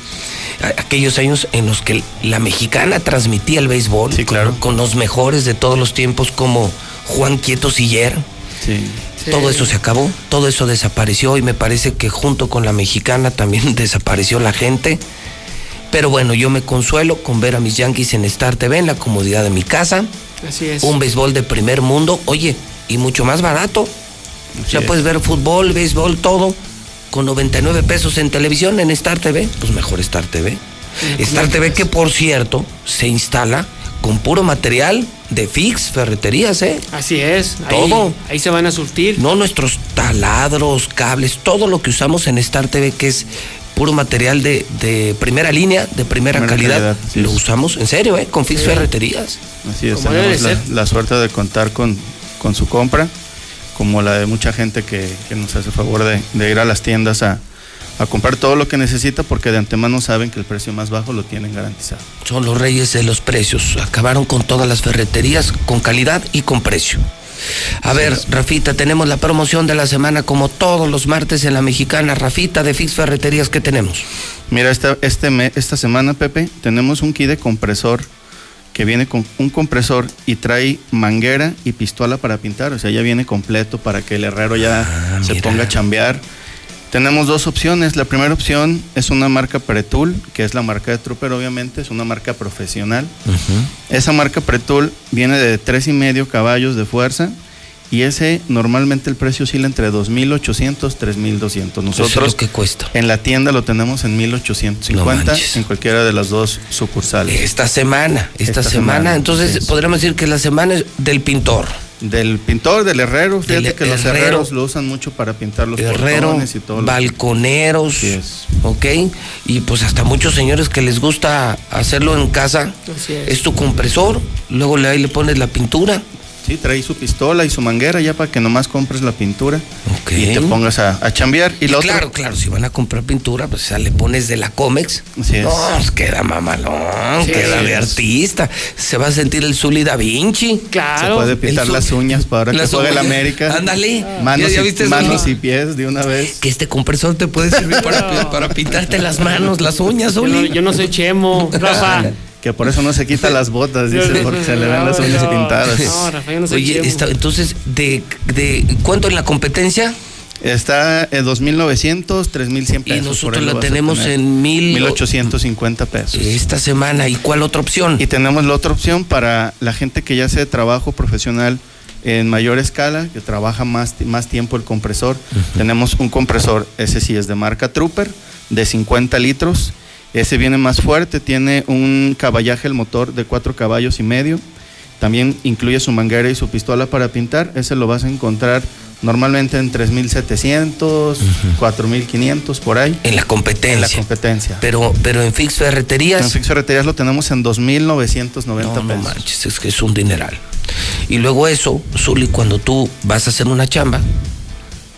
Aquellos años en los que la mexicana transmitía el béisbol con, con los mejores de todos los tiempos como Juan Quieto Siller. Todo eso se acabó, todo eso desapareció y me parece que junto con la mexicana también desapareció la gente. Pero bueno, yo me consuelo con ver a mis Yankees en Star TV en la comodidad de mi casa. Así es. Un béisbol de primer mundo, oye, y mucho más barato. o sea, es. puedes ver fútbol, béisbol, todo, con 99 pesos en televisión en Star TV. Pues mejor Star TV. Star TV que, por cierto, se instala con puro material de Fix, ferreterías, ¿eh? Así es. Ahí, Todo. Ahí se van a surtir. No nuestros taladros, cables, todo lo que usamos en Star TV, que es puro material de, de primera línea, de primera, Primera calidad, lo es. usamos en serio, ¿eh? Con Fix Sí. Ferreterías. Así es, tenemos la suerte de contar con, con su compra, como la de mucha gente que, que nos hace favor de, de ir a las tiendas a, a comprar todo lo que necesita porque de antemano saben que el precio más bajo lo tienen garantizado. Son los reyes de los precios. Acabaron con todas las ferreterías con calidad y con precio. A ver, Rafita, tenemos la promoción de la semana como todos los martes en la mexicana. Rafita de Fix Ferreterías, ¿qué tenemos? Mira, esta, este me- esta semana, Pepe, tenemos un kit de compresor que viene con un compresor y trae manguera y pistola para pintar. O sea, ya viene completo para que el herrero ya Ah, se ponga a chambear. Tenemos dos opciones. La primera opción es una marca Pretool, que es la marca de Trooper, obviamente, es una marca profesional. Esa marca Pretool viene de tres y medio caballos de fuerza y ese normalmente el precio oscila entre 2.800 3.200. Nosotros Eso es lo que cuesta. en la tienda lo tenemos en 1.850 manches. en cualquiera de las dos sucursales. Esta semana, esta, Esta semana. semana, Entonces, podríamos decir que la semana es del pintor. Del pintor, del herrero, fíjate que los herrero. herreros lo usan mucho para pintar los Herrero, portones y todo. balconeros, ¿ok? Y pues hasta muchos señores que les gusta hacerlo en casa. Así es. Es tu compresor, luego le, ahí le pones la pintura. Sí, trae su pistola y su manguera ya para que nomás compres la pintura y te pongas a, a chambear. Y, Y la otra- claro, claro, si van a comprar pintura, pues ya le pones de la Comex. Así es. No, pues queda mamalón, Sí, queda de es. artista. Se va a sentir el Zully Da Vinci. Se puede pintar El las uñas para que las juegue el uñas. América. Ándale. Manos, ¿Ya- ya y, viste eso? manos y pies de una vez. Que este compresor te puede servir para, para pintarte las manos, las uñas, Yo no, Zully. yo no soy chemo, Rafa. Que por eso no se quita las botas, dice, porque se le ven las uñas No, pintadas. No, Rafa, yo no soy Oye, está- entonces, de, de ¿cuánto en la competencia? Está en 2.900, 3.100 pesos. nosotros por ahí la tenemos en mil- 1.850 pesos. Esta semana, ¿y cuál otra opción? Y tenemos la otra opción para la gente que ya hace trabajo profesional en mayor escala, que trabaja más, más tiempo el compresor. Tenemos un compresor, ese sí es de marca Trooper, de 50 litros. Ese viene más fuerte, tiene un caballaje el motor de 4 caballos y medio. También incluye su manguera y su pistola para pintar. Ese lo vas a encontrar normalmente en 3.700, 4.500 por ahí. En la competencia. En la competencia. Pero, pero en Fix Ferreterías. En Fix Ferreterías lo tenemos en 2.990 No, no pesos. manches, es que es un dineral. Y luego eso, Zuli, cuando tú vas a hacer una chamba,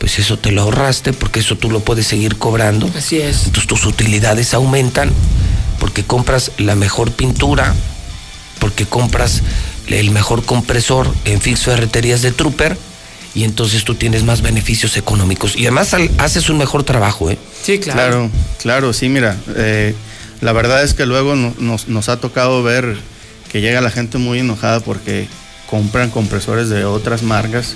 pues eso te lo ahorraste, porque eso tú lo puedes seguir cobrando. Así es. Entonces tus utilidades aumentan, porque compras la mejor pintura, porque compras el mejor compresor en Fix Ferreterías de Trooper, y entonces tú tienes más beneficios económicos. Y además haces un mejor trabajo, ¿eh? Sí, claro. Claro, claro, sí, mira, eh, la verdad es que luego no- nos, nos ha tocado ver que llega la gente muy enojada porque compran compresores de otras marcas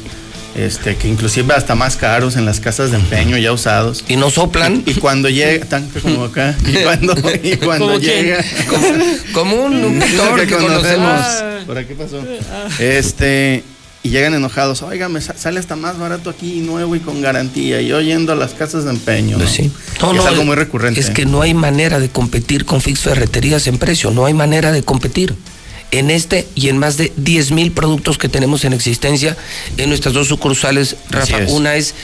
este, que inclusive hasta más caros en las casas de empeño ya usados. ¿Y no soplan? Y, y cuando llega, tan como acá, y cuando, y cuando llega. Como, como un, un que que conocemos. conocemos. ¿Por aquí pasó? Este, y llegan enojados, oiga, me sa- sale hasta más barato aquí, nuevo y con garantía. Y yo yendo a las casas de empeño. Pues sí. No, es algo muy recurrente. Es que no hay manera de competir con Fix Ferreterías en precio, no hay manera de competir. En este y en más de 10 mil productos que tenemos en existencia en nuestras dos sucursales, Rafa. es. Una es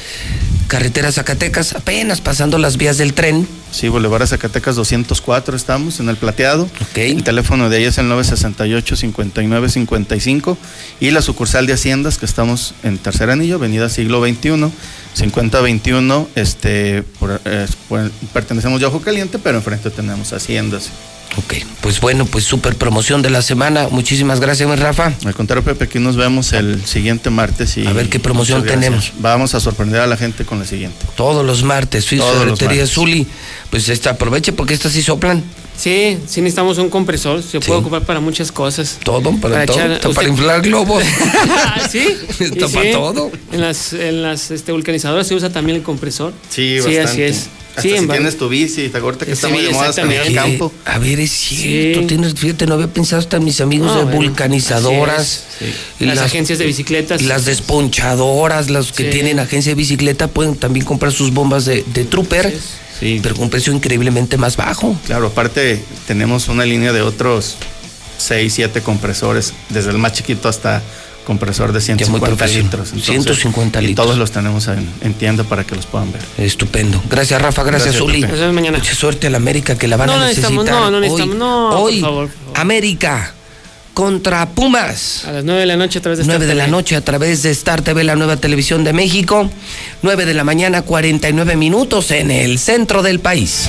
Carretera Zacatecas, apenas pasando las vías del tren. Sí, Boulevard Zacatecas 204 estamos en el plateado. El teléfono de ella es el 968-5955 y la sucursal de Haciendas que estamos en Tercer Anillo, Avenida Siglo XXI, 5021, este, por- eh, por- pertenecemos a Ojo Caliente, pero enfrente tenemos Haciendas. Ok, pues bueno, pues super promoción de la semana. Muchísimas gracias, mi Rafa. Al contrario, Pepe, aquí nos vemos el siguiente martes. Y A ver qué promoción tenemos. Vamos a sorprender a la gente con la siguiente. Todos los martes, los Ferretería. Zuli. Pues esta, aproveche porque estas sí soplan. Sí, sí necesitamos un compresor. Se puede ocupar para muchas cosas. Todo, para, todo. echar- usted- para inflar globos. Ah, sí. Está para sí. todo. En las, en las este, vulcanizadoras se usa también el compresor. Sí, Sí, bastante. así es. Hasta Sí, si tienes tu bici, te acuerdas que está Sí, muy de moda salir al exactamente. campo. A ver, es cierto. Tienes, fíjate, no había pensado hasta en mis amigos No, de vulcanizadoras. así es, sí. Las agencias de bicicletas. Las desponchadoras, las que Sí. tienen agencia de bicicleta, pueden también comprar sus bombas de, de Trooper. Pero con un precio increíblemente más bajo. Claro, aparte tenemos una línea de otros 6, 7 compresores, desde el más chiquito hasta compresor de 150 profesional. litros. 150 y litros. todos los tenemos en, en tienda para que los puedan ver. Estupendo. Gracias, Rafa. Gracias, Gracias, Uli. Pepe. Nos vemos mañana. Mucha suerte a la América que la van No a necesitar. no, no hoy. necesitamos, no, por Hoy, favor. América contra Pumas. A las 9 de la noche a través de 9 Star de la noche a través de Star TV, la nueva televisión de México. 9 de la mañana, 49 minutos en el centro del país.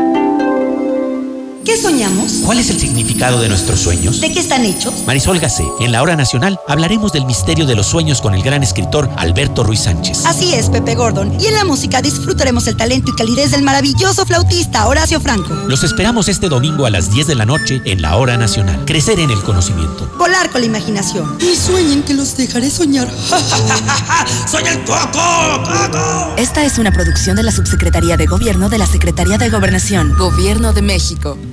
¿Qué soñamos? ¿Cuál es el significado de nuestros sueños? ¿De qué están hechos? Marisol Gacé, en la hora nacional hablaremos del misterio de los sueños con el gran escritor Alberto Ruiz Sánchez. Así es, Pepe Gordon. Y en la música disfrutaremos el talento y calidez del maravilloso flautista Horacio Franco. Los esperamos este domingo a las 10 de la noche en la hora nacional. Crecer en el conocimiento. Volar con la imaginación. Y sueñen que los dejaré soñar. ¡Soy el Coco! ¡Coco! Esta es una producción de la Subsecretaría de Gobierno de la Secretaría de Gobernación, Gobierno de México.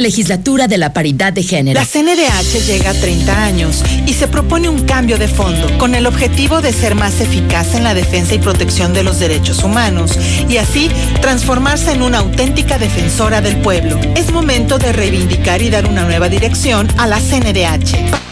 Legislatura de la Paridad de Género. La CNDH llega a 30 años y se propone un cambio de fondo con el objetivo de ser más eficaz en la defensa y protección de los derechos humanos y así transformarse en una auténtica defensora del pueblo. Es momento de reivindicar y dar una nueva dirección a la CNDH.